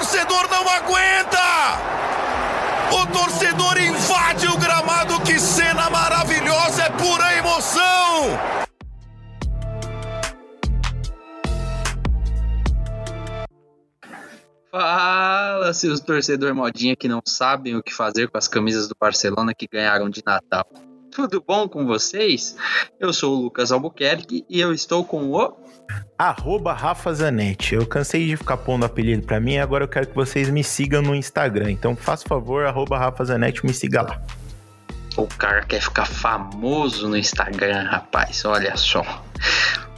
torcedor não aguenta! O torcedor invade o gramado, que cena maravilhosa, é pura emoção! Fala, seus torcedor modinha que não sabem o que fazer com as camisas do Barcelona que ganharam de Natal. Tudo bom com vocês? Eu sou o Lucas Albuquerque e eu estou com o Arroba Rafa Zanetti. Eu cansei de ficar pondo apelido pra mim, agora eu quero que vocês me sigam no Instagram. Então, faça favor, arroba Rafa Zanetti, me siga lá. O cara quer ficar famoso no Instagram, rapaz, olha só.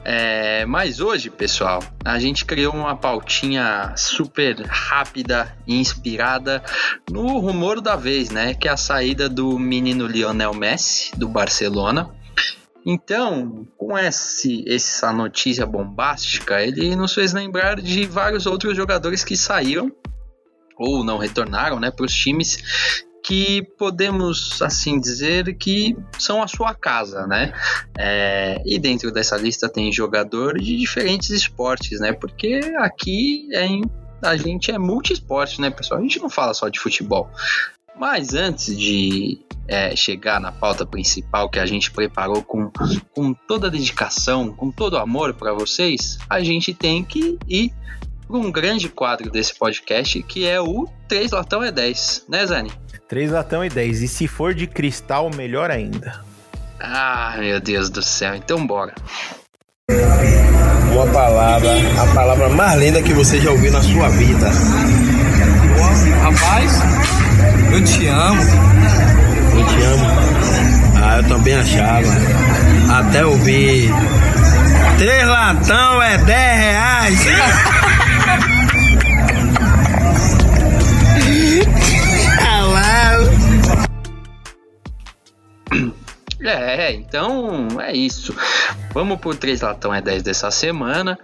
É, mas hoje, pessoal, a gente criou uma pautinha super rápida e inspirada no rumor da vez, né? Que é a saída do menino Lionel Messi, do Barcelona. Então, com esse, essa notícia bombástica, ele nos fez lembrar de vários outros jogadores que saíram ou não retornaram né, para os times que podemos assim dizer que são a sua casa, né? É, e dentro dessa lista tem jogadores de diferentes esportes, né? Porque aqui é em, a gente é multiesporte, né, pessoal? A gente não fala só de futebol. Mas antes de é, chegar na pauta principal que a gente preparou com, com toda a dedicação, com todo o amor para vocês, a gente tem que ir para um grande quadro desse podcast que é o 3 Latão é 10, né, Zani? 3 latão e 10. E se for de cristal, melhor ainda. Ah, meu Deus do céu. Então bora. Uma palavra, a palavra mais linda que você já ouviu na sua vida. Rapaz, eu te amo. Eu te amo. Ah, eu também achava. Até ouvir. Três latão é 10 reais. É, então é isso. Vamos por 3 latão é 10 dessa semana.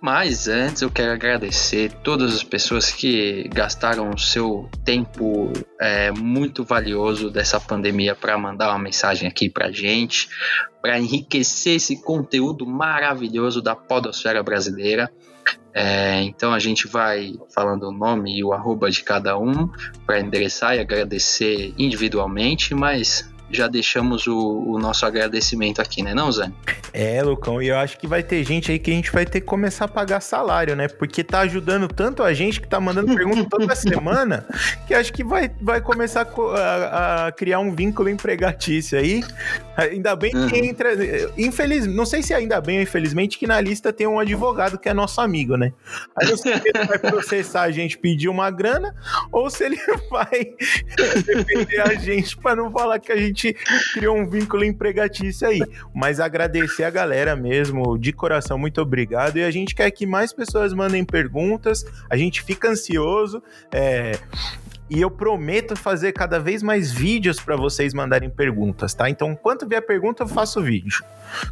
Mas antes eu quero agradecer todas as pessoas que gastaram o seu tempo é, muito valioso dessa pandemia para mandar uma mensagem aqui para gente, para enriquecer esse conteúdo maravilhoso da podosfera brasileira. É, então a gente vai falando o nome e o arroba de cada um para endereçar e agradecer individualmente, mas já deixamos o, o, nosso agradecimento aqui, né, não, Zé? É, Lucão, e eu acho que vai ter gente aí que a gente vai ter que começar a pagar salário, né? Porque tá ajudando tanto a gente que tá mandando pergunta toda semana, que acho que vai, vai começar a, a criar um vínculo empregatício aí. Ainda bem uhum. que entra. Infeliz, não sei se ainda bem ou infelizmente que na lista tem um advogado que é nosso amigo, né? Aí não sei se ele vai processar a gente pedir uma grana ou se ele vai defender a gente para não falar que a gente gente criou um vínculo empregatício aí. Mas agradecer a galera mesmo, de coração, muito obrigado. E a gente quer que mais pessoas mandem perguntas, a gente fica ansioso. É, e eu prometo fazer cada vez mais vídeos para vocês mandarem perguntas, tá? Então, enquanto vier pergunta, eu faço vídeo.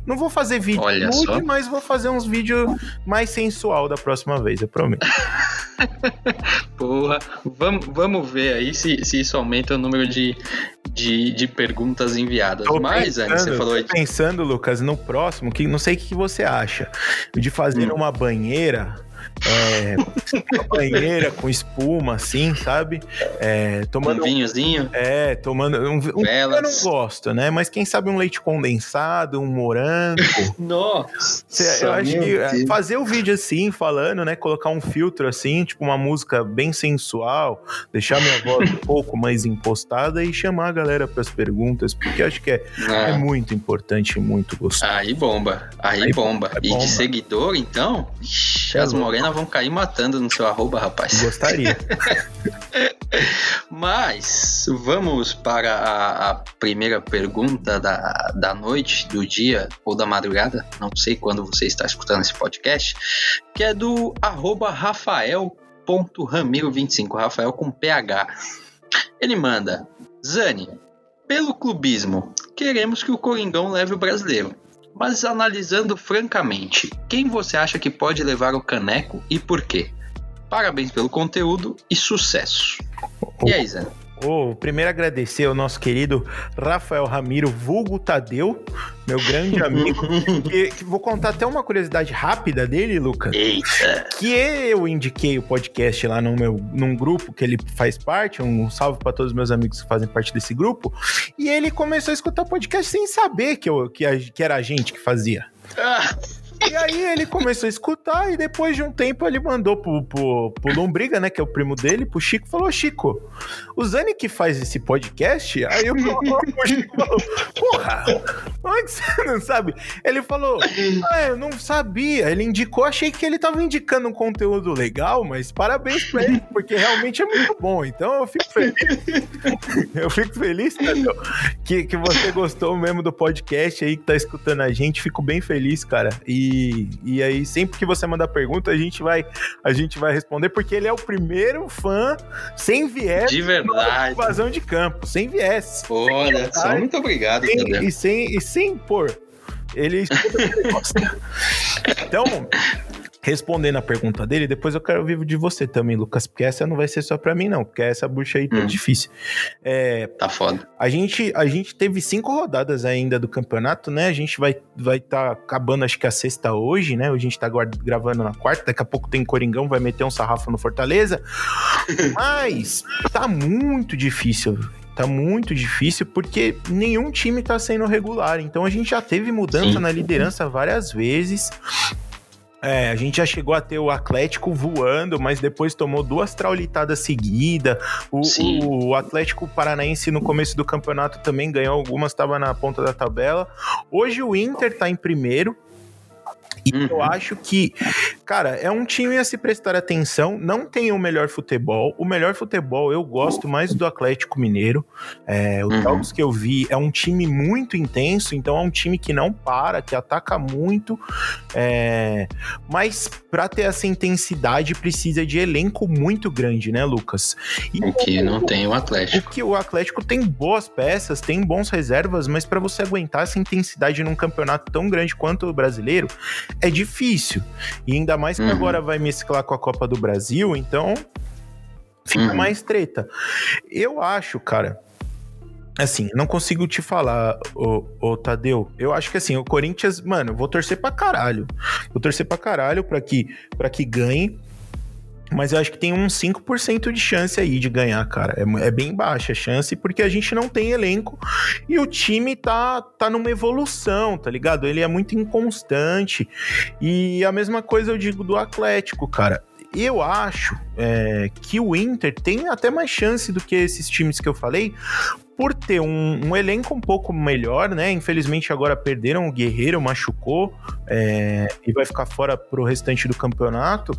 Não vou fazer vídeo Olha nude, só. mas vou fazer uns vídeos mais sensual da próxima vez, eu prometo. Porra, vamos, vamos ver aí se, se isso aumenta o número de, de, de perguntas enviadas. Tô Mas, pensando, Anny, você falou aí. pensando, Lucas, no próximo, que não sei o que você acha, de fazer Hum. uma banheira é, banheira com espuma, assim, sabe? É, tomando Um vinhozinho. É, tomando. Um, um eu não gosto, né? Mas quem sabe um leite condensado, um morango. Nossa! Cê- eu acho que é, Deus. fazer o vídeo assim, falando, né? Colocar um filtro assim, tipo uma música bem sensual, deixar minha voz um pouco mais impostada e chamar a galera para as perguntas, porque eu acho que é, é Ah, muito importante e muito gostoso. aí bomba, aí, Aí bomba. é E bomba. de seguidor, então, ixi, É as louco. Vão cair matando no seu arroba, rapaz. Gostaria. Mas vamos para a, a primeira pergunta da, da noite, do dia ou da madrugada, não sei quando você está escutando esse podcast, que é do arroba rafael.ramiro25, Rafael com PH. Ele manda, Zani, pelo clubismo, queremos que o Coringão leve o brasileiro. Mas analisando francamente, quem você acha que pode levar o caneco e por quê? Parabéns pelo conteúdo e sucesso. E aí, Zé? Oh, primeiro agradecer ao nosso querido Rafael Ramiro, vulgo Tadeu, meu grande amigo. que, que vou contar até uma curiosidade rápida dele, Lucas. Eita! Que eu indiquei o podcast lá no meu, num grupo que ele faz parte, um salve para todos os meus amigos que fazem parte desse grupo. E ele começou a escutar podcast sem saber que, eu, que, a, que era a gente que fazia. Ah, E aí ele começou a escutar e depois de um tempo ele mandou pro, pro, pro Lombriga, né, que é o primo dele, pro Chico, falou, Chico, o Zani que faz esse podcast? Aí eu, o Chico falou, porra, como é que você não sabe? Ele falou, ah, eu não sabia. Ele indicou, achei que ele tava indicando um conteúdo legal, mas parabéns pra ele, porque realmente é muito bom. Então eu fico feliz. eu fico feliz, Tadeu, que, que você gostou mesmo do podcast aí, que tá escutando a gente. Fico bem feliz, cara. E, e aí, sempre que você mandar pergunta, a gente vai, a gente vai responder, porque ele é o primeiro fã sem viés de verdade. invasão de campo, sem viés. Olha só, Ai, muito obrigado, Sem- e, sem, e sem pôr. Ele. Então, respondendo a pergunta dele, depois eu quero ouvir de você também, Lucas, porque essa não vai ser só pra mim, não, porque essa bucha aí tá Hum. difícil. É, Tá foda. a gente, a gente teve cinco rodadas ainda do campeonato, né? A gente vai vai tá acabando, acho que a sexta hoje, né? A gente tá guarda- gravando na quarta, daqui a pouco tem Coringão, vai meter um sarrafo no Fortaleza. Mas tá muito difícil. Tá muito difícil porque nenhum time tá sendo regular. Então a gente já teve mudança Sim. na liderança várias vezes. É, a gente já chegou a ter o Atlético voando, mas depois tomou duas traulitadas seguidas. O, o Atlético Paranaense no começo do campeonato também ganhou algumas, estava na ponta da tabela. Hoje o Inter tá em primeiro. E Uhum. eu acho que, cara, é um time a se prestar atenção. Não tem o melhor futebol. O melhor futebol eu gosto mais do Atlético Mineiro. É, os Uhum. jogos que eu vi é um time muito intenso, então é um time que não para, que ataca muito. É, mas para ter essa intensidade precisa de elenco muito grande, né, Lucas? E O que não tem o o Atlético. que o Atlético tem boas peças, tem bons reservas, mas para você aguentar essa intensidade num campeonato tão grande quanto o brasileiro, é difícil. E ainda mais que Uhum. agora vai mesclar com a Copa do Brasil, então fica Uhum. mais treta. Eu acho, cara. Assim, não consigo te falar, ô, ô Tadeu. Eu acho que assim, o Corinthians, mano, vou torcer pra caralho. Vou torcer pra caralho pra que, pra que ganhe. Mas eu acho que tem uns 5% de chance aí de ganhar, cara. É, é bem baixa a chance, porque a gente não tem elenco e o time tá, tá numa evolução, tá ligado? Ele é muito inconstante. E a mesma coisa eu digo do Atlético, cara. Eu acho é, que o Inter tem até mais chance do que esses times que eu falei, por ter um, um elenco um pouco melhor, né? Infelizmente agora perderam o Guerreiro, machucou é, e vai ficar fora pro restante do campeonato.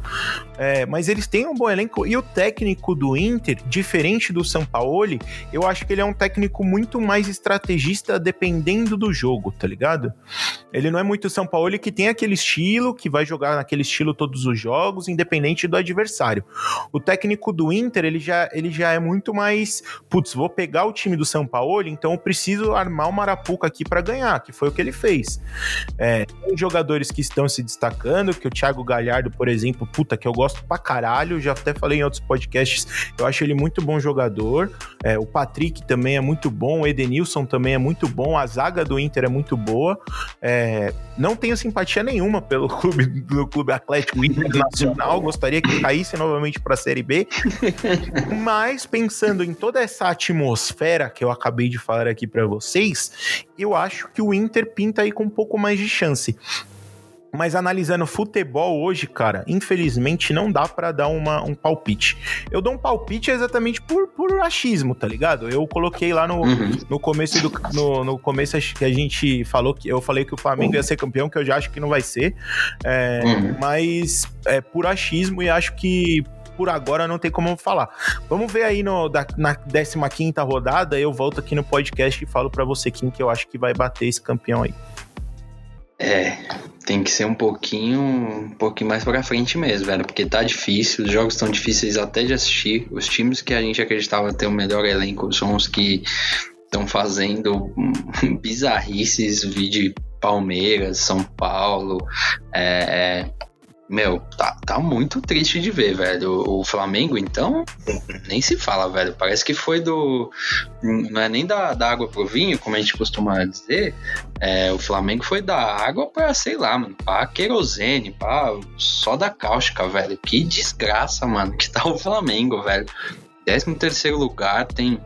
É, mas eles têm um bom elenco e o técnico do Inter, diferente do Sampaoli, eu acho que ele é um técnico muito mais estrategista dependendo do jogo, tá ligado? Ele não é muito Sampaoli que tem aquele estilo, que vai jogar naquele estilo todos os jogos, independente do adversário. O técnico do Inter, ele já, ele já é muito mais, putz, vou pegar o time do Sampaoli, então eu preciso armar uma arapuca aqui pra ganhar, que foi o que ele fez. É, tem jogadores que estão se destacando, que o Thiago Galhardo, por exemplo, puta, que eu gosto pra caralho, já até falei em outros podcasts, eu acho ele muito bom jogador. É, o Patrick também é muito bom, o Edenilson também é muito bom, a zaga do Inter é muito boa. É, não tenho simpatia nenhuma pelo clube do Clube Atlético Internacional, gostaria que caísse novamente pra Série B, mas pensando em toda essa atmosfera que eu acabei de falar aqui pra vocês, eu acho que o Inter pinta aí com um pouco mais de chance. Mas analisando futebol hoje, cara, infelizmente não dá pra dar uma, um palpite. Eu dou um palpite exatamente por, por achismo, tá ligado? Eu coloquei lá no, Uhum. no começo do no, no começo que a gente falou que eu falei que o Flamengo ia ser campeão, que eu já acho que não vai ser. É, Uhum. Mas é por achismo e acho que por agora não tem como falar. Vamos ver aí no, da, na 15 rodada, eu volto aqui no podcast e falo pra você quem que eu acho que vai bater esse campeão aí. É, tem que ser um pouquinho, um pouquinho mais pra frente mesmo, velho, porque tá difícil, os jogos estão difíceis até de assistir. Os times que a gente acreditava ter o melhor elenco são os que estão fazendo bizarrices, vi de Palmeiras, São Paulo, é, é, meu, tá, tá muito triste de ver, velho. O, o, Flamengo, então, nem se fala, velho. Parece que foi do. Não é nem da, da água pro vinho, como a gente costuma dizer. É, o Flamengo foi da água pra, sei lá, mano, pra querosene, pra só da cáustica, velho. Que desgraça, mano, que tá o Flamengo, velho. 13 terceiro lugar, tem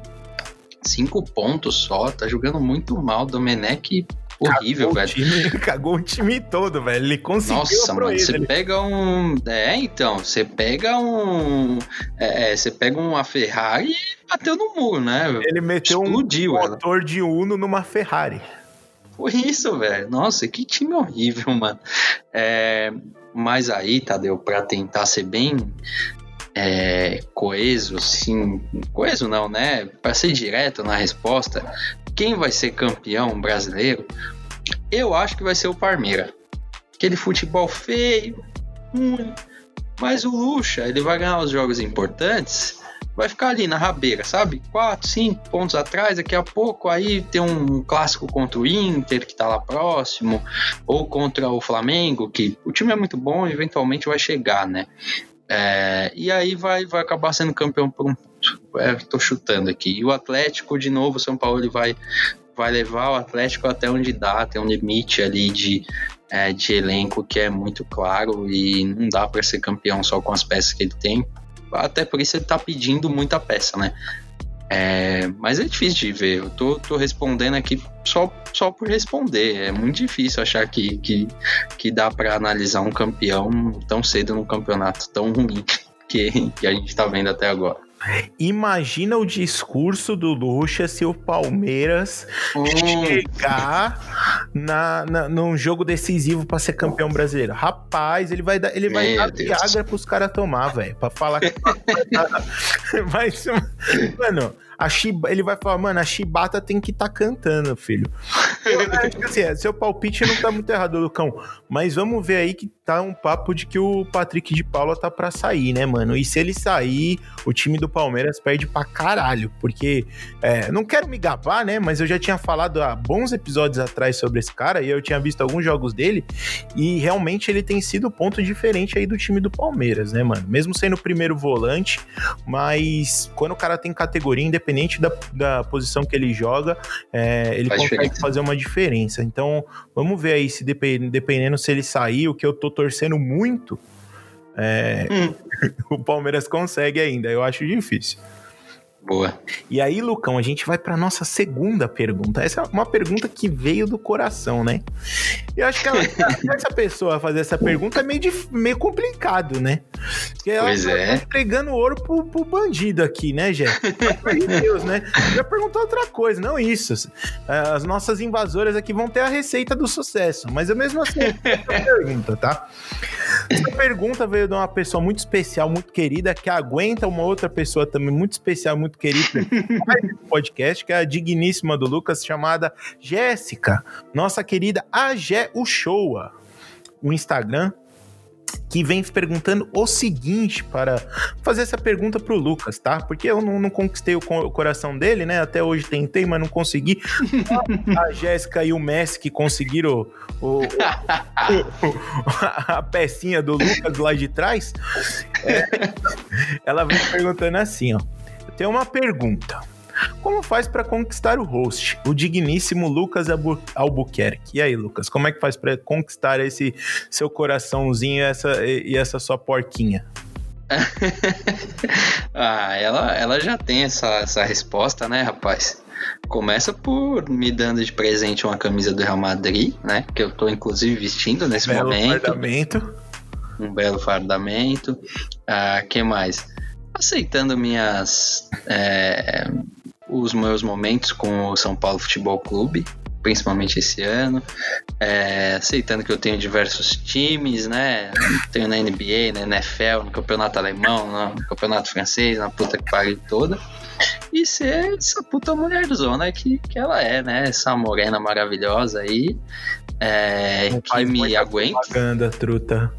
cinco pontos só, tá jogando muito mal. Domenech horrível, cagou velho. O time, cagou o time todo, velho. Ele conseguiu Nossa, mano, você pega um. É, então, você pega um. É, você pega uma Ferrari e bateu no muro, né? Ele meteu Explodiu um motor ela. de Uno numa Ferrari. Foi isso, velho. Nossa, que time horrível, mano. É, mas aí, Tadeu, pra tentar ser bem é, coeso, assim, coeso não, né? Para ser direto na resposta, quem vai ser campeão brasileiro? Eu acho que vai ser o Parmeira. Aquele futebol feio, ruim, mas o Lucha, ele vai ganhar os jogos importantes, vai ficar ali na rabeira, sabe? 4, 5 pontos atrás, daqui a pouco aí tem um clássico contra o Inter, que tá lá próximo, ou contra o Flamengo, que o time é muito bom eventualmente vai chegar, né? É, e aí vai, vai acabar sendo campeão por um ponto. É, chutando aqui. E o Atlético, de novo, o São Paulo ele vai, vai levar o Atlético até onde dá, tem um limite ali de, é, de elenco que é muito claro e não dá para ser campeão só com as peças que ele tem. Até por isso ele tá pedindo muita peça, né? É, mas é difícil de ver. Eu tô, tô respondendo aqui só, só por responder. É muito difícil achar que, que, que dá para analisar um campeão tão cedo num campeonato tão ruim que, que a gente tá vendo até agora. Imagina o discurso do Lucha se o Palmeiras hum. chegar na, na, num jogo decisivo para ser campeão brasileiro. Rapaz, ele vai dar, ele vai dar Viagra pros caras tomar, velho, para falar que vai mano, a Shiba, ele vai falar, mano, a Chibata tem que estar tá cantando, filho. Eu acho que assim, seu palpite não tá muito errado, Lucão. Mas vamos ver aí que tá um papo de que o Patrick de Paula tá pra sair, né, mano? E se ele sair, o time do Palmeiras perde pra caralho. Porque, é, não quero me gabar, né? Mas eu já tinha falado há bons episódios atrás sobre esse cara e eu tinha visto alguns jogos dele. E realmente ele tem sido ponto diferente aí do time do Palmeiras, né, mano? Mesmo sendo o primeiro volante, mas quando o cara tem categoria, independente da, da posição que ele joga, é, ele Faz consegue diferença. fazer uma diferença. Então, vamos ver aí se dependendo se ele sair, o que eu tô torcendo muito, é, hum. o Palmeiras consegue ainda. Eu acho difícil. Boa. E aí, Lucão, a gente vai para nossa segunda pergunta. Essa é uma pergunta que veio do coração, né? Eu acho que ela, essa pessoa fazer essa pergunta é meio, de, meio complicado, né? Porque ela pois tá é. entregando ouro pro, pro bandido aqui, né, Jé? Deus, né? Já perguntou outra coisa, não isso. As nossas invasoras aqui vão ter a receita do sucesso, mas eu mesmo assim pergunta, tá? Essa pergunta veio de uma pessoa muito especial, muito querida, que aguenta uma outra pessoa também muito especial, muito querida do podcast, que é a digníssima do Lucas, chamada Jéssica, nossa querida Agé Uchoa. O Instagram que vem perguntando o seguinte para fazer essa pergunta pro Lucas, tá? Porque eu não, não conquistei o, o, coração dele, né? Até hoje tentei, mas não consegui. a Jéssica e o Messi que conseguiram o, o, a pecinha do Lucas lá de trás. É, ela vem perguntando assim, ó tem uma pergunta. Como faz para conquistar o host, o digníssimo Lucas Albuquerque? E aí, Lucas, como é que faz para conquistar esse seu coraçãozinho essa, e essa sua porquinha? ah, ela, ela já tem essa, essa resposta, né, rapaz? Começa por me dando de presente uma camisa do Real Madrid, né? Que eu tô inclusive vestindo nesse belo momento. Fardamento. Um belo fardamento. Ah, que mais? aceitando minhas é, os meus momentos com o São Paulo Futebol Clube, principalmente esse ano, é, aceitando que eu tenho diversos times, né? Tenho na NBA, na NFL, no campeonato alemão, no campeonato francês, na puta que pariu toda. E ser essa puta mulher zona que, que ela é, né? Essa morena maravilhosa aí, é, que me aguenta. Propaganda, truta.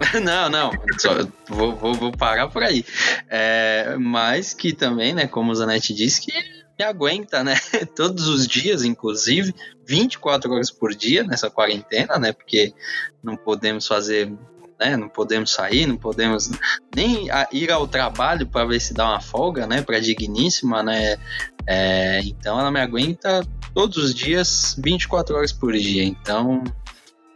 não, não, só, vou, vou, vou, parar por aí. É, mas que também, né, como o Zanetti disse, que me aguenta, né, todos os dias, inclusive, 24 horas por dia nessa quarentena, né, porque não podemos fazer né? Não podemos sair, não podemos nem ir ao trabalho para ver se dá uma folga, né? Para digníssima, né? É, então ela me aguenta todos os dias, 24 horas por dia. Então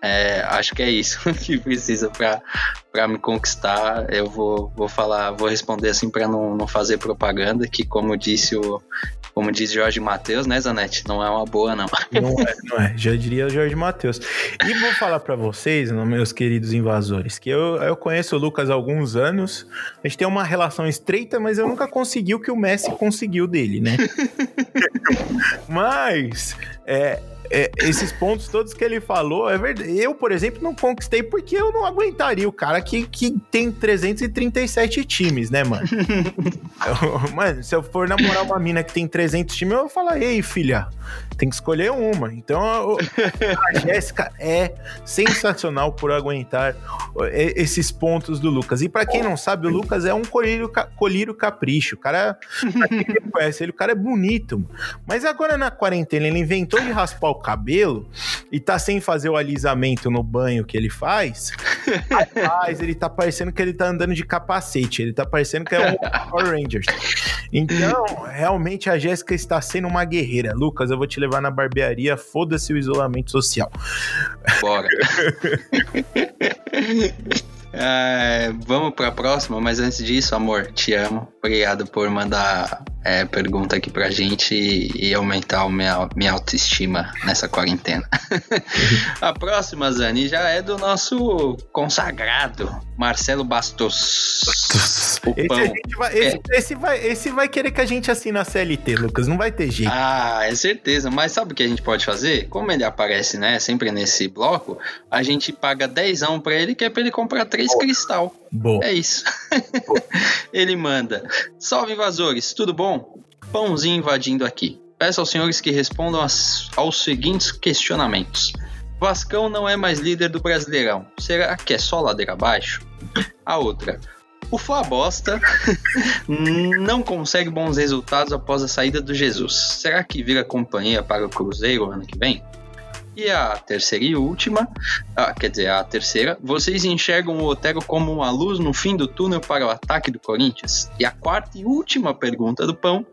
é, acho que é isso que precisa para me conquistar. Eu vou, vou falar, vou responder assim para não, não fazer propaganda, que como disse o como diz Jorge Matheus, né, Zanetti? Não é uma boa, não. Não é, não é. Já diria Jorge Matheus. E vou falar para vocês, meus queridos invasores, que eu, eu conheço o Lucas há alguns anos. A gente tem uma relação estreita, mas eu nunca consegui o que o Messi conseguiu dele, né? mas é, é, esses pontos todos que ele falou, é verdade. Eu, por exemplo, não conquistei porque eu não aguentaria o cara que, que tem 337 times, né, mano? eu, mano, se eu for namorar uma mina que tem 300 times, eu vou falar, ei, filha, tem que escolher uma. Então, a Jéssica é sensacional por aguentar esses pontos do Lucas. E para quem não sabe, o Lucas é um colírio, colírio capricho. O cara, pra quem conhece ele, o cara é bonito. Mas agora na quarentena, ele inventou de raspar o cabelo e tá sem fazer o alisamento no banho que ele faz, rapaz, ele tá parecendo que ele tá andando de capacete. Ele tá parecendo que é um Power Rangers. Então, realmente a Jéssica está sendo uma guerreira. Lucas, eu vou te levar na barbearia, foda-se o isolamento social. Bora. É, vamos para a próxima, mas antes disso, amor, te amo. Obrigado por mandar é, pergunta aqui pra gente e, e aumentar a minha, minha autoestima nessa quarentena. a próxima, Zani, já é do nosso consagrado Marcelo Bastos. O esse, pão. Vai, esse, é. esse, vai, esse vai querer que a gente assine a CLT, Lucas. Não vai ter jeito. Ah, é certeza. Mas sabe o que a gente pode fazer? Como ele aparece, né? Sempre nesse bloco, a gente paga 10 pra ele, que é pra ele comprar três Boa. cristal. Boa. É isso. ele manda. Salve, invasores. Tudo bom? Pãozinho invadindo aqui. Peço aos senhores que respondam as, aos seguintes questionamentos. Vascão não é mais líder do Brasileirão. Será que é só ladeira abaixo? A outra. O Flá Bosta não consegue bons resultados após a saída do Jesus. Será que vira companhia para o Cruzeiro ano que vem? E a terceira e última, ah, quer dizer, a terceira, vocês enxergam o Otero como uma luz no fim do túnel para o ataque do Corinthians? E a quarta e última pergunta do Pão,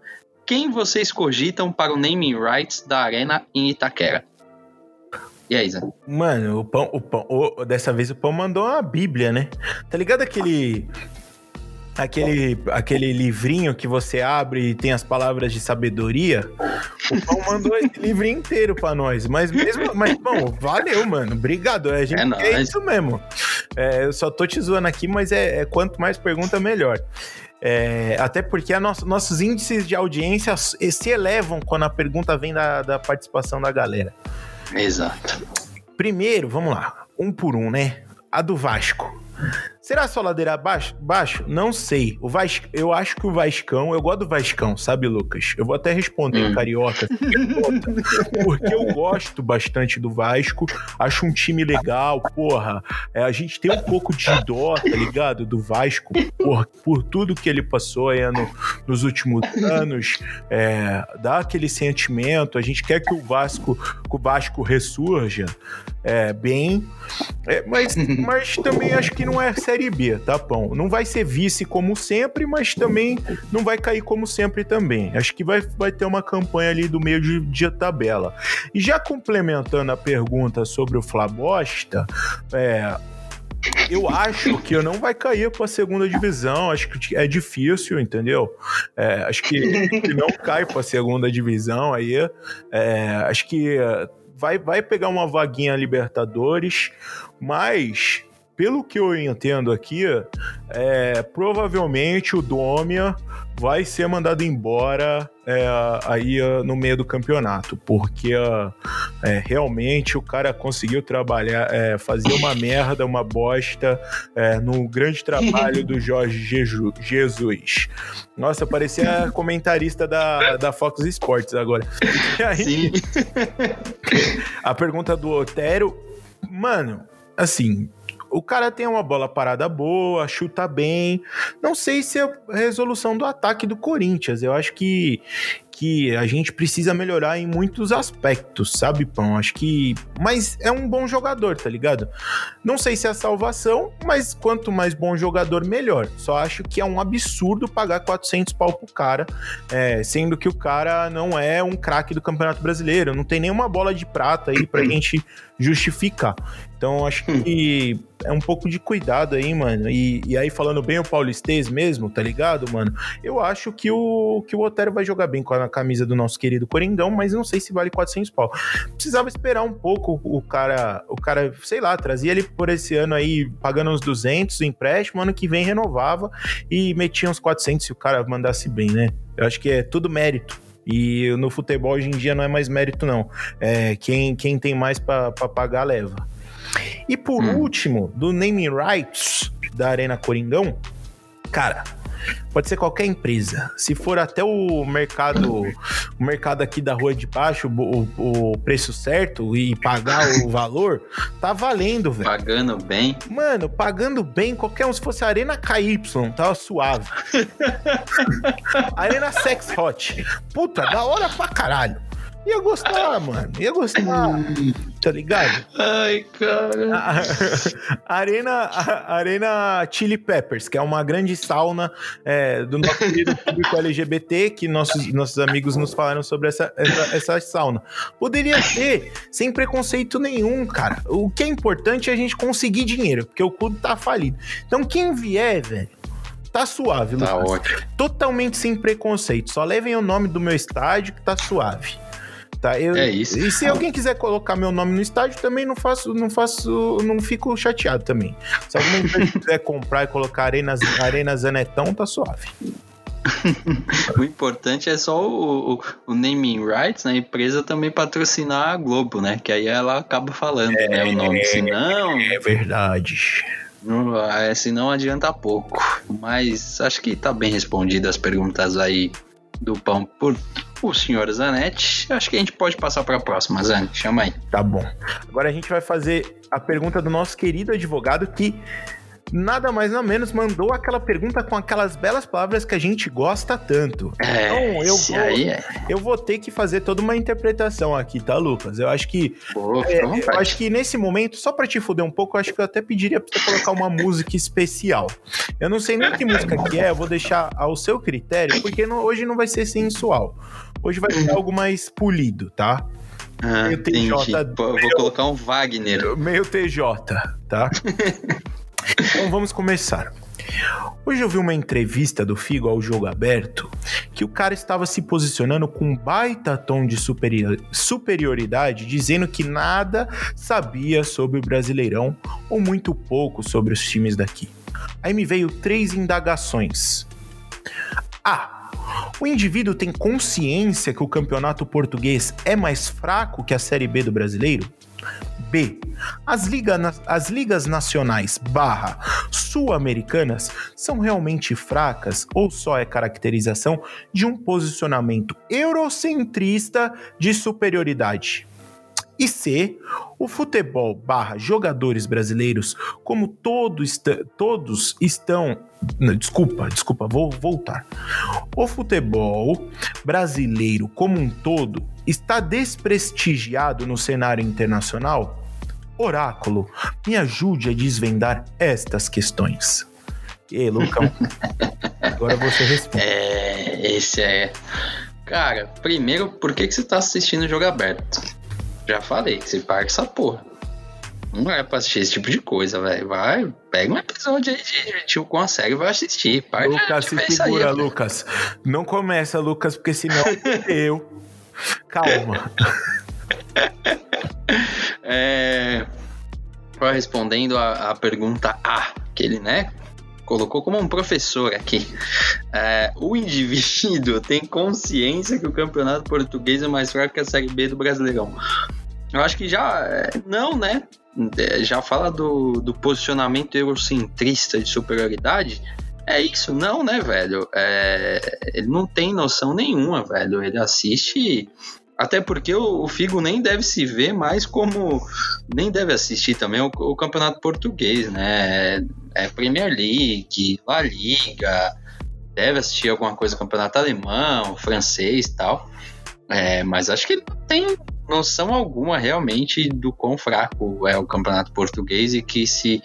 quem vocês cogitam para o naming rights da arena em Itaquera? E aí, Zé? Mano, o pão, o pão, o, dessa vez o pão mandou uma bíblia, né? Tá ligado aquele aquele, aquele livrinho que você abre e tem as palavras de sabedoria. O Pão mandou esse livrinho inteiro pra nós. Mas mesmo, mas, bom, valeu, mano. Obrigado. A gente é, é isso mesmo. É, eu só tô te zoando aqui, mas é, é quanto mais pergunta, melhor. É, até porque nosso, nossos índices de audiência se elevam quando a pergunta vem da, da participação da galera. Exato. Primeiro, vamos lá, um por um, né? A do Vasco. Será só ladeira abaixo? Baixo? Não sei. O Vasco, eu acho que o Vascão, eu gosto do Vascão, sabe, Lucas? Eu vou até responder hum. carioca, porque eu gosto bastante do Vasco. Acho um time legal, porra. É, a gente tem um pouco de dó, tá ligado? Do Vasco, por, por tudo que ele passou aí no, nos últimos anos. É, dá aquele sentimento. A gente quer que o Vasco, que o Vasco ressurja é, bem. É, mas, mas também acho que não é Série B, tá bom? Não vai ser vice como sempre, mas também não vai cair como sempre também. Acho que vai, vai ter uma campanha ali do meio de, de tabela. E já complementando a pergunta sobre o Flabosta, é, eu acho que não vai cair para a segunda divisão. Acho que é difícil, entendeu? É, acho que, que não cai para a segunda divisão aí. É, acho que vai, vai pegar uma vaguinha Libertadores, mas pelo que eu entendo aqui, é, provavelmente o Domia vai ser mandado embora é, aí no meio do campeonato, porque é, realmente o cara conseguiu trabalhar, é, fazer uma merda, uma bosta é, no grande trabalho do Jorge Jesus. Nossa, parecia comentarista da, da Fox Sports agora. E aí, Sim. a pergunta do Otero, mano, assim, o cara tem uma bola parada boa, chuta bem. Não sei se é a resolução do ataque do Corinthians. Eu acho que, que a gente precisa melhorar em muitos aspectos, sabe, Pão? Acho que. Mas é um bom jogador, tá ligado? Não sei se é a salvação, mas quanto mais bom jogador, melhor. Só acho que é um absurdo pagar 400 pau pro cara, é, sendo que o cara não é um craque do Campeonato Brasileiro, não tem nenhuma bola de prata aí pra gente justificar. Então acho que é um pouco de cuidado aí, mano. E, e aí, falando bem o Paulistês mesmo, tá ligado, mano? Eu acho que o, que o Otero vai jogar bem com a camisa do nosso querido Coringão, mas não sei se vale 400 pau. Precisava esperar um pouco o cara, o cara, sei lá, trazia ele por esse ano aí, pagando uns 200 o empréstimo, ano que vem renovava e metia uns 400 se o cara mandasse bem, né? Eu acho que é tudo mérito. E no futebol hoje em dia não é mais mérito, não. É, quem, quem tem mais para pagar, leva. E por hum. último, do naming rights da Arena Coringão, cara, pode ser qualquer empresa. Se for até o mercado, o mercado aqui da rua de baixo, o, o preço certo e pagar o valor, tá valendo, velho. Pagando bem. Mano, pagando bem, qualquer um. Se fosse Arena KY, tava suave. Arena Sex Hot. Puta, da hora pra caralho. Ia gostar, mano. Ia gostar. Tá ligado? Ai, cara. A, Arena, a, Arena Chili Peppers, que é uma grande sauna é, do nosso querido público LGBT, que nossos, nossos amigos nos falaram sobre essa, essa, essa sauna. Poderia ter, sem preconceito nenhum, cara. O que é importante é a gente conseguir dinheiro, porque o clube tá falido. Então, quem vier, velho, tá suave, Tá Lucas. ótimo. Totalmente sem preconceito. Só levem o nome do meu estádio que tá suave. Tá? Eu, é isso. E se alguém quiser colocar meu nome no estádio, também não faço, não faço, não fico chateado também. Se alguém quiser comprar e colocar Arenas, Arenas Zanetão, tá suave. o importante é só o, o, o, naming rights, né? A empresa também patrocinar a Globo, né? Que aí ela acaba falando, é, né? O nome. Senão. É verdade. Não, é, senão adianta pouco. Mas acho que tá bem respondido as perguntas aí do pão por o senhor Zanetti. Acho que a gente pode passar para a próxima, Zane. Chama aí. Tá bom. Agora a gente vai fazer a pergunta do nosso querido advogado que nada mais nada menos mandou aquela pergunta com aquelas belas palavras que a gente gosta tanto. É, então eu vou, é. eu vou ter que fazer toda uma interpretação aqui, tá, Lucas? Eu acho que é, eu acho que nesse momento, só para te fuder um pouco, eu acho que eu até pediria para você colocar uma música especial. Eu não sei nem que música que é, eu vou deixar ao seu critério, porque não, hoje não vai ser sensual. Hoje vai ser algo mais polido, tá? Ah, meio TJ. Vou colocar um Wagner. Meio TJ, tá? então vamos começar. Hoje eu vi uma entrevista do Figo ao jogo aberto que o cara estava se posicionando com um baita tom de superior, superioridade, dizendo que nada sabia sobre o Brasileirão ou muito pouco sobre os times daqui. Aí me veio três indagações. A. O indivíduo tem consciência que o campeonato português é mais fraco que a Série B do brasileiro? B. As, liga, as ligas nacionais barra sul-americanas são realmente fracas ou só é caracterização de um posicionamento eurocentrista de superioridade? E C, o futebol barra jogadores brasileiros, como todo todos estão. Não, desculpa, desculpa, vou voltar. O futebol brasileiro como um todo está desprestigiado no cenário internacional? Oráculo, me ajude a desvendar estas questões. E aí, Lucão? Agora você responde. É, esse é. Cara, primeiro, por que, que você está assistindo o jogo aberto? Já falei, você paga essa porra. Não é pra assistir esse tipo de coisa, velho. Vai, pega um episódio aí de Tio com a série e vai assistir. Para Lucas, se segura, aí, Lucas. Não começa, Lucas, porque senão eu. Calma. é, respondendo a, a pergunta A, que ele, né, colocou como um professor aqui. É, o indivíduo tem consciência que o campeonato português é mais fraco que a Série B do Brasileirão. Eu acho que já. É, não, né? É, já fala do, do posicionamento eurocentrista de superioridade. É isso, não, né, velho? É, ele não tem noção nenhuma, velho. Ele assiste até porque o, Figo nem deve se ver mais como. Nem deve assistir também o, o campeonato português, né? É Premier League, La Liga. deve assistir alguma coisa campeonato alemão, francês tal. É, mas acho que ele não tem noção alguma realmente do quão fraco é o campeonato português e que se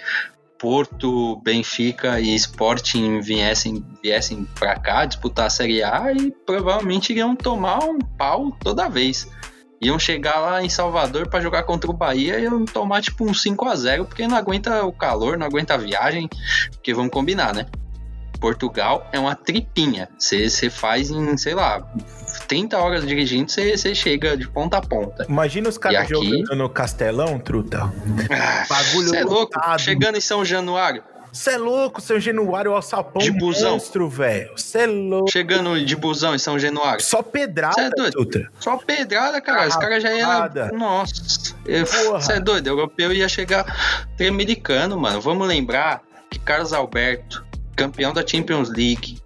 Porto, Benfica e Sporting viessem, viessem para cá disputar a Série A e provavelmente iriam tomar um pau toda vez. Iam chegar lá em Salvador para jogar contra o Bahia e iam tomar tipo um 5 a 0 porque não aguenta o calor, não aguenta a viagem, porque vamos combinar, né? Portugal é uma tripinha. Você faz em, sei lá, 30 horas dirigindo, você chega de ponta a ponta. Imagina os caras aqui... jogando no Castelão, truta. Ah, Bagulho é louco, chegando em São Januário. Você é louco, São Januário, alçapão de busão. monstro, velho. Você é louco. Chegando de busão em São Januário. Só pedrada, é doido. Truta. Só pedrada, cara. Os caras já iam... Nossa. Você é doido, o europeu ia chegar tremedicano, mano. Vamos lembrar que Carlos Alberto campeão da Champions League,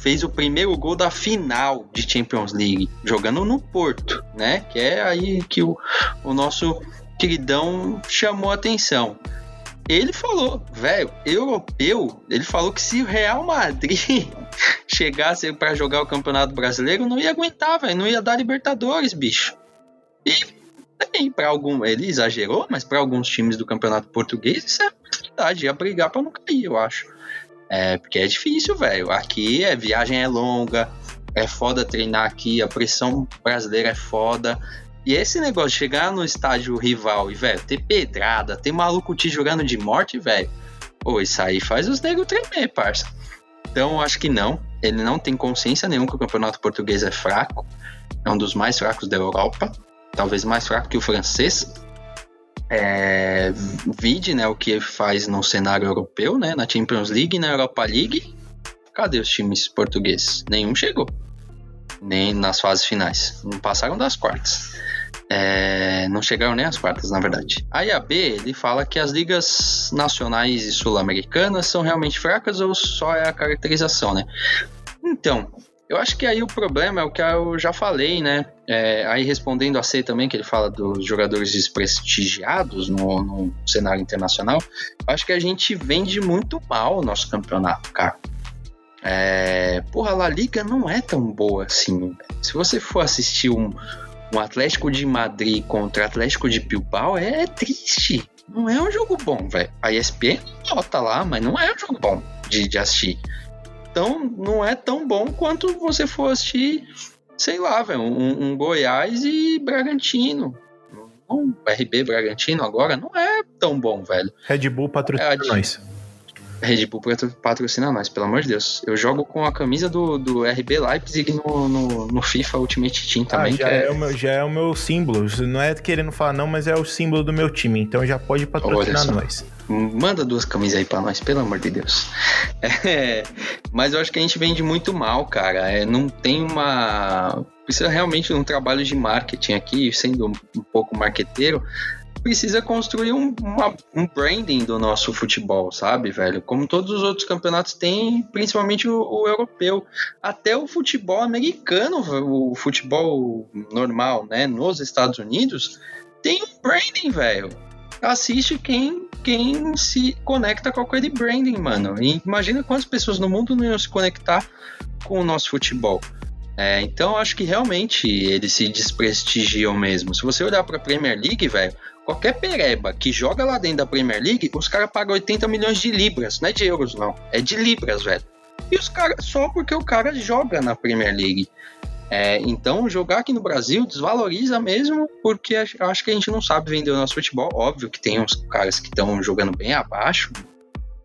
fez o primeiro gol da final de Champions League, jogando no Porto, né? Que é aí que o, o nosso queridão chamou a atenção. Ele falou, velho, europeu, ele falou que se o Real Madrid chegasse para jogar o Campeonato Brasileiro, não ia aguentar, velho, não ia dar Libertadores, bicho. E para algum, ele exagerou, mas para alguns times do Campeonato Português isso é verdade, ia brigar para não cair, eu acho. É, porque é difícil, velho. Aqui a viagem é longa, é foda treinar aqui, a pressão brasileira é foda. E esse negócio de chegar no estádio rival e, velho, ter pedrada, ter maluco te jogando de morte, velho. Pô, isso aí faz os negros tremer, parça. Então, acho que não. Ele não tem consciência nenhuma que o campeonato português é fraco. É um dos mais fracos da Europa. Talvez mais fraco que o francês. É, vide né, o que faz no cenário europeu, né, na Champions League na Europa League. Cadê os times portugueses? Nenhum chegou. Nem nas fases finais. Não passaram das quartas. É, não chegaram nem às quartas, na verdade. A IAB ele fala que as ligas nacionais e sul-americanas são realmente fracas ou só é a caracterização, né? Então, eu acho que aí o problema é o que eu já falei, né? É, aí respondendo a C também, que ele fala dos jogadores desprestigiados no, no cenário internacional, acho que a gente vende muito mal o nosso campeonato, cara. É, porra, a La Liga não é tão boa assim. Se você for assistir um, um Atlético de Madrid contra Atlético de Bilbao, é, é triste. Não é um jogo bom, velho. A ESPN bota lá, mas não é um jogo bom de, de assistir. Então não é tão bom quanto você for assistir, sei lá, velho, um, um Goiás e Bragantino. Um RB Bragantino agora não é tão bom, velho. Red Bull patrocina é, nós. Red Bull patrocina nós, pelo amor de Deus. Eu jogo com a camisa do, do RB Leipzig no, no, no FIFA Ultimate Team também. Ah, já, é... é... o meu, já é o meu símbolo. Não é querendo falar não, mas é o símbolo do meu time. Então já pode patrocinar nós. Manda duas camisas aí pra nós, pelo amor de Deus. É, mas eu acho que a gente vende muito mal, cara. É, não tem uma. Precisa realmente de um trabalho de marketing aqui, sendo um pouco marqueteiro precisa construir um, uma, um branding do nosso futebol, sabe, velho? Como todos os outros campeonatos têm, principalmente o, o europeu. Até o futebol americano, o futebol normal, né, nos Estados Unidos, tem um branding, velho. Assiste quem, quem se conecta com aquele branding, mano. E imagina quantas pessoas no mundo não iam se conectar com o nosso futebol. É, então acho que realmente eles se desprestigiam mesmo. Se você olhar para a Premier League, velho, Qualquer pereba que joga lá dentro da Premier League, os caras pagam 80 milhões de libras, não é de euros, não. É de libras, velho. E os caras, só porque o cara joga na Premier League. É, então, jogar aqui no Brasil desvaloriza mesmo, porque acho que a gente não sabe vender o nosso futebol. Óbvio que tem uns caras que estão jogando bem abaixo,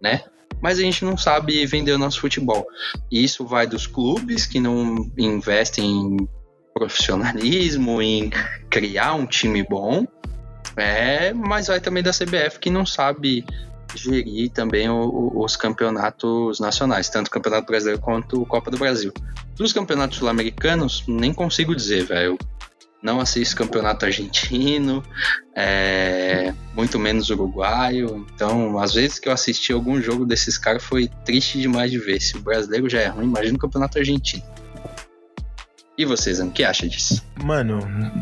né? Mas a gente não sabe vender o nosso futebol. Isso vai dos clubes que não investem em profissionalismo, em criar um time bom, é, mas vai também da CBF que não sabe gerir também o, o, os campeonatos nacionais, tanto o Campeonato Brasileiro quanto o Copa do Brasil. Dos campeonatos sul-americanos, nem consigo dizer, velho. Não assisto campeonato argentino, é, muito menos uruguaio. Então, às vezes que eu assisti algum jogo desses caras foi triste demais de ver. Se o brasileiro já é ruim, imagina o campeonato argentino. E vocês, o que acha disso? Mano,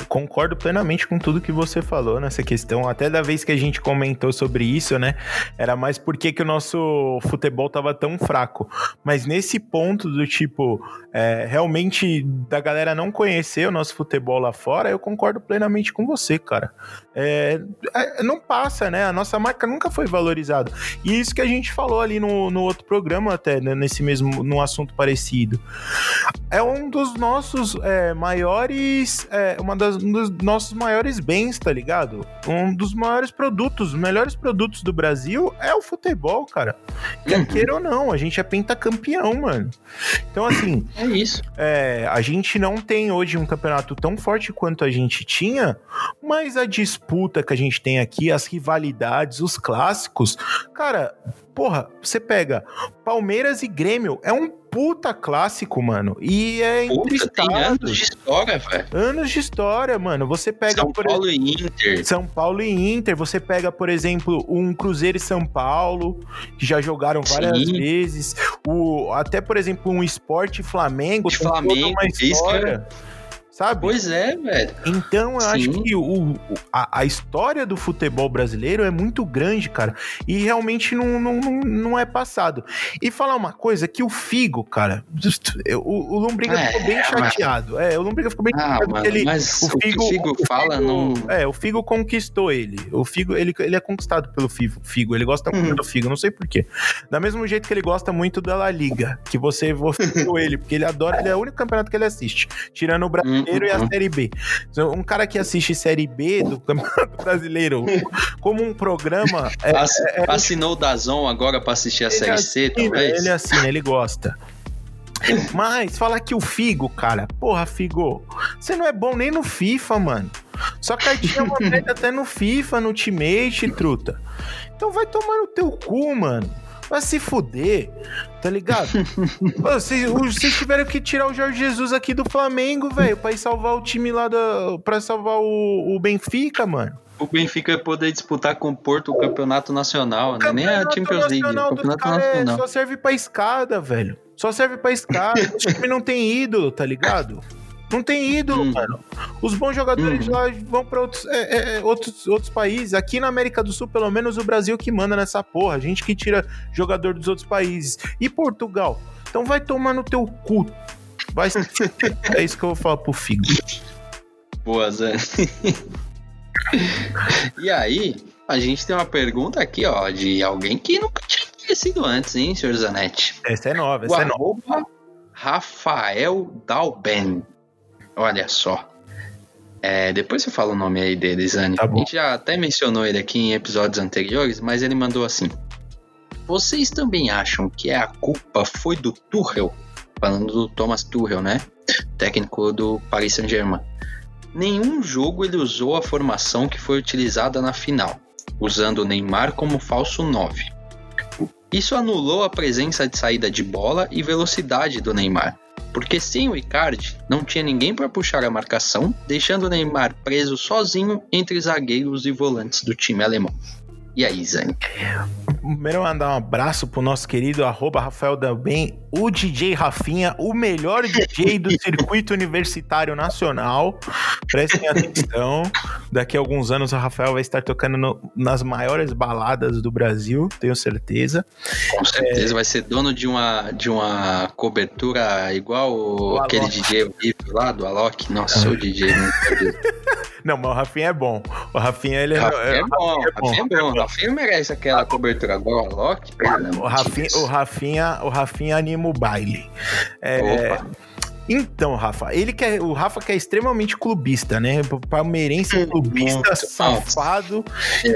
concordo plenamente com tudo que você falou nessa questão. Até da vez que a gente comentou sobre isso, né? Era mais porque que o nosso futebol tava tão fraco. Mas nesse ponto do tipo, é, realmente da galera não conhecer o nosso futebol lá fora, eu concordo plenamente com você, cara. É, é, não passa, né? A nossa marca nunca foi valorizada. E isso que a gente falou ali no, no outro programa, até, né, nesse mesmo, num assunto parecido. É um dos nossos é, maiores. É, uma das, um dos nossos maiores bens, tá ligado? Um dos maiores produtos, os melhores produtos do Brasil é o futebol, cara. Quer Uhum. queira ou não, a gente é pentacampeão, mano. Então, assim, É isso. é, a gente não tem hoje um campeonato tão forte quanto a gente tinha, mas a disputa que a gente tem aqui, as rivalidades, os clássicos, cara, porra, você pega Palmeiras e Grêmio, é um puta clássico, mano, e é estados, anos de história, velho. anos de história, mano. Você pega São por Paulo e Inter. são Paulo e Inter, você pega, por exemplo, um Cruzeiro e São Paulo, que já jogaram várias Sim. vezes. O, até, por exemplo, um Esporte Flamengo. Toda Flamengo, uma isso história. Sabe? Pois é, velho. Então eu acho Sim. que o, a, a história do futebol brasileiro é muito grande, cara. E realmente não, não, não, é passado. E falar uma coisa, que o Figo, cara, eu- o, o Lombriga É, ficou bem mas- chateado. É, o Lombriga ficou bem Ah, chateado mano, porque ele, mas o Figo- o Figo fala Figo- não. É, o Figo conquistou ele. O Figo, ele, ele é conquistado pelo Figo. Figo. Ele gosta muito Uhum. do Figo, não sei porquê. Da mesmo jeito que ele gosta muito da La Liga, que você votou ele, porque ele adora, ele é o único campeonato que ele assiste, tirando o brasileiro e a Uhum. Série B. Então, Um cara que assiste Série B do Campeonato Brasileiro como um programa. É, Ass- assinou o Dazon agora pra assistir a Série C, assina, talvez? Ele assina, ele gosta. Mas fala que o Figo, cara, porra, Figo, você não é bom nem no FIFA, mano. Sua cartinha é uma até no FIFA, no Ultimate, truta. Então vai tomar no teu cu, mano. Vai se fuder, tá ligado? Vocês vocês tiveram que tirar o Jorge Jesus aqui do Flamengo, velho, pra ir salvar o time lá da. pra salvar o, o Benfica, mano. O Benfica poder disputar com o Porto o campeonato nacional, né? nem a Campeonato Champions League, o campeonato é- nacional. só serve pra escada, velho. Só serve pra escada. o time não tem ídolo, tá ligado? Não tem ídolo, Hum. mano. Os bons jogadores Uhum. lá vão pra outros, é, é, é, outros, outros países. Aqui na América do Sul, pelo menos o Brasil que manda nessa porra. A gente que tira jogador dos outros países. E Portugal? Então vai tomar no teu cu. Vai. É isso que eu vou falar pro Figo. Boa, Zé. e aí, a gente tem uma pergunta aqui, ó, de alguém que nunca tinha aparecido antes, hein, senhor Zanetti? Essa é nova, O essa é nova. arroba Rafael Dalben. Olha só. É, depois você fala o nome aí dele, Zane. Tá. A gente já até mencionou ele aqui em episódios anteriores, mas ele mandou assim. Vocês também acham que a culpa foi do Tuchel? Falando do Thomas Tuchel, né? Técnico do Paris Saint-Germain. Nenhum jogo ele usou a formação que foi utilizada na final, usando o Neymar como falso 9. Isso anulou a presença de saída de bola e velocidade do Neymar, porque sem o Icardi não tinha ninguém para puxar a marcação, deixando o Neymar preso sozinho entre zagueiros e volantes do time alemão. E aí, Zane? Primeiro mandar um abraço pro nosso querido arroba Rafael Dalben, o DJ Rafinha, o melhor DJ do circuito universitário nacional. Prestem atenção. Daqui a alguns anos o Rafael vai estar tocando no- nas maiores baladas do Brasil, tenho certeza. Com certeza vai ser dono de uma, de uma cobertura igual aquele. DJ horrível lá do Alok. Nossa, o DJ. não sabia. Não, mas o Rafinha é bom. O Rafinha, ele é, Rafinha é bom, Rafinha é bom. Rafinha é bom. Rafinha merece aquela cobertura o pelo amor O Rafinha, o Rafinha, o Rafinha anima o baile. É, Opa. Então, Rafa, ele que é, o Rafa que é extremamente clubista, né? Palmeirense clubista, muito. safado.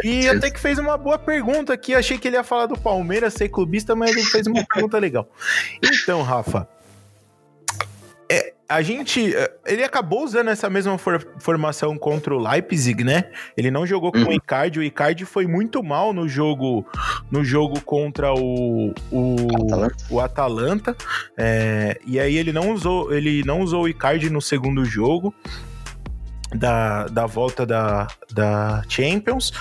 E até que fez uma boa pergunta aqui. Achei que ele ia falar do Palmeiras ser clubista, mas ele fez uma pergunta legal. Então, Rafa, é, a gente. é, Ele acabou usando essa mesma for- formação contra o Leipzig, né? Ele não jogou com Uhum. o Icardi. O Icardi foi muito mal no jogo, no jogo contra o, o, Atalanta. o Atalanta. É, e aí ele não usou, ele não usou o Icardi no segundo jogo. Da, da volta da, da Champions.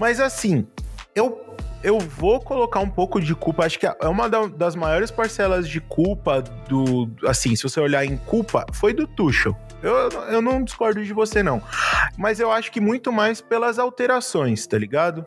Mas assim, eu eu vou colocar um pouco de culpa. Acho que é uma das maiores parcelas de culpa do. Assim, se você olhar em culpa, foi do Tuchel. Eu, eu não discordo de você, não. Mas eu acho que muito mais pelas alterações, tá ligado?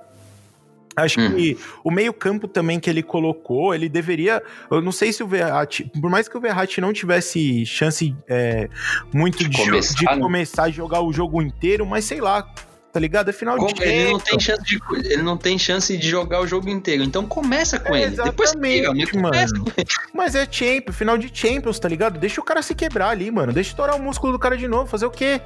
Acho hum. que o meio-campo também que ele colocou, ele deveria. Eu não sei se o Verratti, por mais que o Verratti não tivesse chance é, muito de, de, começar, de né? começar a jogar o jogo inteiro, mas sei lá, tá ligado? É final Como? de ele não tem chance de Ele não tem chance de jogar o jogo inteiro. Então começa com é, ele. Depois pega, mas mano. Mas é Champions, final de Champions, tá ligado? Deixa o cara se quebrar ali, mano. Deixa estourar o músculo do cara de novo, fazer o quê?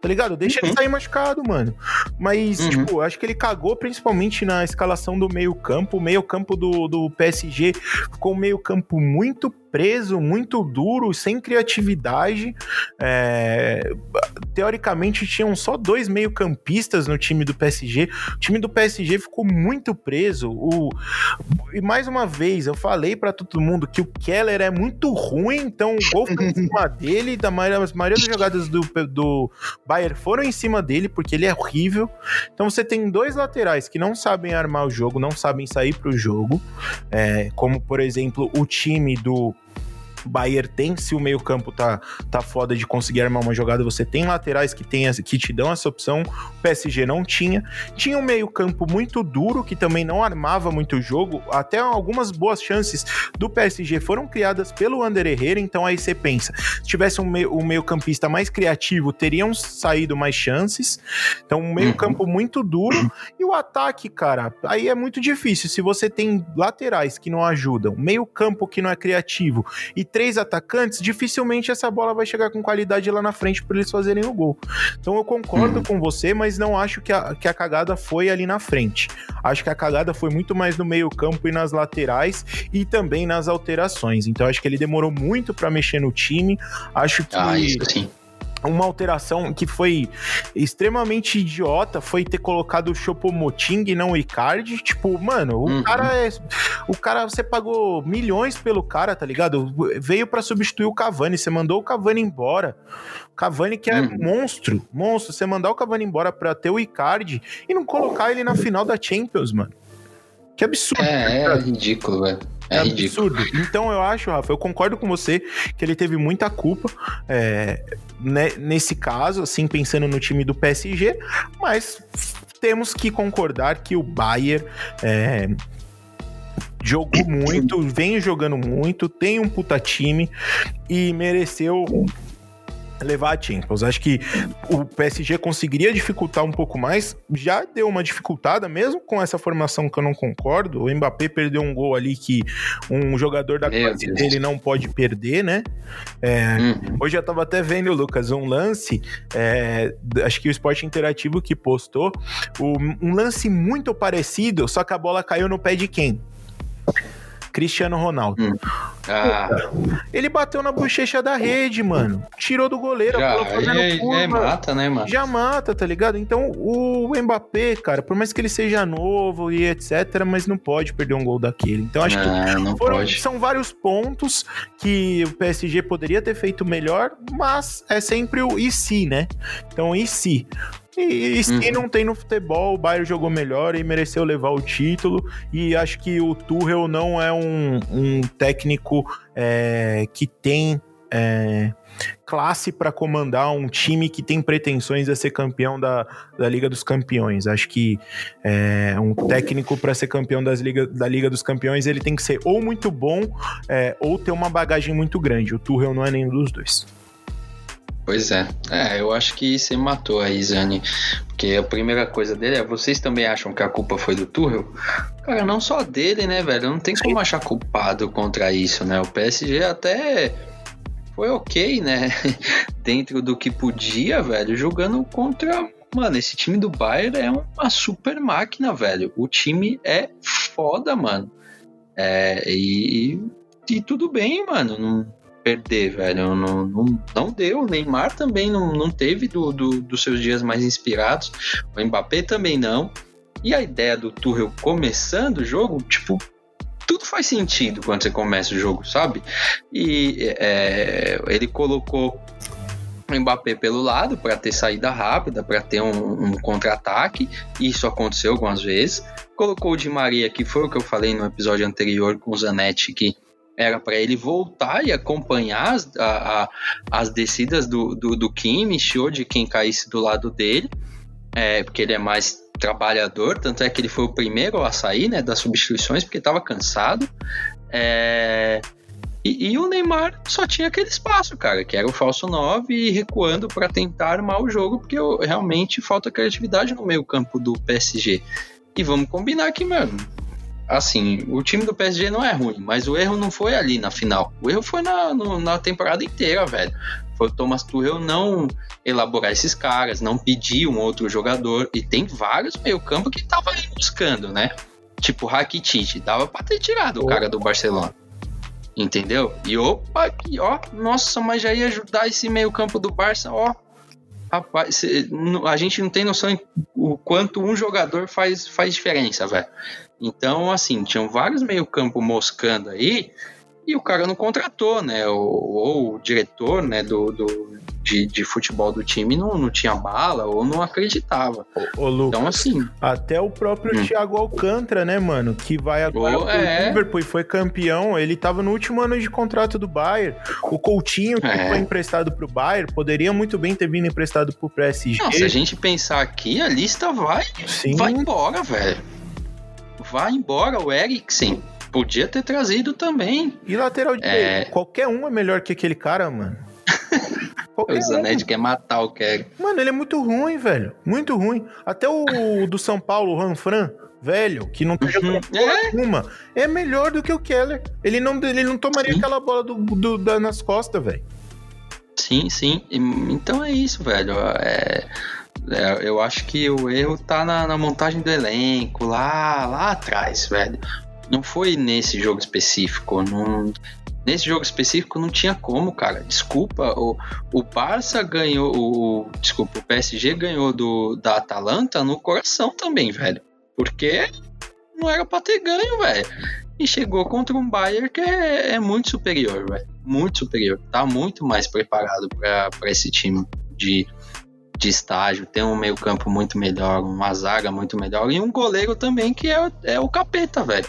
Tá ligado? Deixa uhum. ele sair machucado, mano. Mas, uhum. tipo, acho que ele cagou principalmente na escalação do meio-campo. O meio-campo do, do PSG ficou um meio-campo muito preso, muito duro, sem criatividade. É... Teoricamente, tinham só dois meio-campistas no time do PSG. O time do PSG ficou muito preso. O... E mais uma vez, eu falei para todo mundo que o Keller é muito ruim, então o gol foi em cima dele. Da maioria, as maioria das jogadas do, do Bayern foram em cima dele, porque ele é horrível. Então você tem dois laterais que não sabem armar o jogo, não sabem sair pro jogo. É, como, por exemplo, o time do Bayern tem, se o meio-campo tá, tá foda de conseguir armar uma jogada, você tem laterais que, tem, que te dão essa opção. O PSG não tinha. Tinha um meio-campo muito duro, que também não armava muito o jogo. Até algumas boas chances do PSG foram criadas pelo Ander Herrera. Então aí você pensa, se tivesse um, meio, um meio-campista mais criativo, teriam saído mais chances. Então, um meio-campo uhum. muito duro. E o ataque, cara, aí é muito difícil. Se você tem laterais que não ajudam, meio-campo que não é criativo e três atacantes, dificilmente essa bola vai chegar com qualidade lá na frente para eles fazerem o gol. Então eu concordo uhum. com você, mas não acho que a, que a cagada foi ali na frente. Acho que a cagada foi muito mais no meio-campo e nas laterais e também nas alterações. Então acho que ele demorou muito para mexer no time. Acho que. Ah, isso sim uma alteração que foi extremamente idiota foi ter colocado o Chopomoting e não o Icardi. Tipo, mano, o uhum. cara é. O cara, você pagou milhões pelo cara, tá ligado? Veio para substituir o Cavani, você mandou o Cavani embora. O Cavani que é uhum. monstro, monstro. Você mandar o Cavani embora pra ter o Icardi e não colocar ele na final da Champions, mano. Que absurdo. É, é ridículo, velho. É, é absurdo. Então eu acho, Rafa, eu concordo com você que ele teve muita culpa é, né, nesse caso, assim, pensando no time do PSG, mas temos que concordar que o Bayern é, jogou muito, vem jogando muito, tem um puta time e mereceu levar a Champions. Acho que o PSG conseguiria dificultar um pouco mais, já deu uma dificultada, mesmo com essa formação que eu não concordo. O Mbappé perdeu um gol ali que um jogador da classe dele não pode perder, né? É, uhum. Hoje eu tava até vendo, Lucas, um lance, é, acho que o Esporte Interativo que postou, um lance muito parecido, só que a bola caiu no pé de quem? Cristiano Ronaldo. Hum. Ah. Ele bateu na bochecha da rede, mano. Tirou do goleiro. Já, é, é, mata, né, mano? Já mata, tá ligado? Então, o Mbappé, cara, por mais que ele seja novo e etc., mas não pode perder um gol daquele. Então, acho não, que foram, são vários pontos que o PSG poderia ter feito melhor, mas é sempre o e se, né? Então, e se? E, e se uhum. não tem no futebol, o Bayern jogou melhor e mereceu levar o título. E acho que o Tuchel não é um, um técnico é, que tem é, classe para comandar um time que tem pretensões a ser campeão da, da Liga dos Campeões. Acho que é, um técnico para ser campeão das Liga, da Liga dos Campeões ele tem que ser ou muito bom é, ou ter uma bagagem muito grande. O Tuchel não é nenhum dos dois. Pois é. É, eu acho que você matou a Izane. Porque a primeira coisa dele é: vocês também acham que a culpa foi do Tuchel? Cara, não só dele, né, velho? Não tem como achar culpado contra isso, né? O PSG até foi ok, né? Dentro do que podia, velho, jogando contra. Mano, esse time do Bayern é uma super máquina, velho. O time é foda, mano. É, e, e tudo bem, mano. Não, perder, velho. Não, não, não deu. O Neymar também não, não teve do, do, dos seus dias mais inspirados. O Mbappé também não. E a ideia do Tuchel começando o jogo, tipo, tudo faz sentido quando você começa o jogo, sabe? E é, ele colocou o Mbappé pelo lado para ter saída rápida, para ter um, um contra-ataque. Isso aconteceu algumas vezes. Colocou o Di Maria, que foi o que eu falei no episódio anterior com o Zanetti, que era para ele voltar e acompanhar as, a, a, as descidas do, do, do Kimmich ou de quem caísse do lado dele, é, porque ele é mais trabalhador, tanto é que ele foi o primeiro a sair né, das substituições, porque estava cansado. É, e, e, o Neymar só tinha aquele espaço, cara, que era o falso 9 e recuando para tentar armar o jogo, porque realmente falta criatividade no meio campo do PSG. E vamos combinar aqui, mano. Assim, o time do PSG não é ruim, mas o erro não foi ali na final. O erro foi na, no, na temporada inteira, velho. Foi o Thomas Tuchel não elaborar esses caras, não pedir um outro jogador. E tem vários meio-campo que tava aí buscando, né? Tipo Rakitic, dava pra ter tirado o cara do Barcelona. Entendeu? E opa, aqui, ó, nossa, mas já ia ajudar esse meio-campo do Barça, ó. Rapaz, a gente não tem noção o quanto um jogador faz, faz diferença, velho. Então, assim, tinham vários meio-campo moscando aí e o cara não contratou, né? Ou, ou o diretor né, do, do de, de, futebol do time não, não tinha bala ou não acreditava. Ô, então, assim. Até o próprio hum. Thiago Alcântara, né, mano? Que vai agora oh, é. Liverpool e foi campeão. Ele tava no último ano de contrato do Bayern. O Coutinho, que é. foi emprestado pro Bayern, poderia muito bem ter vindo emprestado pro PSG. Não, se a gente pensar aqui, a lista vai, Sim. vai embora, velho. Vai embora o Eriksen Podia ter trazido também. E lateral de é... qualquer um é melhor que aquele cara, mano. o Zanetti um. quer matar o Kerry. Mano, ele é muito ruim, velho. Muito ruim. Até o do São Paulo, o Ranfran, velho, que não tá jogando é. nenhuma, é melhor do que o Keller. Ele não, ele não tomaria sim. aquela bola do, do, da, nas costas, velho. Sim, sim. Então é isso, velho. É, é, eu acho que o erro tá na, na, montagem do elenco, lá, lá atrás, velho não foi nesse jogo específico. Não, nesse jogo específico não tinha como, cara. Desculpa, o, o Barça ganhou, o, desculpa, o PSG ganhou do, da Atalanta no coração também, velho. Porque não era pra ter ganho, velho. E chegou contra um Bayern que é, é muito superior, velho. Muito superior. Tá muito mais preparado para esse time de, de estágio. Tem um meio-campo muito melhor, uma zaga muito melhor. E um goleiro também que é, é o capeta, velho.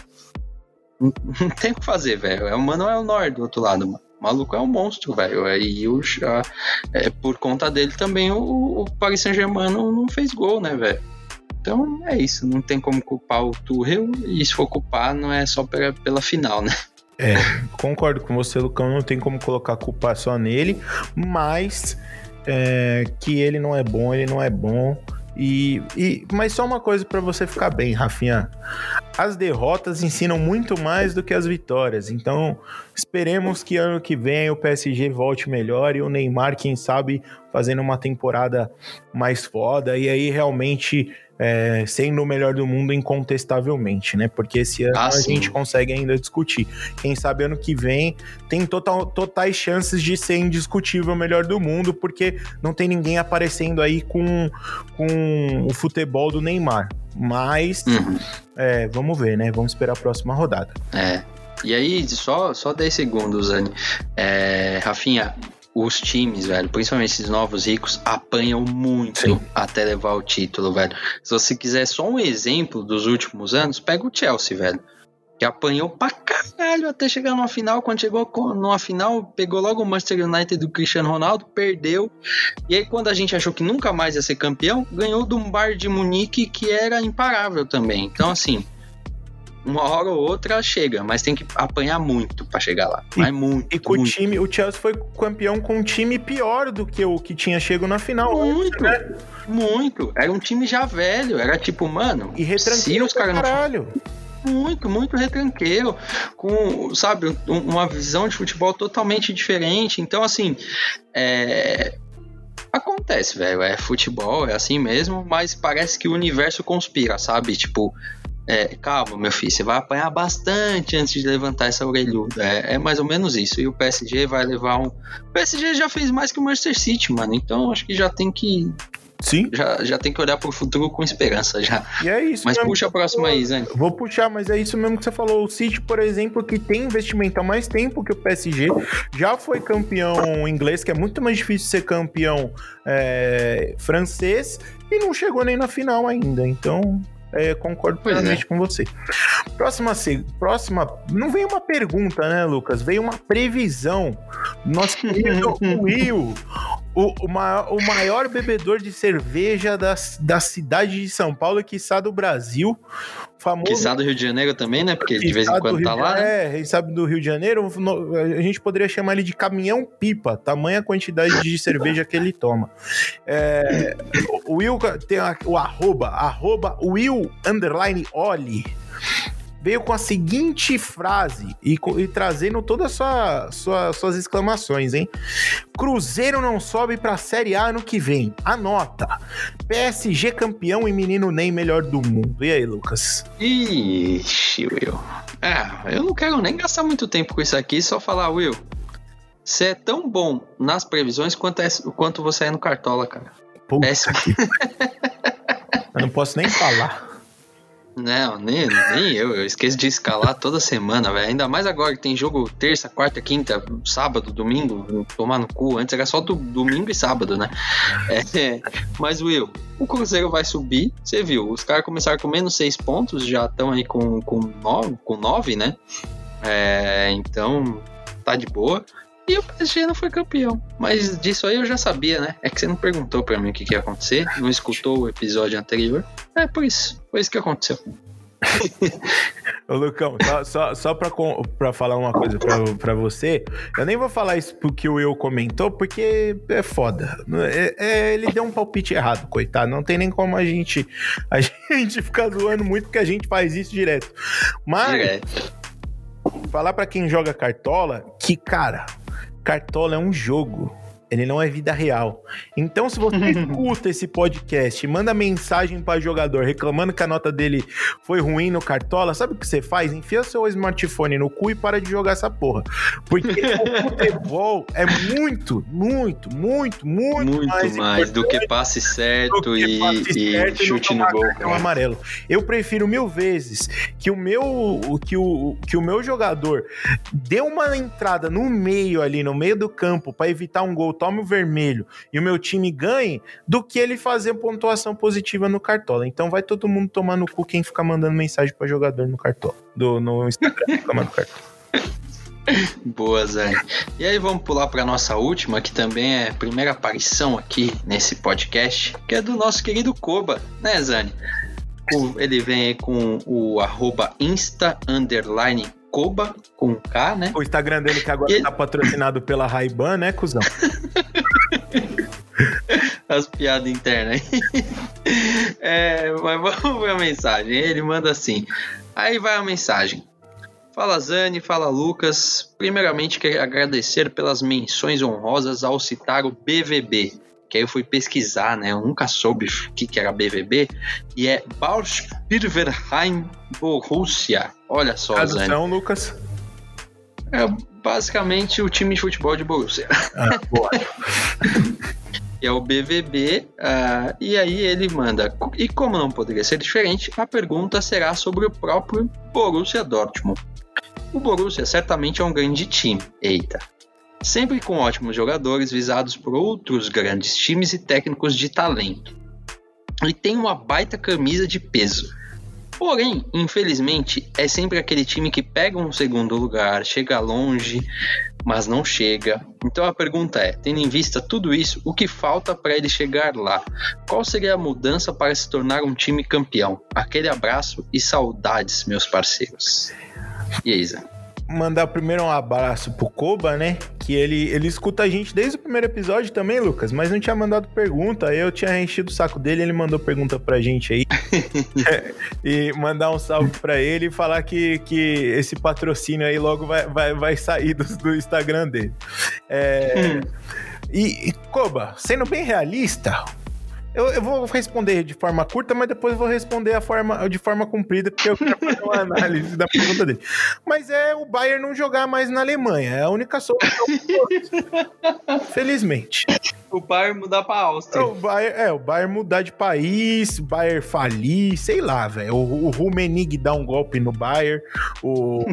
Não tem o que fazer, velho. É o Manuel Nord do outro lado, mano. O maluco é um monstro, velho. E o, é, por conta dele também o, o Paris Saint-Germain não, não, fez gol, né, velho? Então é isso. Não tem como culpar o Tuchel. E se for culpar, não é só pela, pela final, né? É, concordo com você, Lucão. Não tem como colocar culpa só nele. Mas é, que ele não é bom, ele não é bom. E, e, mas só uma coisa para você ficar bem, Rafinha. As derrotas ensinam muito mais do que as vitórias. Então, esperemos que ano que vem o PSG volte melhor e o Neymar, quem sabe, fazendo uma temporada mais foda e aí realmente é, sendo o melhor do mundo incontestavelmente, né? Porque esse ano ah, a gente consegue ainda discutir. Quem sabe ano que vem tem total, totais chances de ser indiscutível o melhor do mundo, porque não tem ninguém aparecendo aí com, com o futebol do Neymar. Mas uhum. é, vamos ver, né? Vamos esperar a próxima rodada. É. E aí, só, só 10 segundos, Anne. É, Rafinha, os times, velho, principalmente esses novos ricos, apanham muito Sim. até levar o título, velho. Se você quiser só um exemplo dos últimos anos, pega o Chelsea, velho. Que apanhou pra caralho até chegar numa final. Quando chegou numa final, pegou logo o Manchester United do Cristiano Ronaldo, perdeu. E aí, quando a gente achou que nunca mais ia ser campeão, ganhou do Bar de Munique, que era imparável também. Então, assim, uma hora ou outra chega, mas tem que apanhar muito para chegar lá. Mas e, muito. E com muito. o time, o Chelsea foi campeão com um time pior do que o que tinha chego na final. Muito, né? muito. Era um time já velho, era tipo, mano. E retranqueiro os caras caralho. Muito, muito retranqueiro, com, sabe, uma visão de futebol totalmente diferente. Então, assim, é, acontece, velho. É futebol, é assim mesmo, mas parece que o universo conspira, sabe? Tipo, é, calma, meu filho, você vai apanhar bastante antes de levantar essa orelhuda. É, é, mais ou menos isso. E o PSG vai levar um. O PSG já fez mais que o Manchester City, mano. Então acho que já tem que Sim. Já, já tem que olhar pro futuro com esperança já. E é isso. Mas puxa a próxima aí, Zane. Vou puxar, mas é isso mesmo que você falou. O City, por exemplo, que tem investimento há mais tempo que o PSG, já foi campeão inglês, que é muito mais difícil ser campeão é, francês, e não chegou nem na final ainda. Então, é, concordo é. plenamente com você. Próxima, próxima. Não veio uma pergunta, né, Lucas? Veio uma previsão. Nosso querido Will, o, o, maior, o maior bebedor de cerveja da, da cidade de São Paulo e, quiçá, do Brasil. Famoso. Quiçá do Rio de Janeiro também, né? Porque de vez em do quando tá lá, né? É, quem sabe do Rio de Janeiro, a gente poderia chamar ele de caminhão-pipa, tamanha quantidade de cerveja que ele toma. É, o Will tem o arroba, arroba Will underline Oli. Veio com a seguinte frase e, e trazendo todas as sua, sua- suas exclamações, hein? Cruzeiro não sobe pra Série A ano que vem. Anota. PSG campeão e menino Ney melhor do mundo. E aí, Lucas? Ixi, Will. É, eu não quero nem gastar muito tempo com isso aqui, só falar, Will. Você é tão bom nas previsões quanto, é, quanto você é no Cartola, cara. Puta Péssimo. Eu não posso nem falar. Não, nem, nem eu. Eu esqueço de escalar toda semana, velho. Ainda mais agora que tem jogo terça, quarta, quinta, sábado, domingo. Tomar no cu. Antes era só do, domingo e sábado, né? É, mas, Will, o Cruzeiro vai subir. Você viu, os caras começaram com menos seis pontos, já estão aí com, com, nove, com nove, né? É, então, tá de boa. E o PSG não foi campeão. Mas disso aí eu já sabia, né? É que você não perguntou pra mim o que, que ia acontecer, não escutou o episódio anterior. É por isso. Foi isso que aconteceu. Ô, Lucão, só, só, só pra, pra falar uma coisa pra, pra você, eu nem vou falar isso porque o Will comentou, porque é foda. É- é, ele deu um palpite errado, coitado. Não tem nem como a gente, a gente ficar zoando muito, porque a gente faz isso direto. Mas, Direto. falar pra quem joga cartola que, cara, cartola é um jogo. Ele não é vida real. Então, se você escuta esse podcast e manda mensagem para jogador reclamando que a nota dele foi ruim no Cartola, sabe o que você faz? Enfia seu smartphone no cu e para de jogar essa porra. Porque o futebol é muito, muito, muito, muito, Muito mais, mais, do que passe certo do que e, passe e certo e chute no gol. cara. amarelo. Eu prefiro mil vezes que o meu que o, que o meu jogador dê uma entrada no meio ali, no meio do campo, para evitar um gol, tome o vermelho e o meu time ganhe, do que ele fazer pontuação positiva no Cartola. Então vai todo mundo tomar no cu quem fica mandando mensagem para jogador no Cartola, do, no Instagram do Cartola. Boa, Zane. E aí vamos pular para nossa última, que também é a primeira aparição aqui nesse podcast, que é do nosso querido Koba, né, Zane? Ele vem aí com o arroba insta underline Koba, com K, né? O Instagram dele que agora Ele- tá patrocinado pela Ray-Ban, né, cuzão? As piadas internas aí. É, mas vamos ver a mensagem. Ele manda assim. Aí vai a mensagem. Fala Zane, fala Lucas. Primeiramente quero agradecer pelas menções honrosas ao citar o BVB. Que aí eu fui pesquisar, né? Eu nunca soube o que, que era BVB. E é Bausbirverheim Borussia. Olha só, Zane. Tradução, Lucas. É basicamente o time de futebol de Borussia. Ah, boa. é o BVB, ah, e aí ele manda. E como não poderia ser diferente, a pergunta será sobre o próprio Borussia Dortmund. O Borussia certamente é um grande time, eita. Sempre com ótimos jogadores visados por outros grandes times e técnicos de talento. E tem uma baita camisa de peso. Porém, infelizmente, é sempre aquele time que pega um segundo lugar, chega longe, mas não chega. Então a pergunta é: tendo em vista tudo isso, o que falta para ele chegar lá? Qual seria a mudança para se tornar um time campeão? Aquele abraço e saudades, meus parceiros. E aí, Zé? Mandar primeiro um abraço pro Koba, né? Que ele, ele escuta a gente desde o primeiro episódio também, Lucas, mas não tinha mandado pergunta. Aí eu tinha enchido o saco dele, ele mandou pergunta pra gente aí. e mandar um salve pra ele e falar que, que esse patrocínio aí logo vai, vai, vai sair do, do Instagram dele. É, e, e, Koba, sendo bem realista, eu, eu, vou responder de forma curta, mas depois eu vou responder a forma, de forma comprida, porque eu quero fazer uma análise da pergunta dele. Mas é o Bayern não jogar mais na Alemanha. É a única solução. Felizmente. O Bayern mudar pra Áustria. O Bayern, é, o Bayern mudar de país, o Bayern falir, sei lá, velho. O, o Rumenig dar um golpe no Bayern, o...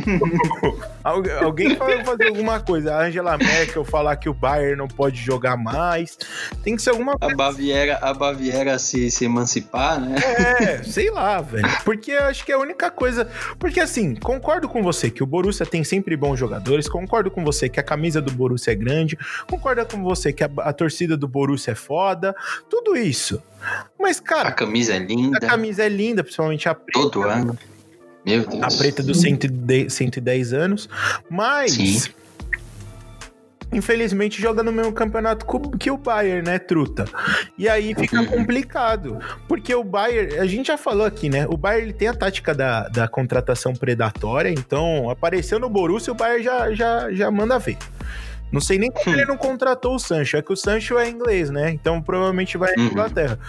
alguém vai fazer alguma coisa. A Angela Merkel falar que o Bayern não pode jogar mais. Tem que ser alguma coisa. A Baviera, a Baviera se, se emancipar, né? É, sei lá, velho. Porque eu acho que é a única coisa... Porque assim, concordo com você que o Borussia tem sempre bons jogadores, concordo com você que a camisa do Borussia é grande, concordo com você que a, a torcida do Borussia é foda, tudo isso. Mas, cara. A camisa é linda. A camisa é linda, principalmente a preta. Todo ano. Meu Deus. A preta dos 110, 110 anos. Mas. Sim. Infelizmente joga no mesmo campeonato que o Bayern, né, truta? E aí fica uhum. complicado, porque o Bayern, a gente já falou aqui, né? O Bayern ele tem a tática da, da contratação predatória, então apareceu no Borussia, o Bayern já, já, já manda ver. Não sei nem como ele não contratou o Sancho. É que o Sancho é inglês, né? Então provavelmente vai à uhum. Inglaterra.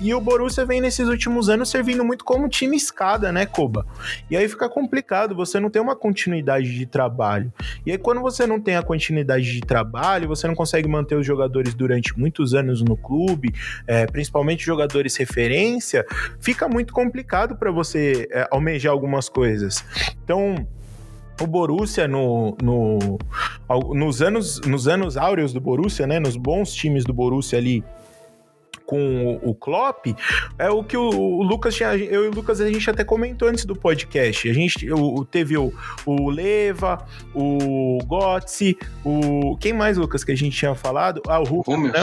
E o Borussia vem nesses últimos anos servindo muito como time escada, né, Koba? E aí fica complicado, você não tem uma continuidade de trabalho. E aí quando você não tem a continuidade de trabalho, você não consegue manter os jogadores durante muitos anos no clube, é, principalmente jogadores referência, fica muito complicado para você é, almejar algumas coisas. Então, o Borussia no, no, nos, anos, nos anos áureos do Borussia, né, nos bons times do Borussia ali com o, Klopp, é o que o, o, Lucas tinha, eu e o Lucas a gente até comentou antes do podcast. A gente o, teve o, o Leva, o Götze, o quem mais Lucas que a gente tinha falado? Ah, o Hulk, né?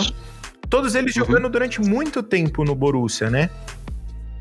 Todos eles uhum. jogando durante muito tempo no Borussia, né?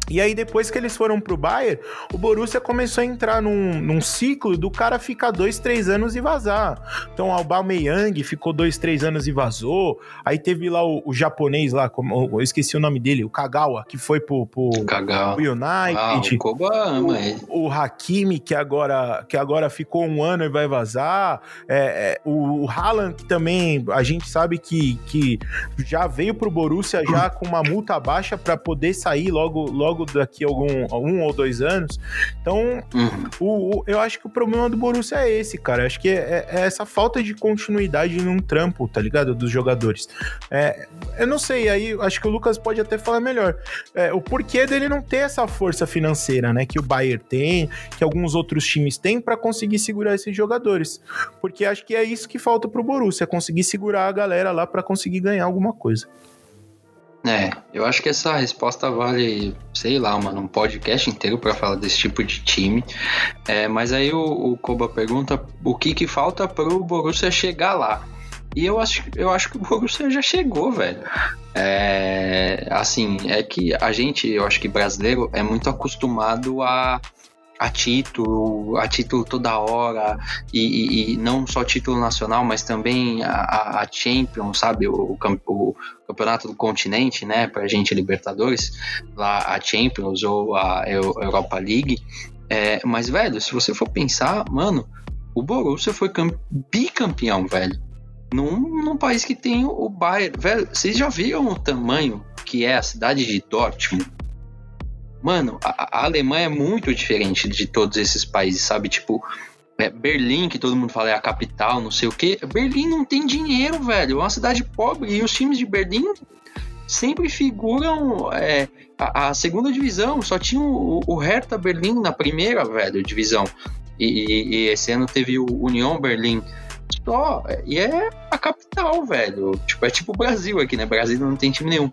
E aí, depois que eles foram pro Bayern, o Borussia começou a entrar num, num ciclo do cara ficar dois, três anos e vazar. Então, o Aubameyang ficou dois, três anos e vazou. Aí teve lá o, o japonês lá, como, eu esqueci o nome dele, o Kagawa, que foi pro, pro, Kagawa. pro United. Ah, o Koba ama ele. O, o Hakimi, que agora, que agora ficou um ano e vai vazar. É, é, o, o Haaland, que também a gente sabe que, que já veio pro Borussia já com uma multa baixa para poder sair logo, logo logo daqui a algum um ou dois anos. Então, uhum. o, o, eu acho que o problema do Borussia é esse, cara. Eu acho que é, é, essa falta de continuidade num trampo, tá ligado? Dos jogadores. É, eu não sei, aí acho que o Lucas pode até falar melhor. É, o porquê dele não ter essa força financeira, né? Que o Bayern tem, que alguns outros times têm para conseguir segurar esses jogadores. Porque acho que é isso que falta pro Borussia, conseguir segurar a galera lá para conseguir ganhar alguma coisa. É, eu acho que essa resposta vale, sei lá, mano, um podcast inteiro para falar desse tipo de time. É, mas aí o, o Koba pergunta o que que falta pro Borussia chegar lá. E eu acho, eu acho que o Borussia já chegou, velho. É, assim, é que a gente, eu acho que brasileiro, é muito acostumado a a título, a título toda hora, e, e, e, não só título nacional, mas também a, a Champions, sabe? O, o, campeonato do continente, né? Pra gente, Libertadores, lá a Champions ou a Europa League. É, mas, velho, se você for pensar, mano, o Borussia foi bicampeão, velho. Num, num país que tem o Bayern. Velho, vocês já viram o tamanho que é a cidade de Dortmund? Mano, a, a Alemanha é muito diferente de todos esses países, sabe? Tipo, é Berlim, que todo mundo fala é a capital, não sei o que. Berlim não tem dinheiro, velho. É uma cidade pobre. E os times de Berlim sempre figuram é, a, a, segunda divisão. Só tinha o, o Hertha Berlim na primeira, velho, divisão. E, e, e, esse ano teve o União Berlim. Só. E é a capital, velho. Tipo, é tipo o Brasil aqui, né? Brasil não tem time nenhum.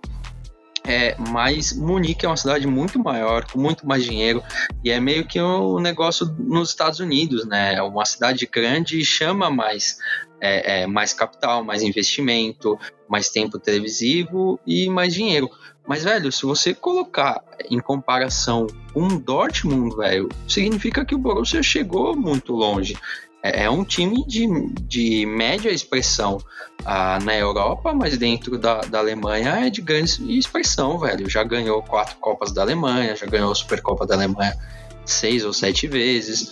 É, mas Munique é uma cidade muito maior, com muito mais dinheiro, e é meio que um negócio nos Estados Unidos, né? É uma cidade grande chama mais, é, é, mais capital, mais investimento, mais tempo televisivo e mais dinheiro. Mas, velho, se você colocar em comparação com Dortmund, velho, significa que o Borussia chegou muito longe. É, é um time de, de média expressão ah, na Europa, mas dentro da, da Alemanha é de grande expressão, velho. Já ganhou quatro Copas da Alemanha, já ganhou a Supercopa da Alemanha seis ou sete vezes.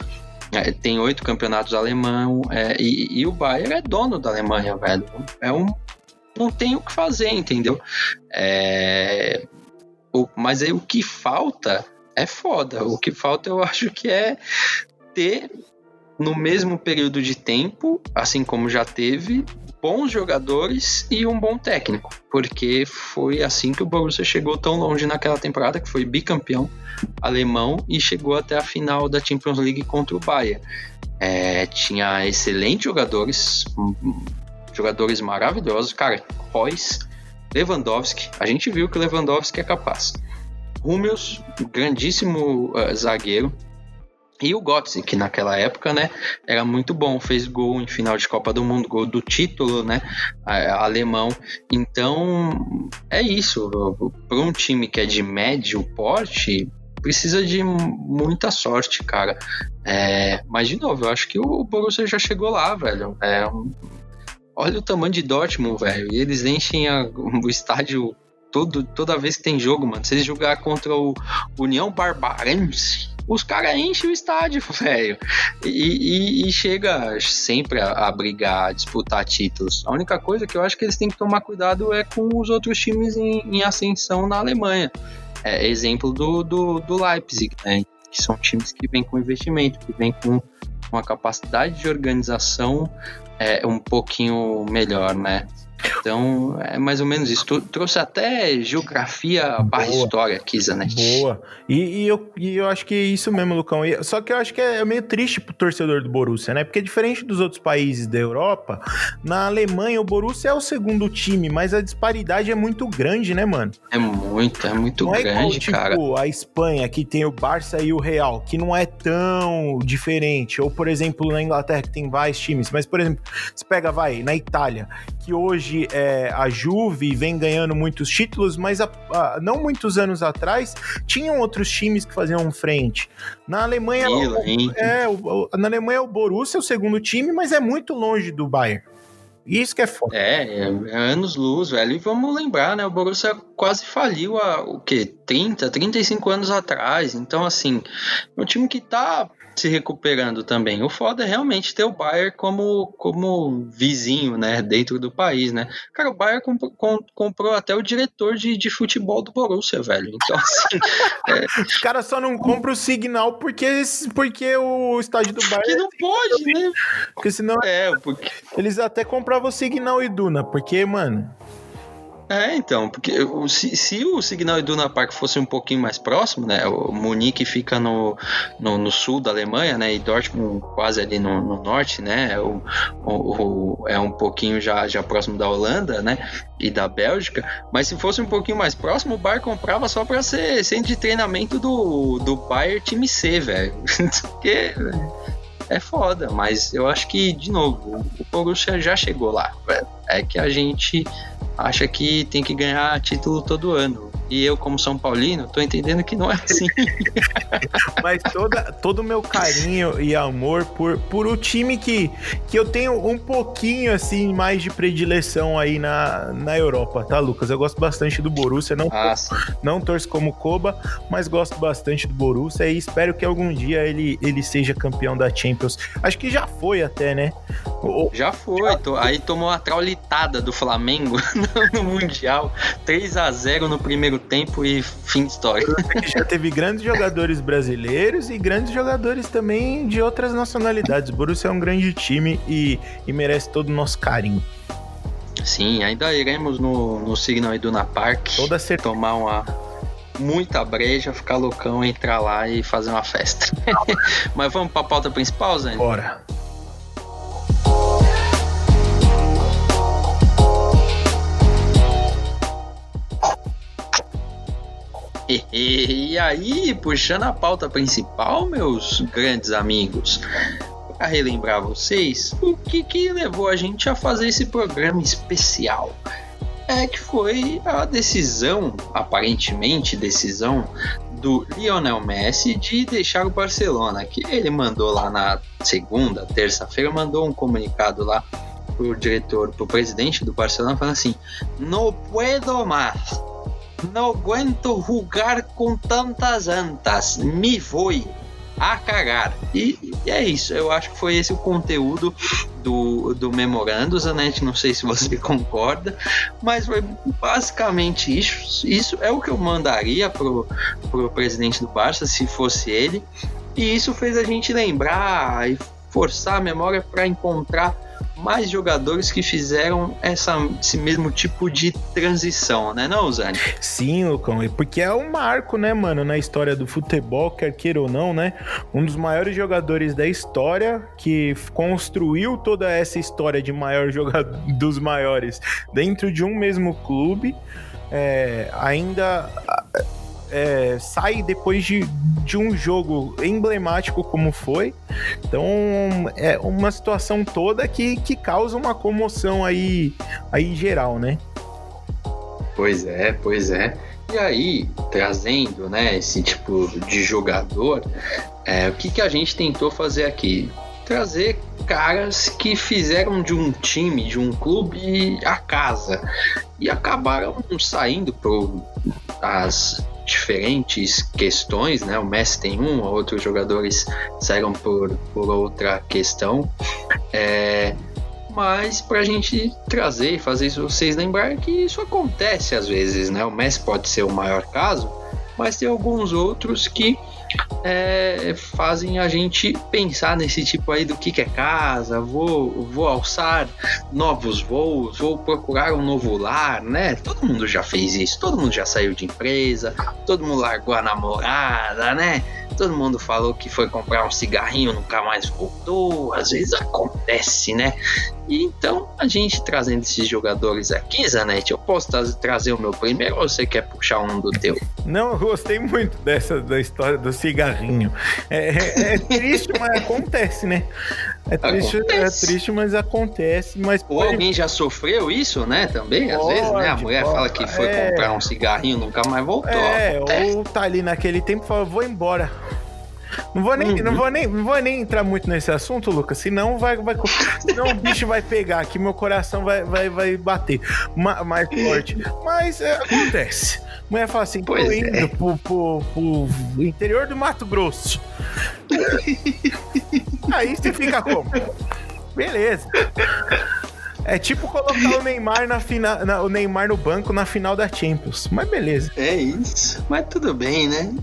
É, tem oito campeonatos alemão é, e, e, o Bayern é dono da Alemanha, velho. É um, não tem o que fazer, entendeu? É, o, mas aí o que falta é foda. O que falta eu acho que é ter no mesmo período de tempo, assim como já teve, bons jogadores e um bom técnico, porque foi assim que o Borussia chegou tão longe naquela temporada, que foi bicampeão alemão e chegou até a final da Champions League contra o Bayern. É, tinha excelentes jogadores, jogadores maravilhosos, cara, Royce, Lewandowski, a gente viu que Lewandowski é capaz. Hummels, grandíssimo uh, zagueiro, e o Götze, que naquela época, né, era muito bom, fez gol em final de Copa do Mundo, gol do título, né, alemão. Então, é isso. Para um time que é de médio porte, precisa de muita sorte, cara. É, mas, de novo, eu acho que o Borussia já chegou lá, velho. É, olha o tamanho de Dortmund, velho. E eles enchem a, o estádio todo, toda vez que tem jogo, mano. Se eles jogar contra o União Barbarense, os caras enchem o estádio, velho. E, e, e, chega sempre a, a, brigar, a disputar títulos. A única coisa que eu acho que eles têm que tomar cuidado é com os outros times em, em ascensão na Alemanha. É, exemplo do, do, do Leipzig, né? Que são times que vêm com investimento, que vêm com uma capacidade de organização é, um pouquinho melhor, né? Então, é mais ou menos isso. Tu trouxe até geografia barra história aqui, Zanetti. Boa. E, e, eu, e eu acho que é isso mesmo, Lucão. E, só que eu acho que é meio triste pro torcedor do Borussia, né? Porque diferente dos outros países da Europa, na Alemanha o Borussia é o segundo time, mas a disparidade é muito grande, né, mano? É muito, é muito não grande, é igual, tipo, cara. a Espanha, que tem o Barça e o Real, que não é tão diferente. Ou, por exemplo, na Inglaterra, que tem vários times. Mas, por exemplo, você pega, vai, na Itália, que hoje é, a Juve vem ganhando muitos títulos, mas a, a, não muitos anos atrás tinham outros times que faziam frente. Na Alemanha, o, é, o, na Alemanha o Borussia é o segundo time, mas é muito longe do Bayern. Isso que é foda. É, é, é anos luz, velho. E vamos lembrar, né? O Borussia quase faliu há o quê? 30, 35 anos atrás. Então, assim, é um time que tá se recuperando também. O foda é realmente ter o Bayern como, como vizinho, né, dentro do país, né? Cara, o Bayern comp com, comprou até o diretor de, de futebol do Borussia, velho. Então, assim... é... Os caras só não compram o Signal porque, porque o estádio do Bayern... Porque não pode, né? Porque senão... É, porque... Eles até compravam o Signal e Duna, porque, mano... É, então, porque se, se o Signal Iduna Park fosse um pouquinho mais próximo, né? O Munique fica no, no, no sul da Alemanha, né? E Dortmund quase ali no, no norte, né? O, o, o, é um pouquinho já, já próximo da Holanda, né? E da Bélgica. Mas se fosse um pouquinho mais próximo, o Bayern comprava só para ser centro de treinamento do, do Bayern time C, velho. porque é foda, mas eu acho que, de novo, o Borussia já chegou lá. É que a gente acha que tem que ganhar título todo ano. E eu, como São Paulino, tô entendendo que não é assim. Mas toda, todo o meu carinho e amor por, por o time que, que eu tenho um pouquinho, assim, mais de predileção aí na, na Europa, tá, Lucas? Eu gosto bastante do Borussia, não, ah, não torço como Koba, mas gosto bastante do Borussia e espero que algum dia ele, ele seja campeão da Champions. Acho que já foi até, né? Já foi, aí tomou a traulitada do Flamengo no Mundial, 3 a 0 no primeiro tempo e fim de história. Já teve grandes jogadores brasileiros e grandes jogadores também de outras nacionalidades. O Borussia é um grande time e, e merece todo o nosso carinho. Sim, ainda iremos no, no Signal Iduna Park Toda certeza. tomar uma muita breja, ficar loucão, entrar lá e fazer uma festa. Mas vamos para a pauta principal, Zé? Bora. E aí, puxando a pauta principal, meus grandes amigos, para relembrar vocês, o que, que levou a gente a fazer esse programa especial? É que foi a decisão, aparentemente decisão, do Lionel Messi de deixar o Barcelona, que ele mandou lá na segunda, terça-feira, mandou um comunicado lá pro diretor, pro presidente do Barcelona, falando assim: "Não puedo mais não aguento jogar com tantas antas. Me foi a cagar. E, e, é isso. Eu acho que foi esse o conteúdo do, do memorando, Zanetti. Não sei se você concorda, mas foi basicamente isso. Isso é o que eu mandaria pro, pro presidente do Barça, se fosse ele. E isso fez a gente lembrar e forçar a memória para encontrar mais jogadores que fizeram essa, esse mesmo tipo de transição, né, não, Zani? Sim, Lucão, porque é um marco, né, mano, na história do futebol, quer queira ou não, né? Um dos maiores jogadores da história que construiu toda essa história de maior jogador dos maiores dentro de um mesmo clube. É, ainda é, sai depois de, de um jogo emblemático como foi. Então é uma situação toda que, que causa uma comoção aí, aí geral, né? Pois é, pois é. E aí, trazendo né, esse tipo de jogador, é, o que, que a gente tentou fazer aqui? Trazer caras que fizeram de um time, de um clube, a casa. E acabaram saindo para as diferentes questões, né? O Messi tem um, outros jogadores saíram por, por outra questão. É, mas para a gente trazer e fazer vocês lembrarem que isso acontece às vezes, né? O Messi pode ser o maior caso, mas tem alguns outros que é, fazem a gente pensar nesse tipo aí do que, que é casa, vou, vou alçar novos voos, vou procurar um novo lar, né? Todo mundo já fez isso, todo mundo já saiu de empresa, todo mundo largou a namorada, né? Todo mundo falou que foi comprar um cigarrinho, nunca mais voltou. Às vezes acontece, né? E então, a gente trazendo esses jogadores aqui, Zanetti, eu posso trazer o meu primeiro ou você quer puxar um do teu? Não, eu gostei muito dessa da história do cigarrinho. É, é, é triste, mas acontece, né? É triste, é acontece. é triste, mas acontece. Mas Ou pode... alguém já sofreu isso, né? Também, às pode, vezes, né? A mulher pode, fala que foi é... comprar um cigarrinho nunca mais voltou. É, acontece. ou tá ali naquele tempo e fala, vou embora. Não vou, nem, uhum. não, vou nem, não vou nem entrar muito nesse assunto, Lucas, senão vai, vai senão o bicho vai pegar aqui, meu coração vai, vai, vai bater mais forte. Mas é, acontece. A mulher fala assim, pois tô indo é. pro, pro, pro interior do Mato Grosso. Aí você fica como? Beleza. É tipo colocar o Neymar na final, na, o Neymar no banco na final da Champions. Mas beleza. É isso. Mas tudo bem, né?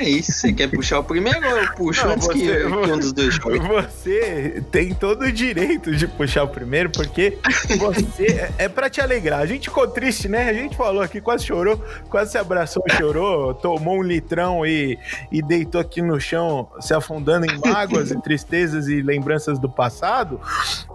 É isso. Você quer puxar o primeiro ou eu puxo Não, antes você, que, eu, que um dos dois for? Você tem todo o direito de puxar o primeiro, porque você é, é para te alegrar. A gente ficou triste, né? A gente falou aqui, quase chorou, quase se abraçou, chorou, tomou um litrão e, e deitou aqui no chão, se afundando em mágoas e tristezas e lembranças do passado.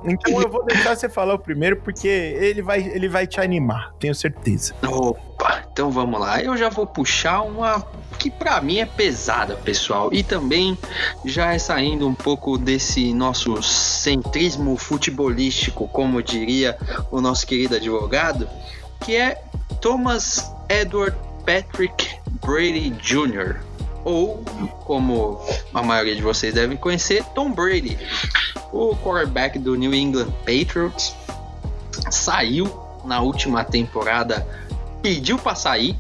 Então eu vou deixar você falar o primeiro porque ele vai, ele vai te animar, tenho certeza. Opa, então vamos lá. Eu já vou puxar uma que para mim é pesada, pessoal, e também já é saindo um pouco desse nosso centrismo futebolístico, como diria o nosso querido advogado, que é Thomas Edward Patrick Brady Jr ou como a maioria de vocês devem conhecer, Tom Brady, o quarterback do New England Patriots, saiu na última temporada, pediu para sair,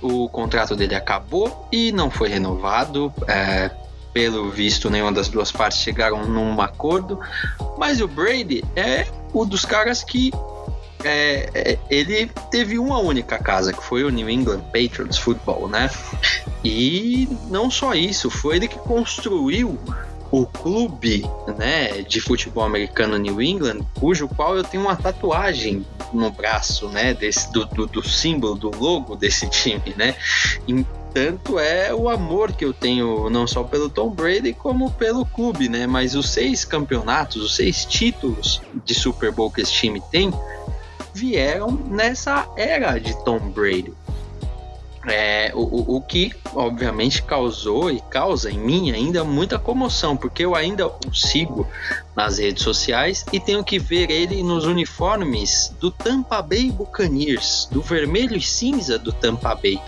o contrato dele acabou e não foi renovado. É, pelo visto, nenhuma das duas partes chegaram num acordo. Mas o Brady é um dos caras que é, é, ele teve uma única casa, que foi o New England Patriots Football, né? E não só isso, foi ele que construiu o clube né, de futebol americano New England, cujo qual eu tenho uma tatuagem no braço, né, desse, do, do, do símbolo, do logo desse time, né? E tanto é o amor que eu tenho não só pelo Tom Brady como pelo clube, né? Mas os seis campeonatos, os seis títulos de Super Bowl que esse time tem vieram nessa era de Tom Brady. É, o, o que obviamente causou e causa em mim ainda muita comoção, porque eu ainda o sigo nas redes sociais e tenho que ver ele nos uniformes do Tampa Bay Buccaneers, do vermelho e cinza do Tampa Bay.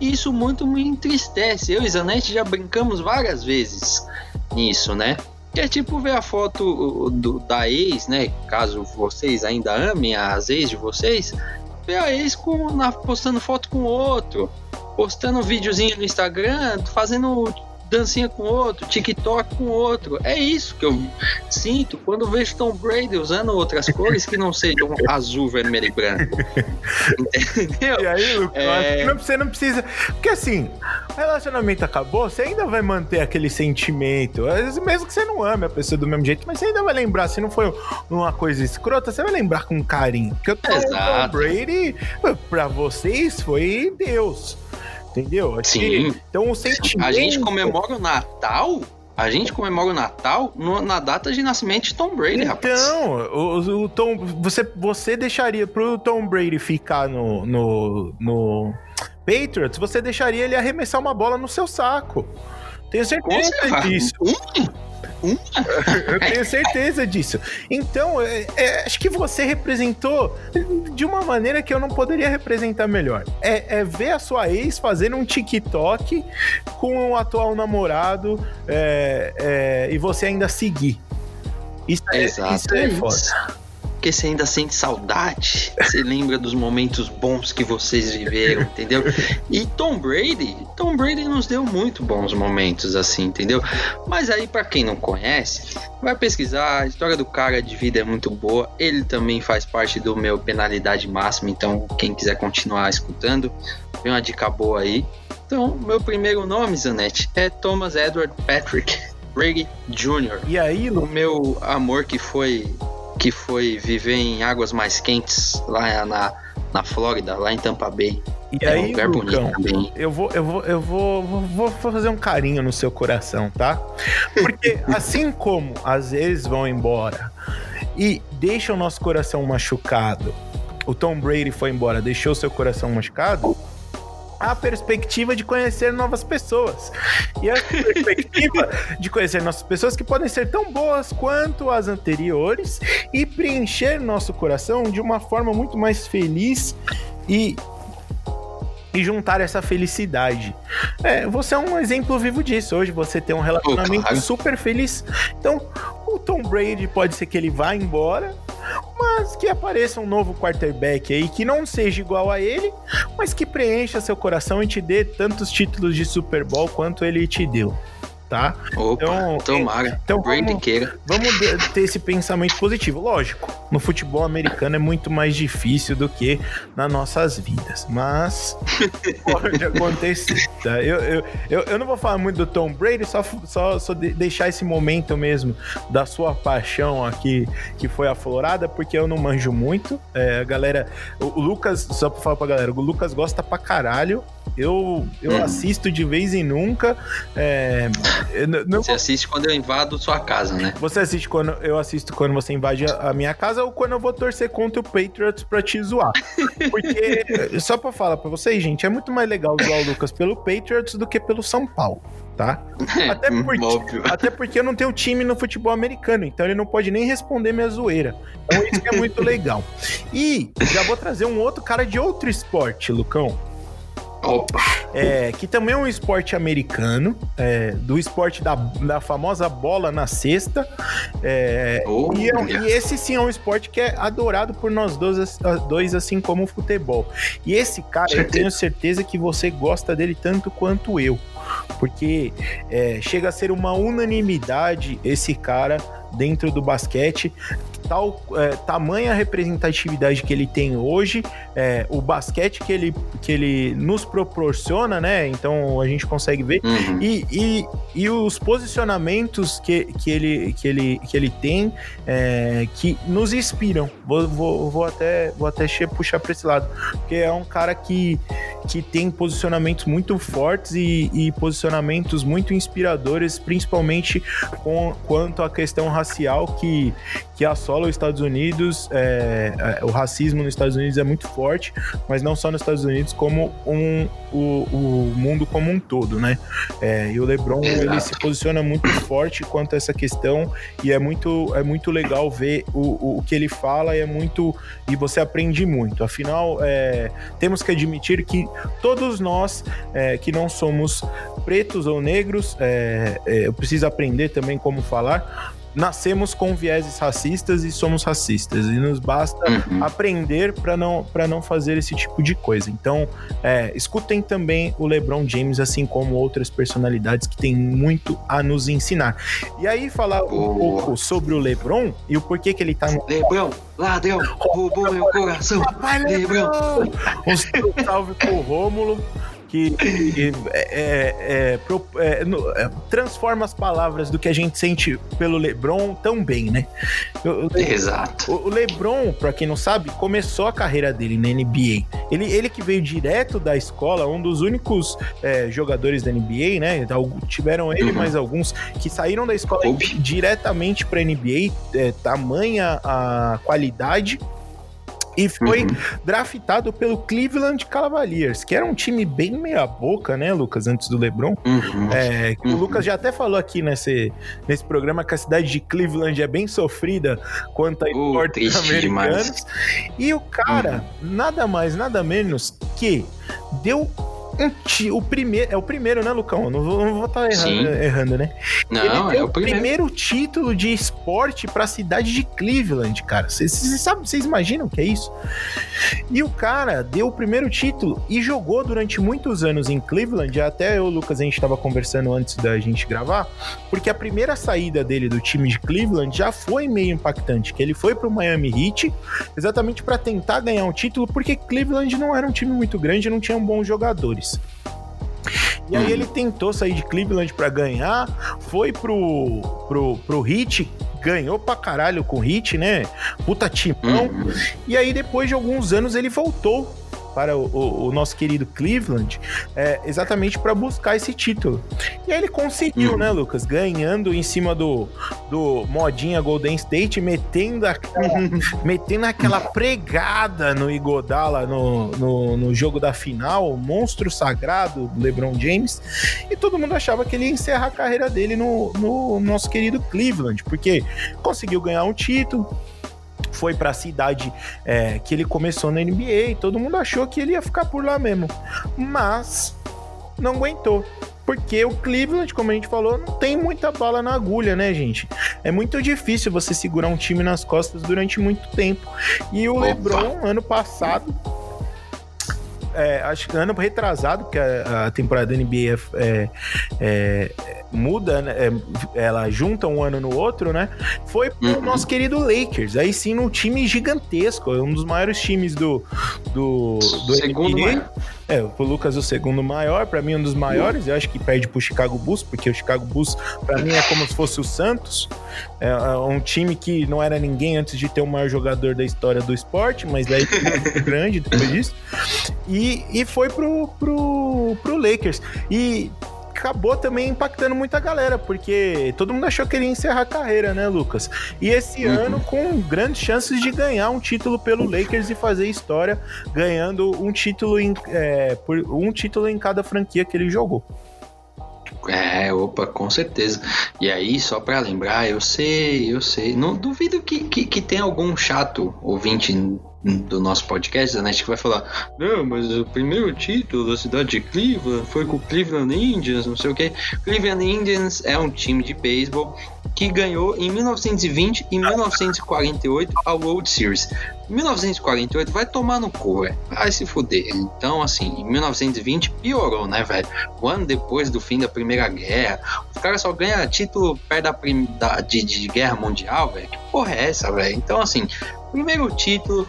E isso muito me entristece. Eu e Zanetti já brincamos várias vezes nisso, né? Que é tipo ver a foto do, da ex, né? Caso vocês ainda amem as ex de vocês, ver a ex com, na, postando foto com outro, postando um videozinho no Instagram, fazendo dancinha com outro, TikTok com outro. É isso que eu sinto quando vejo Tom Brady usando outras cores que não sejam azul, vermelho e branco. Entendeu? E aí, Lucas, é... não, você não precisa. Porque assim, o relacionamento acabou, você ainda vai manter aquele sentimento. Mesmo que você não ame a pessoa do mesmo jeito, mas você ainda vai lembrar. Se não foi uma coisa escrota, você vai lembrar com carinho. Porque o Tom, Tom Brady, pra vocês, foi Deus. Entendeu? Sim. Que, então o sentimento. A gente comemora o Natal a gente comemora o Natal no, na data de nascimento de Tom Brady, então, rapaz. Então, o, o, Tom, você, você deixaria pro Tom Brady ficar no, no, no Patriots, você deixaria ele arremessar uma bola no seu saco. Tenho certeza disso. Hum? Eu tenho certeza disso. Então, é, é, acho que você representou de uma maneira que eu não poderia representar melhor. É, é ver a sua ex fazendo um TikTok com o atual namorado é, é, e você ainda seguir. Isso é, Exato, isso é, foda porque você ainda sente saudade, você lembra dos momentos bons que vocês viveram, entendeu? E Tom Brady, Tom Brady nos deu muito bons momentos assim, entendeu? Mas aí para quem não conhece, vai pesquisar, a história do cara de vida é muito boa, ele também faz parte do meu penalidade máxima, então quem quiser continuar escutando, tem uma dica boa aí. Então, meu primeiro nome, Zanetti, é Thomas Edward Patrick Brady Jr. E aí, o meu amor que foi que foi viver em águas mais quentes lá na, na Flórida, lá em Tampa Bay. E é aí, um lugar Lucão, bonito eu vou, eu vou, eu vou, vou, fazer um carinho no seu coração, tá? Porque assim como às vezes vão embora e deixam o nosso coração machucado, o Tom Brady foi embora, deixou seu coração machucado a perspectiva de conhecer novas pessoas. E a perspectiva de conhecer novas pessoas que podem ser tão boas quanto as anteriores e preencher nosso coração de uma forma muito mais feliz e e juntar essa felicidade. É, você é um exemplo vivo disso. Hoje você tem um relacionamento oh, claro. super feliz. Então, o Tom Brady pode ser que ele vá embora, mas que apareça um novo quarterback aí que não seja igual a ele, mas que preencha seu coração e te dê tantos títulos de Super Bowl quanto ele te deu tá? Opa, então, tomara. Então, vamos, vamos ter esse pensamento positivo. Lógico, no futebol americano é muito mais difícil do que nas nossas vidas, mas pode acontecer, tá? Eu, eu, eu, eu, não vou falar muito do Tom Brady, só, só, só deixar esse momento mesmo da sua paixão aqui, que foi aflorada, porque eu não manjo muito. É, a galera, o, o Lucas, só pra falar pra galera, o Lucas gosta pra caralho eu, eu hum. assisto de vez em nunca. É, não, você assiste quando eu invado sua casa, né? Você assiste quando eu assisto quando você invade a, minha casa ou quando eu vou torcer contra o Patriots pra te zoar. Porque, só pra falar pra vocês, gente, é muito mais legal zoar o Lucas pelo Patriots do que pelo São Paulo tá? Até porque, até porque eu não tenho time no futebol americano, então ele não pode nem responder minha zoeira. Então isso é muito legal. E já vou trazer um outro cara de outro esporte, Lucão. Opa! É, que também é um esporte americano, é, do esporte da, da famosa bola na cesta. É, oh, e, é e, esse sim é um esporte que é adorado por nós dois, dois assim como o futebol. E esse cara, certeza. eu tenho certeza que você gosta dele tanto quanto eu. Porque é, chega a ser uma unanimidade esse cara dentro do basquete tal é, tamanha representatividade que ele tem hoje, é, o basquete que ele, que ele nos proporciona, né? Então a gente consegue ver uhum. e, e, e, os posicionamentos que, que, ele, que, ele, que ele tem é, que nos inspiram. Vou, vou, vou até, vou até puxar para esse lado, porque é um cara que, que tem posicionamentos muito fortes e, e posicionamentos muito inspiradores, principalmente com, quanto à questão racial que, que assola os Estados Unidos, é, é, o racismo nos Estados Unidos é muito forte, mas não só nos Estados Unidos, como um, o, o mundo como um todo, né? É, e o LeBron ele se posiciona muito forte quanto a essa questão e é muito, é muito legal ver o, o, que ele fala e é muito e você aprende muito. Afinal, é, temos que admitir que todos nós é, que não somos pretos ou negros, é, eu preciso aprender também como falar nascemos com vieses racistas e somos racistas. E nos basta Uhum. aprender para não, pra não fazer esse tipo de coisa. Então, é, escutem também o LeBron James, assim como outras personalidades que têm muito a nos ensinar. E aí, falar um pouco sobre o LeBron e o porquê que ele tá no. Lebrão, ladrão, roubou meu coração. Papai Lebrão. Um salve pro Rômulo. Que é, é, é, é, no- é, transforma as palavras do que a gente sente pelo LeBron tão bem, né? Exato. O o LeBron, pra quem não sabe, começou a carreira dele na NBA. Ele, ele que veio direto da escola, um dos únicos jogadores da NBA, né? Tiveram ele, Uhum. mais alguns que saíram da escola Kobe. diretamente pra NBA, é, tamanha a qualidade. E foi Uhum. draftado pelo Cleveland Cavaliers, que era um time bem meia-boca, né, Lucas, antes do LeBron. Uhum. É, o Uhum. Lucas já até falou aqui nesse, nesse programa que a cidade de Cleveland é bem sofrida quanto a Uh, esportes triste americanos. demais. E o cara, nada mais, nada menos que deu o primeiro, é o primeiro, né, Lucão? Eu Não vou, estar Sim. errando, errando, né? Não, Ele é deu o primeiro. título de esporte para a cidade de Cleveland, cara. Vocês imaginam o que é isso? E o cara deu o primeiro título e jogou durante muitos anos em Cleveland. Até eu, Lucas, a gente estava conversando antes da gente gravar, porque a primeira saída dele do time de Cleveland já foi meio impactante, que ele foi para o Miami Heat exatamente para tentar ganhar um título, porque Cleveland não era um time muito grande, não tinham bons jogadores. E aí ele tentou sair de Cleveland para ganhar, foi pro, pro, pro Heat, ganhou pra caralho com o Heat, né? Puta timão. Uhum. E aí depois de alguns anos ele voltou para o, o- o nosso querido Cleveland, é, exatamente para buscar esse título. E aí ele conseguiu, Uhum. né, Lucas? Ganhando em cima do, do modinha Golden State, metendo aquela, metendo aquela pregada no Igodala no, no, no jogo da final, o monstro sagrado LeBron James. E todo mundo achava que ele ia encerrar a carreira dele no, no nosso querido Cleveland, porque conseguiu ganhar um título. Foi para a cidade é, que ele começou na NBA e todo mundo achou que ele ia ficar por lá mesmo. Mas não aguentou. Porque o Cleveland, como a gente falou, não tem muita bala na agulha, né, gente? É muito difícil você segurar um time nas costas durante muito tempo. E o Opa. LeBron, ano passado, é, acho que ano retrasado, porque a, a temporada da NBA é, é, é, muda, né? É, ela junta um ano no outro, né? Foi pro Uhum. nosso querido Lakers. Aí sim, num time gigantesco, um dos maiores times do, do, do Segundo NBA. maior. É, o Lucas o segundo maior, pra mim um dos maiores. Eu acho que perde pro Chicago Bulls, porque o Chicago Bulls pra mim é como se fosse o Santos. É, é um time que não era ninguém antes de ter o maior jogador da história do esporte, mas daí ficou muito grande depois disso. E, e foi pro, pro, pro Lakers. E acabou também impactando muita galera, porque todo mundo achou que ele ia encerrar a carreira, né, Lucas? E esse Uhum. ano com grandes chances de ganhar um título pelo Lakers e fazer história, ganhando um título em, é, por, um título em cada franquia que ele jogou. É, opa, com certeza. E aí, só pra lembrar, eu sei, eu sei. Não duvido que, que, que tenha algum chato ouvinte do nosso podcast, né? Que vai falar: Não, mas o primeiro título da cidade de Cleveland foi com o Cleveland Indians, não sei o que. Cleveland Indians é um time de beisebol que ganhou em 1920 e 1948 a World Series. 1948 vai tomar no cu, velho. Vai se fuder. Então, assim, em 1920 piorou, né, velho? Um ano depois do fim da Primeira Guerra, os caras só ganham título perto da, prim- da- de, de Guerra Mundial, velho. Que porra é essa, velho? Então, assim, primeiro título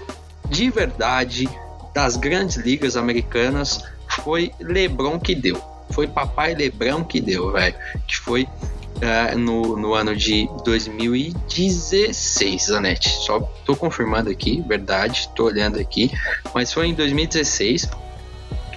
de verdade das grandes ligas americanas foi LeBron que deu. Foi papai LeBron que deu, velho. Que foi ah, no, no ano de 2016, Zanetti. Só tô confirmando aqui, verdade, tô olhando aqui. Mas foi em 2016.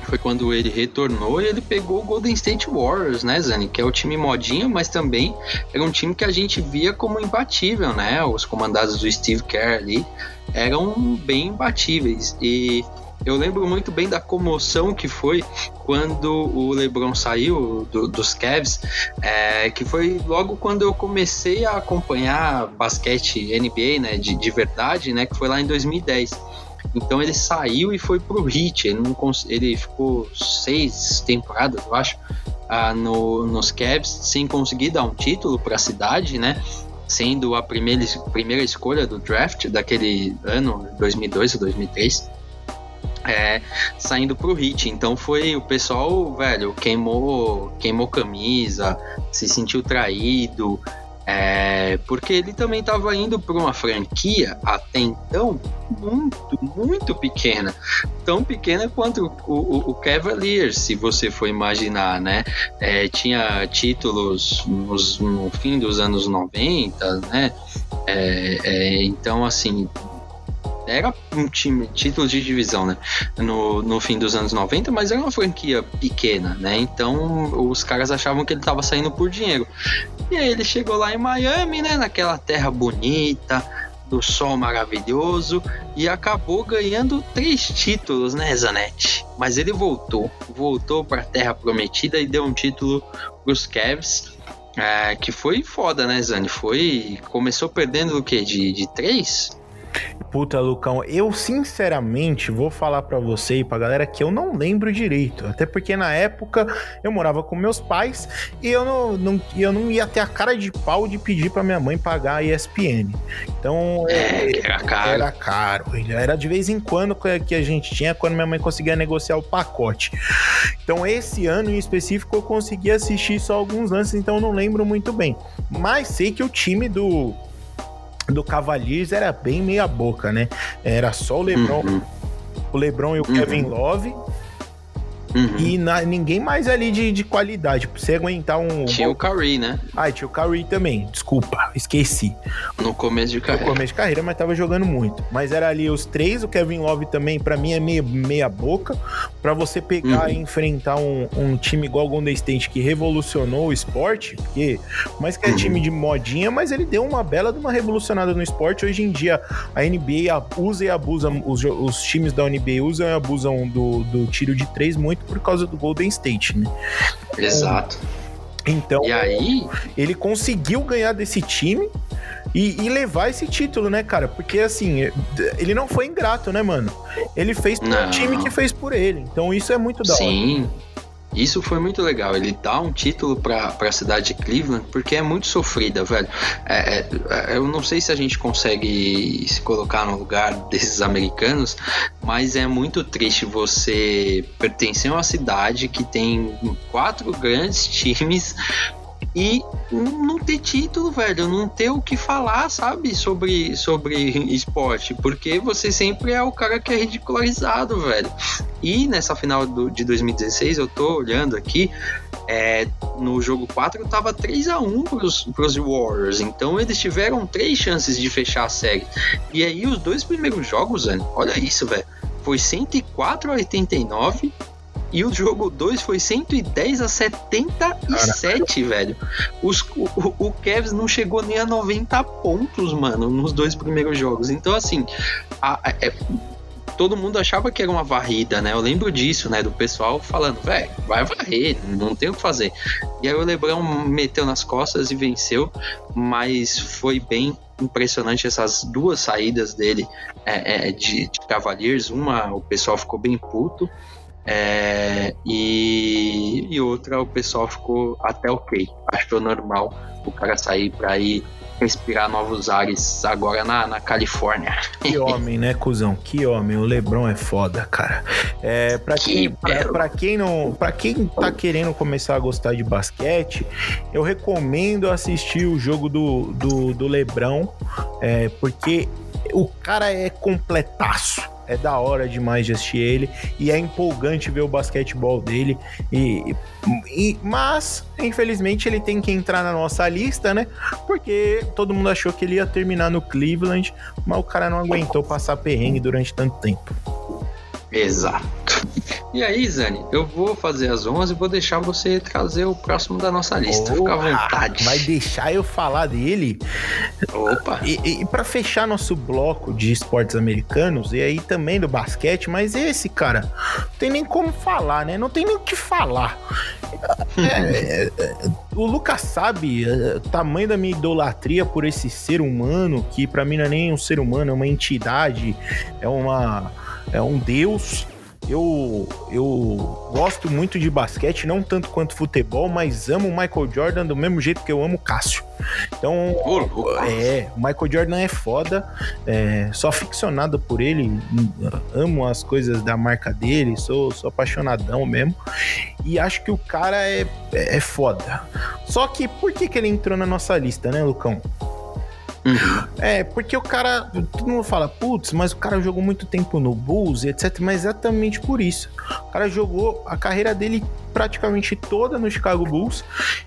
Foi quando ele retornou e ele pegou o Golden State Warriors, né, Zani? Que é o time modinho, mas também era um time que a gente via como imbatível, né? Os comandados do Steve Kerr ali eram bem imbatíveis. E eu lembro muito bem da comoção que foi quando o LeBron saiu do- dos Cavs, é, que foi logo quando eu comecei a acompanhar basquete NBA, né, de, de verdade, né, que foi lá em 2010. Então ele saiu e foi pro Heat. Ele, não ele ficou seis temporadas, eu acho, ah, no, nos Cavs, sem conseguir dar um título para a cidade, né? Sendo a primeira, primeira escolha do draft daquele ano, 2002 ou 2003. É, saindo pro hit, então foi o pessoal, velho, queimou, queimou camisa, se sentiu traído, é, porque ele também estava indo para uma franquia até então muito, muito pequena. Tão pequena quanto o, o, o Cavaliers, se você for imaginar, né? É, tinha títulos nos, no fim dos anos 90, né? É, é, então, assim, era um time, título de divisão, né? No, no fim dos anos 90, mas era uma franquia pequena, né? Então os caras achavam que ele estava saindo por dinheiro. E aí ele chegou lá em Miami, né? Naquela terra bonita, do sol maravilhoso e acabou ganhando três títulos, né, Zanetti? Mas ele voltou, voltou para a Terra Prometida e deu um título para os Cavs, é, que foi foda, né, Zane? Foi começou perdendo o quê? De, de três? Puta, Lucão, eu sinceramente vou falar para você e pra galera que eu não lembro direito. Até porque na época eu morava com meus pais e eu não, não, eu não ia ter a cara de pau de pedir pra minha mãe pagar a ESPN. Então. É, era caro. Era caro. Era de vez em quando que a gente tinha, quando minha mãe conseguia negociar o pacote. Então, esse ano em específico, eu consegui assistir só alguns lances, então eu não lembro muito bem. Mas sei que o time do do Cavaliers era bem meia boca, né? Era só o LeBron, uhum. o LeBron e o uhum. Kevin Love Uhum. E na, ninguém mais ali de, de qualidade. Pra você aguentar um. Tinha o Curry, né? Ah, tinha o Curry também. Desculpa, esqueci. No começo de carreira. No começo de carreira, mas tava jogando muito. Mas era ali os três. O Kevin Love também, para mim, é meia, meia boca. para você pegar uhum. e enfrentar um, um, time igual o Golden State que revolucionou o esporte. Porque, mais que é uhum. time de modinha, mas ele deu uma bela de uma revolucionada no esporte. Hoje em dia, a NBA usa e abusa. Os, os times da NBA usam e abusam do, do tiro de três muito muito por causa do Golden State, né? Exato. Então, e aí ele conseguiu ganhar desse time e, e, levar esse título, né, cara? Porque assim, ele não foi ingrato, né, mano? Ele fez pro time que fez por ele. Então isso é muito da Sim. hora. Sim. Isso foi muito legal. Ele dá um título para a cidade de Cleveland porque é muito sofrida, velho. É, é, é, eu não sei se a gente consegue se colocar no lugar desses americanos, mas é muito triste você pertencer a uma cidade que tem quatro grandes times e não ter título, velho, não ter o que falar, sabe, sobre, sobre esporte, porque você sempre é o cara que é ridicularizado, velho. E nessa final do, de 2016, eu tô olhando aqui, é, no jogo 4 tava 3 a 1 pros, pros Warriors, então eles tiveram três chances de fechar a série. E aí os dois primeiros jogos, velho, olha isso, velho, foi 104 a 89 e o jogo 2 foi 110 a 77, Caraca. velho. Os, o, o Cavs não chegou nem a 90 pontos, mano, nos dois primeiros jogos. Então, assim, a, a, é, todo mundo achava que era uma varrida, né? Eu lembro disso, né? Do pessoal falando, velho, vai varrer, não tem o que fazer. E aí o Lebron meteu nas costas e venceu, mas foi bem impressionante essas duas saídas dele é, é, de, de Cavaliers. Uma, o pessoal ficou bem puto. É, e, e outra, o pessoal ficou até ok. Achou normal o cara sair para ir respirar novos ares agora na, na Califórnia. Que homem, né, cuzão? Que homem. O Lebron é foda, cara. É, pra, quem, pra, pra, quem não. para quem tá querendo começar a gostar de basquete, eu recomendo assistir o jogo do, do, do Lebron, é, porque o cara é completaço é da hora demais de assistir ele e é empolgante ver o basquetebol dele. E, e, mas, infelizmente, ele tem que entrar na nossa lista, né? Porque todo mundo achou que ele ia terminar no Cleveland, mas o cara não aguentou passar perrengue durante tanto tempo. Exato. E aí, Zani, eu vou fazer as 11 e vou deixar você trazer o próximo da nossa lista. Fica à vontade. Vai deixar eu falar dele? Opa! E, e para fechar nosso bloco de esportes americanos, e aí também do basquete, mas esse, cara, não tem nem como falar, né? Não tem nem o que falar. É, é, é, o Lucas sabe é, o tamanho da minha idolatria por esse ser humano, que para mim não é nem um ser humano, é uma entidade, é uma é um deus eu, eu gosto muito de basquete, não tanto quanto futebol, mas amo o Michael Jordan do mesmo jeito que eu amo o Cássio. Então, é, o Michael Jordan é foda, é, sou aficionado por ele, amo as coisas da marca dele, sou, sou apaixonadão mesmo. E acho que o cara é, é, é foda. Só que por que, que ele entrou na nossa lista, né, Lucão? Uhum. É, porque o cara, todo mundo fala, putz, mas o cara jogou muito tempo no Bulls, etc. Mas exatamente por isso. O cara jogou a carreira dele praticamente toda no Chicago Bulls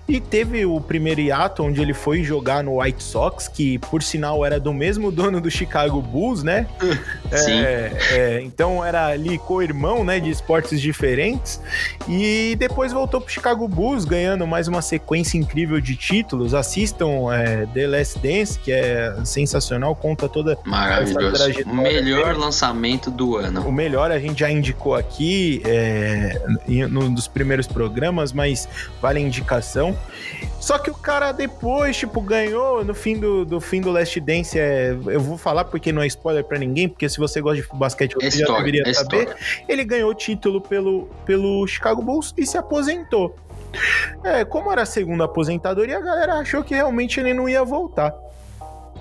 e teve o primeiro hiato onde ele foi jogar no White Sox, que por sinal era do mesmo dono do Chicago Bulls, né? Sim. É, é, então era ali co-irmão, né, de esportes diferentes e depois voltou pro Chicago Bulls ganhando mais uma sequência incrível de títulos. Assistam é, The Last Dance, que é sensacional, conta toda Maravilhoso. O melhor dele. lançamento do ano. O melhor a gente já indicou aqui é, dos primeiros primeiros programas, mas vale a indicação. Só que o cara depois, tipo, ganhou no fim do, do fim do Last Dance. É, eu vou falar porque não é spoiler para ninguém, porque se você gosta de basquete, você história, já deveria história. saber. Ele ganhou o título pelo, pelo Chicago Bulls e se aposentou. É, como era a segunda aposentadoria, a galera achou que realmente ele não ia voltar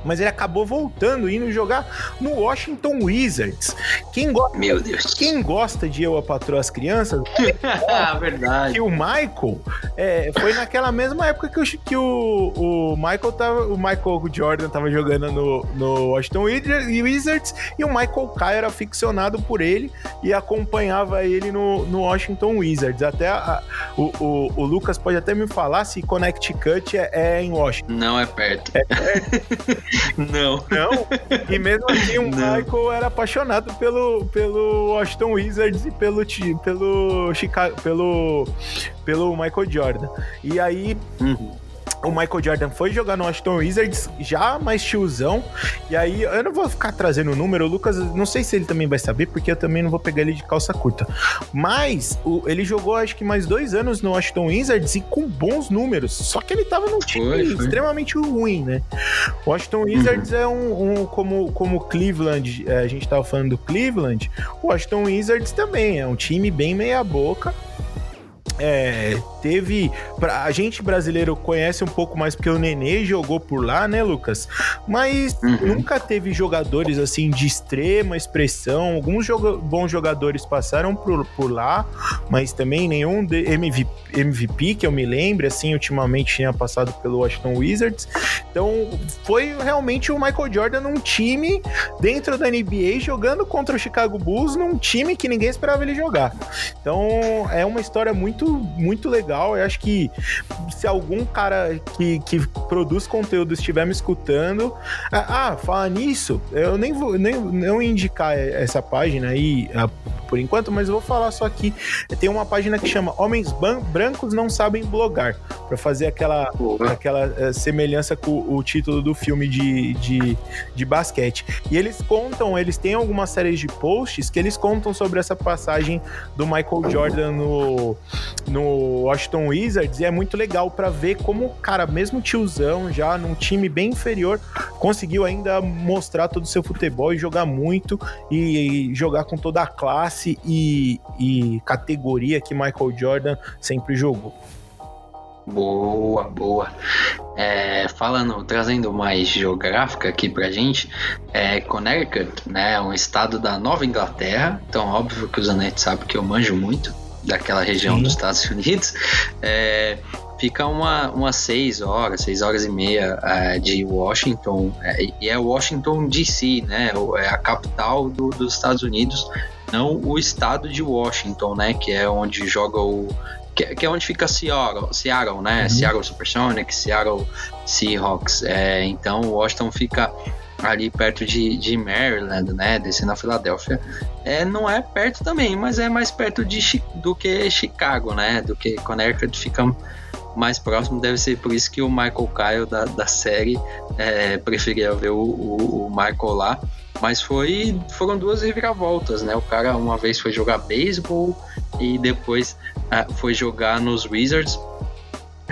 mas ele acabou voltando, indo jogar no Washington Wizards. Quem gosta, Meu Deus. Quem gosta de Eu, a Patroa as Crianças, verdade. que o Michael é, foi naquela mesma época que, o, que o, o Michael tava, o Michael Jordan tava jogando no, no Washington Wizards e o Michael Kyle era ficcionado por ele e acompanhava ele no, no Washington Wizards. Até a, o, o, o, Lucas pode até me falar se Connecticut é, é em Washington. Não é perto. É perto. Não. Não? E mesmo assim, o. Michael era apaixonado pelo, pelo Washington Wizards e pelo, pelo Chicago, pelo, pelo Michael Jordan. E aí, uhum o Michael Jordan foi jogar no Washington Wizards já mais tiozão. E aí, eu não vou ficar trazendo o número, o Lucas, não sei se ele também vai saber, porque eu também não vou pegar ele de calça curta. Mas o, ele jogou acho que mais dois anos no Washington Wizards e com bons números. Só que ele tava num time foi, foi. extremamente ruim, né? O Washington Wizards uhum. é um, um, como, como Cleveland, é, a gente tava falando do Cleveland, o Washington Wizards também é um time bem meia boca é, teve. Pra, a gente brasileiro conhece um pouco mais porque o Nenê jogou por lá, né, Lucas? Mas uhum. nunca teve jogadores assim de extrema expressão. Alguns joga bons jogadores passaram por, por lá, mas também nenhum MVP, MVP que eu me lembre, assim, ultimamente tinha passado pelo Washington Wizards. Então foi realmente o Michael Jordan num time dentro da NBA jogando contra o Chicago Bulls, num time que ninguém esperava ele jogar. Então é uma história muito muito, muito legal. Eu acho que se algum cara que, que produz conteúdo estiver me escutando, ah, ah falar nisso, eu nem vou nem, não indicar essa página aí por enquanto, mas eu vou falar só aqui. Tem uma página que chama Homens Brancos Não Sabem Blogar, para fazer aquela, aquela uh, semelhança com o título do filme de, de, de basquete. E eles contam, eles têm algumas séries de posts que eles contam sobre essa passagem do Michael Jordan no, no Washington Wizards e é muito legal para ver como o cara, mesmo tiozão, já num time bem inferior, conseguiu ainda mostrar todo o seu futebol e jogar muito e, e jogar com toda a classe e, e categoria que Michael Jordan sempre jogou. Boa, boa. É, falando, trazendo mais geográfica aqui pra gente, é Connecticut, né, é um estado da Nova Inglaterra, então óbvio que o Zanetti sabe que eu manjo muito daquela região Sim. dos Estados Unidos, é, fica uma, umas seis horas, seis horas e meia é, de Washington, é, e é Washington DC, né? É a capital do, dos Estados Unidos, não o estado de Washington, né? Que é onde joga o. Que, que é onde fica Seattle, Seattle né? Uhum. Seattle Supersonics, Seattle Seahawks. É, então, Washington fica ali perto de, de Maryland, né, descendo a Filadélfia, é, não é perto também, mas é mais perto de, do que Chicago, né, do que Connecticut fica mais próximo, deve ser por isso que o Michael Kyle da, da série é, preferia ver o, o, o, Michael lá, mas foi, foram duas reviravoltas, né, o cara uma vez foi jogar beisebol e depois é, foi jogar nos Wizards,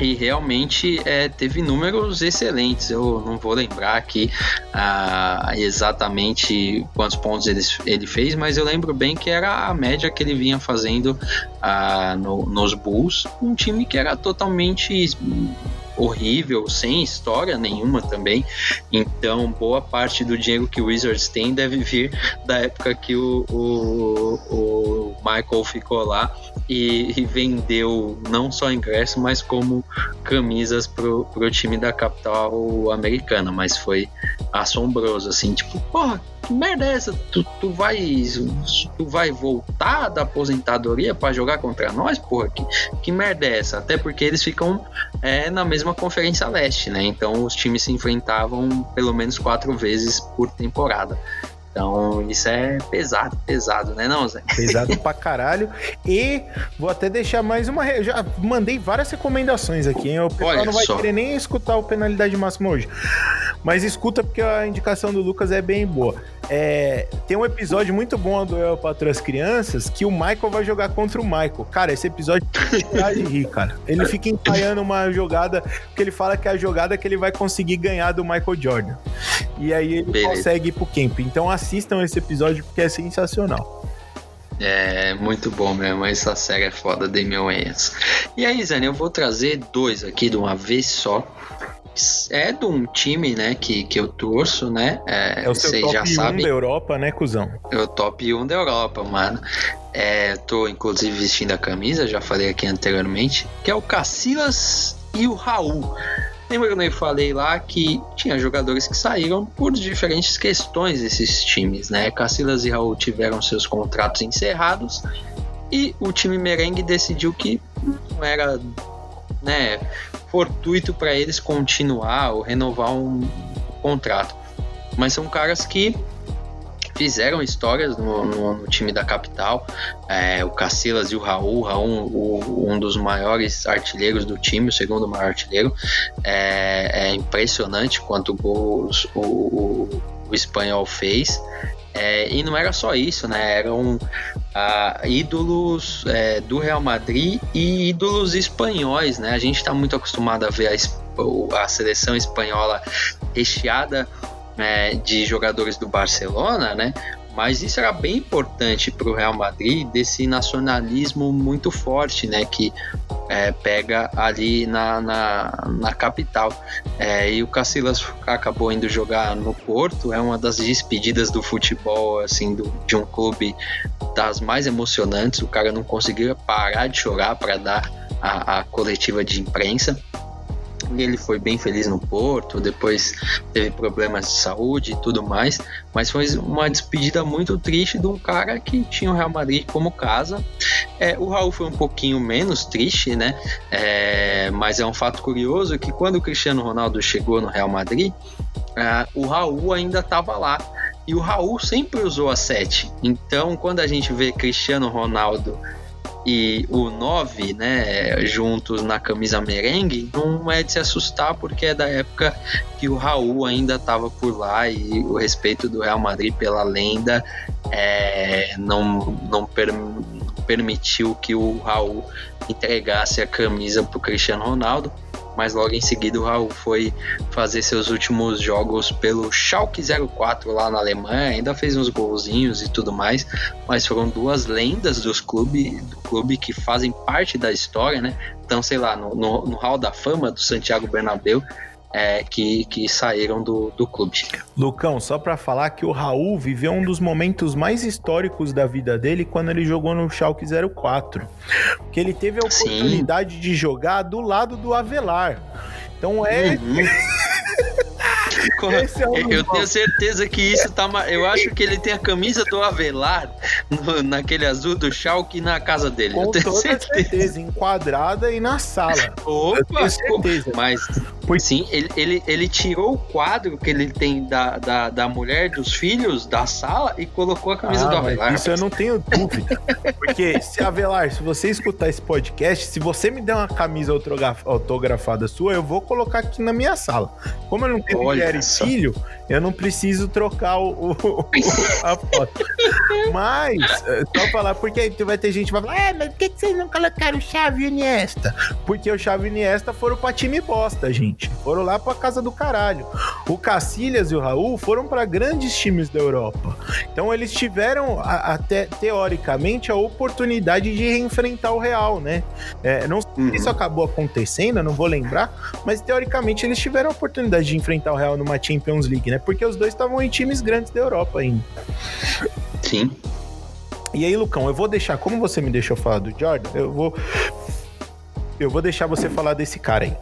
e realmente é, teve números excelentes. Eu não vou lembrar aqui ah, exatamente quantos pontos ele, ele fez, mas eu lembro bem que era a média que ele vinha fazendo ah, no, nos Bulls, um time que era totalmente horrível, sem história nenhuma também. Então, boa parte do dinheiro que o Wizards tem deve vir da época que o, o, o Michael ficou lá e, e, vendeu não só ingresso, mas como camisas pro, pro time da capital americana. Mas foi assombroso, assim, tipo, porra, essa? Tu, tu, vai, tu vai voltar da aposentadoria para jogar contra nós? Porra, que, que merda é essa? Até porque eles ficam é, na mesma Conferência Leste, né? Então os times se enfrentavam pelo menos quatro vezes por temporada. Então, isso é pesado, pesado, né, não, Zé? Pesado pra caralho. E vou até deixar mais uma. Já mandei várias recomendações aqui, hein? O pessoal Olha não vai só. querer nem escutar o penalidade máxima hoje. Mas escuta porque a indicação do Lucas é bem boa. É, tem um episódio muito bom do El Patrão as Crianças que o Michael vai jogar contra o Michael. Cara, esse episódio é de rir, cara. Ele fica ensaiando uma jogada que ele fala que é a jogada que ele vai conseguir ganhar do Michael Jordan. E aí ele Beleza. consegue ir pro camp. Então assistam esse episódio porque é sensacional. É, muito bom mesmo. Essa série é foda, Damian Wayans. E aí, Zé, eu vou trazer dois aqui de uma vez só é de um time, né, que, que eu torço, né? É, é o seu top já 1 sabe, da Europa, né, cuzão? É o top 1 da Europa, mano. É, tô inclusive vestindo a camisa, já falei aqui anteriormente, que é o Cacilas e o Raul. Lembra que eu falei lá que tinha jogadores que saíram por diferentes questões desses times, né? Cacilas e Raul tiveram seus contratos encerrados e o time merengue decidiu que não era né, fortuito para eles continuar ou renovar um contrato. Mas são caras que fizeram histórias no, no, no time da capital. É, o Cacilas e o Raul, Raul o, um dos maiores artilheiros do time, o segundo maior artilheiro. É, é impressionante quanto gols o, o, o espanhol fez. É, e não era só isso, né? Eram ah, ídolos é, do Real Madrid e ídolos espanhóis, né? A gente está muito acostumado a ver a, a seleção espanhola recheada é, de jogadores do Barcelona, né? Mas isso era bem importante para o Real Madrid, desse nacionalismo muito forte, né? Que é, pega ali na, na, na capital. É, e o Casillas acabou indo jogar no Porto, é uma das despedidas do futebol, assim, do, de um clube das mais emocionantes. O cara não conseguia parar de chorar para dar a, a coletiva de imprensa ele foi bem feliz no Porto, depois teve problemas de saúde e tudo mais, mas foi uma despedida muito triste de um cara que tinha o Real Madrid como casa. É, o Raul foi um pouquinho menos triste, né? É, mas é um fato curioso que quando o Cristiano Ronaldo chegou no Real Madrid, é, o Raul ainda estava lá. E o Raul sempre usou a 7. Então, quando a gente vê Cristiano Ronaldo e o 9, né, juntos na camisa merengue, não é de se assustar porque é da época que o Raul ainda estava por lá e o respeito do Real Madrid pela lenda é, não, não per, permitiu que o Raul entregasse a camisa para o Cristiano Ronaldo mas logo em seguida o Raul foi fazer seus últimos jogos pelo Schalke 04 lá na Alemanha, ainda fez uns golzinhos e tudo mais, mas foram duas lendas dos clube, do clube que fazem parte da história, né? Então, sei lá, no, no, no Hall da Fama do Santiago Bernabéu, é, que, que saíram do, do clube. Lucão, só para falar que o Raul viveu um dos momentos mais históricos da vida dele quando ele jogou no Schalke 04. Porque ele teve a oportunidade Sim. de jogar do lado do Avelar. Então é. Uhum. É eu tenho certeza que isso tá. Eu acho que ele tem a camisa do Avelar no, naquele azul do Schalke na casa dele. Com eu tenho certeza. certeza. enquadrada e na sala. Opa, certeza. Mas sim, ele, ele, ele tirou o quadro que ele tem da, da, da mulher, dos filhos, da sala e colocou a camisa ah, do Avelar. Isso eu não tenho dúvida. Porque se Avelar, se você escutar esse podcast, se você me der uma camisa autografada sua, eu vou colocar aqui na minha sala. Como eu não tenho Olha e filho, eu não preciso trocar o, o- a foto. Mas, é, só falar, porque aí tu vai ter gente que vai falar, é, mas por que, que vocês não colocaram o Xavi e o Iniesta? Porque o Xavi e o Iniesta foram pra time bosta, gente. Foram lá pra casa do caralho. O Cacilhas e o Raul foram pra grandes times da Europa. Então eles tiveram, até teoricamente, a oportunidade de reenfrentar o Real, né? É, não sei se isso acabou acontecendo, eu não vou lembrar, mas teoricamente eles tiveram a oportunidade de enfrentar o Real numa Champions League, né? Porque os dois estavam em times grandes da Europa ainda. Sim. E aí, Lucão, eu vou deixar, como você me deixou falar do Jordan, eu vou. Eu vou deixar você falar desse cara aí.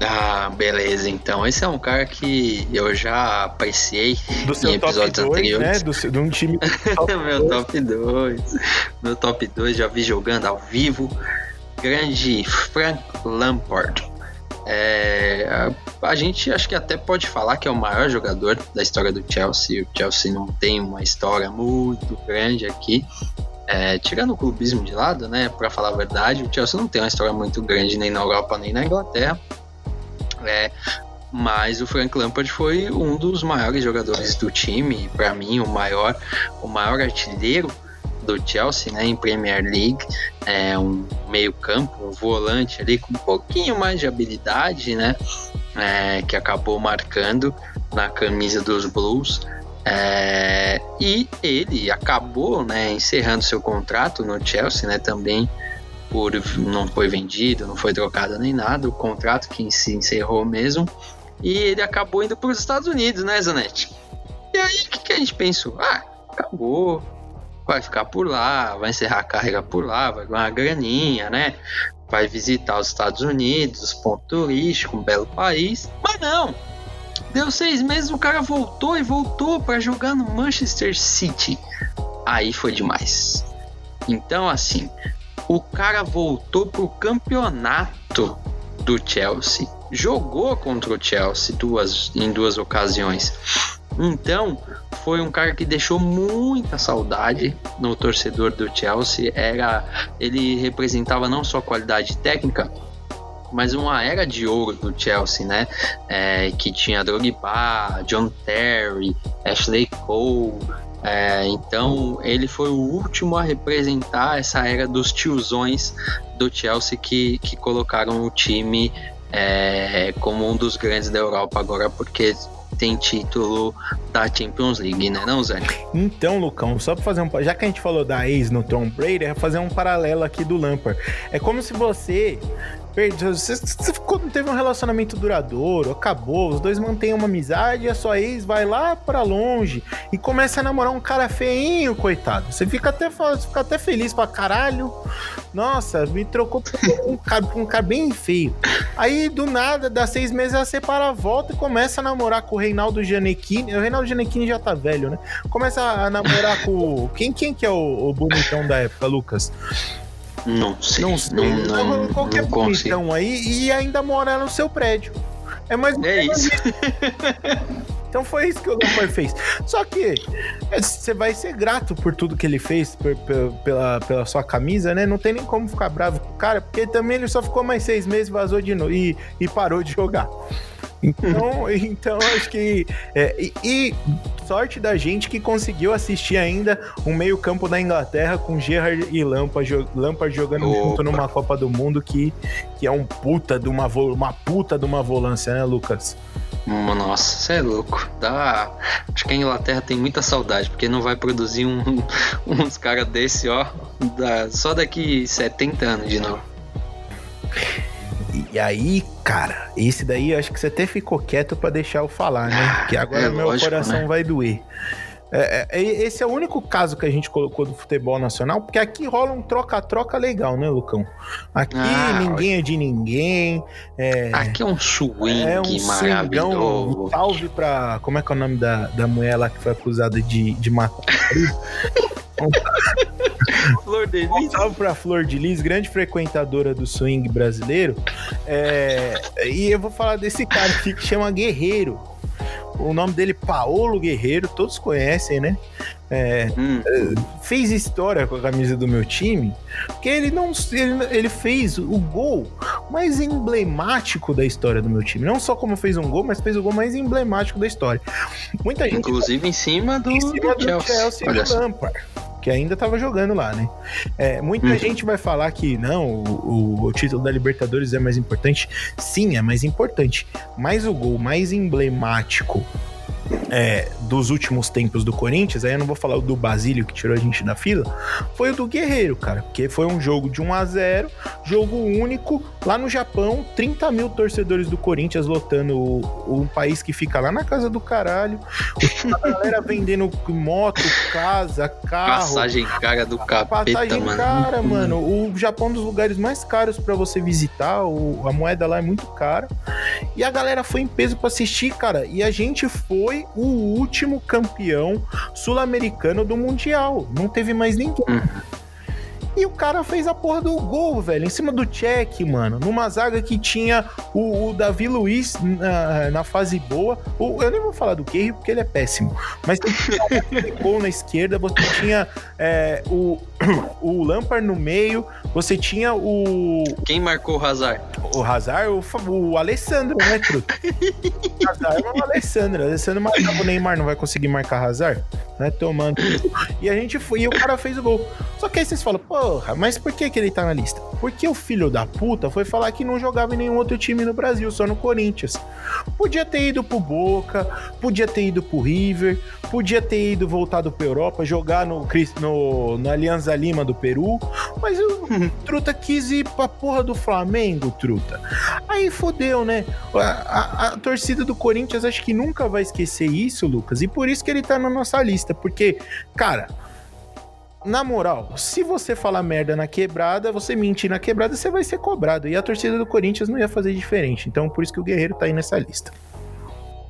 Ah, beleza. Então, esse é um cara que eu já apreciei Do em episódios 2, anteriores. né? Do, seu- de um time. top Meu dois. top 2. Meu top 2 já vi jogando ao vivo. Grande Frank Lampard. É, a, gente acho que até pode falar que é o maior jogador da história do Chelsea. O Chelsea não tem uma história muito grande aqui. É, tirando o clubismo de lado, né? Pra falar a verdade, o Chelsea não tem uma história muito grande nem na Europa nem na Inglaterra. É, mas o Frank Lampard foi um dos maiores jogadores do time, para mim o maior, o maior artilheiro do Chelsea, né, em Premier League, é um meio-campo, um volante ali com um pouquinho mais de habilidade, né, é, que acabou marcando na camisa dos Blues. É, e ele acabou, né, encerrando seu contrato no Chelsea, né, também por não foi vendido, não foi trocado nem nada, o contrato que se encerrou mesmo. E ele acabou indo para os Estados Unidos, né, Zanetti? E aí, o que, que a gente pensou? Ah, acabou, vai ficar por lá, vai encerrar a carreira por lá, vai ganhar uma graninha, né? Vai visitar os Estados Unidos, ponto turístico, um belo país. Mas não! Deu seis meses, o cara voltou e voltou para jogar no Manchester City. Aí foi demais. Então, assim, o cara voltou pro campeonato do Chelsea. Jogou contra o Chelsea duas, em duas ocasiões. Então, foi um cara que deixou muita saudade no torcedor do Chelsea. Era, ele representava não só qualidade técnica, mas uma era de ouro do Chelsea, né? É, que tinha Drogba, John Terry, Ashley Cole. É, então ele foi o último a representar essa era dos tiozões do Chelsea que, que colocaram o time é, como um dos grandes da Europa agora porque tem título da Champions League, né, não, Zé? Então, Lucão, só pra fazer um. Já que a gente falou da ex no Tom Brady, é fazer um paralelo aqui do Lampard. É como se você. Você, você ficou, teve um relacionamento duradouro, acabou, os dois mantêm uma amizade e a sua ex vai lá pra longe e começa a namorar um cara feinho, coitado. Você fica até, fica até feliz pra caralho. Nossa, me trocou por um cara, um cara bem feio. Aí, do nada, dá seis meses, ela separa, volta e começa a namorar com o Reinaldo Gianecchini. O Reinaldo Gianecchini já tá velho, né? Começa a namorar com. Quem, quem que é o, o bonitão da época, Lucas? Não sei. Não sei. Não, não, Então, Qualquer não consigo. bonitão aí e ainda mora no seu prédio. É mais ou É isso. Então foi isso que o Lampard fez. Só que é, você vai ser grato por tudo que ele fez per- per- pela, pela sua camisa, né? Não tem nem como ficar bravo com o cara, porque também ele só ficou mais seis meses, vazou de novo e, e parou de jogar. Então, então acho que. é, e, e sorte da gente que conseguiu assistir ainda um meio-campo da Inglaterra com Gerrard e Lampard, jo- Lampard jogando Opa. junto numa Copa do Mundo que, que é um puta de uma, uma puta de uma volância, né, Lucas? Nossa, você é louco. Dá... Acho que a Inglaterra tem muita saudade, porque não vai produzir um, uns caras desse, ó, da- só daqui 70 anos de novo. E aí, cara, esse daí eu acho que você até ficou quieto pra deixar eu falar, né? Porque agora é meu lógico, coração né? vai doer. É, é, esse é o único caso que a gente colocou do futebol nacional, porque aqui rola um troca-troca legal, né, Lucão? Aqui Ah, ninguém é de ninguém. É, Aqui é um swing é um maravilhoso. Um salve pra. Como é que é o nome da, da mulher lá que foi acusada de, de matar? Flor de Um salve pra Flor de Lis, grande frequentadora do swing brasileiro. É, e eu vou falar desse cara aqui que chama Guerreiro. O nome dele é Paolo Guerreiro, todos conhecem, né? é, Hum, fez história com a camisa do meu time, porque ele não ele, ele fez o gol mais emblemático da história do meu time. Não só como fez um gol, mas fez o gol mais emblemático da história. Muita gente inclusive em cima do, em cima do Chelsea. Olha só. Lampard, que ainda tava jogando lá, né? É, muita Uhum. gente vai falar que não, o, o- o título da Libertadores é mais importante. Sim, é mais importante. Mas o gol mais emblemático é, dos últimos tempos do Corinthians, aí eu não vou falar o do Basílio que tirou a gente da fila, foi o do Guerreiro, cara. Porque foi um jogo de 1 a 0 jogo único, lá no Japão, 30 mil torcedores do Corinthians lotando o, um país que fica lá na casa do caralho. A galera vendendo moto, casa, carro. Passagem cara do capeta, Passagem mano. cara, mano. O Japão é um dos lugares mais caros pra você visitar. o- a moeda lá é muito cara. E a galera foi em peso pra assistir, cara. E a gente foi o último campeão sul-americano do Mundial. Não teve mais ninguém. E o cara fez a porra do gol, velho, em cima do check, mano. Numa zaga que tinha o, o Davi Luiz na, na fase boa. O- eu nem vou falar do Kerry porque ele é péssimo. Mas tem o gol na esquerda, você tinha é, o, o Lampard no meio, você tinha o, Quem marcou o Hazard? o Hazard, o, o Alessandro, né, truta? Hazard é o Alessandro. O Alessandro marcava o Neymar, não vai conseguir marcar Hazard? Né, tomando. E a gente foi, e o cara fez o gol. Só que aí vocês falam, porra, mas por que, que ele tá na lista? Porque o filho da puta foi falar que não jogava em nenhum outro time no Brasil, só no Corinthians. Podia ter ido pro Boca, podia ter ido pro River, podia ter ido voltado pra Europa, jogar no, no, no Alianza Lima do Peru, mas o Truta quis ir pra porra do Flamengo, Truta. Aí fodeu, né? A, a- a torcida do Corinthians acho que nunca vai esquecer isso, Lucas, e por isso que ele tá na nossa lista, porque, cara. Na moral, se você falar merda na quebrada, você mentir na quebrada, você vai ser cobrado. E a torcida do Corinthians não ia fazer diferente. Então, por isso que o Guerreiro tá aí nessa lista.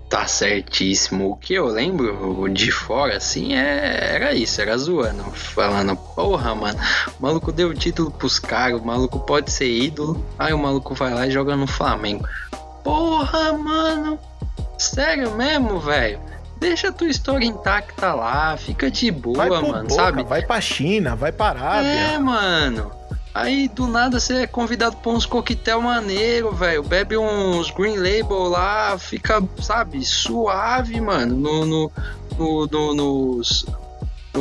Tá certíssimo. O que eu lembro de fora, assim, é, era isso, era zoando. Falando, porra, mano, o maluco deu o título pros caras, o maluco pode ser ídolo. Aí o maluco vai lá e joga no Flamengo. Porra, mano, sério mesmo, velho? Deixa a tua história intacta lá, fica de boa, mano, Boca, sabe? vai pra China, vai pra Arábia. É, mano. Aí do nada você é convidado pra uns coquetel maneiro, velho. Bebe uns Green Label lá, fica, sabe, suave, mano. No, no, no, no- nos-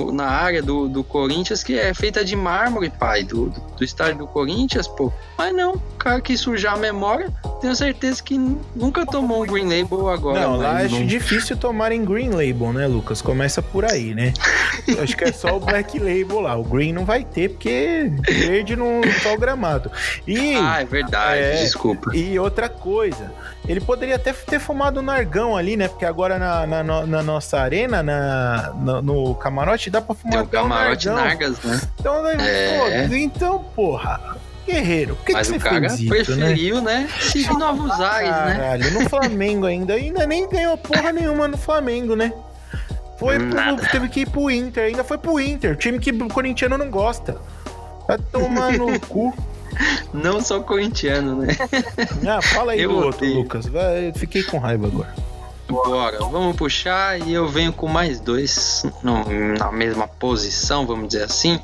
no- na área do, do Corinthians, que é feita de mármore, pai, do, do, do estádio do Corinthians, pô. Mas não, o cara que sujar a memória, tenho certeza que nunca tomou um Green Label agora. Não, lá acho difícil tomarem Green Label, né, Lucas? Começa por aí, né? Acho que é só o Black Label lá. O Green não vai ter, porque verde não só o gramado. E, Ah, é verdade, É. desculpa. e outra coisa, ele poderia até ter fumado nargão ali, né? Porque agora na, na, na nossa arena, na, no, no camarote, dá pra fumar Tem o um camarote nargão. Nargas, né? Então, né, É. pô, então, porra, guerreiro, por que, Mas que o você cara fez isso, né? preferiu, né? Seguir novos ares, né? Caralho, no Flamengo ainda. Ainda nem ganhou porra nenhuma no Flamengo, né? Foi pro, teve que ir pro Inter, ainda foi pro Inter, time que o corintiano não gosta. Vai tomar no cu. Não sou corintiano, né? Ah, fala aí Eu do outro. Lucas. Vai, fiquei com raiva agora. Bora, vamos puxar e eu venho com mais dois no- na mesma posição, vamos dizer assim,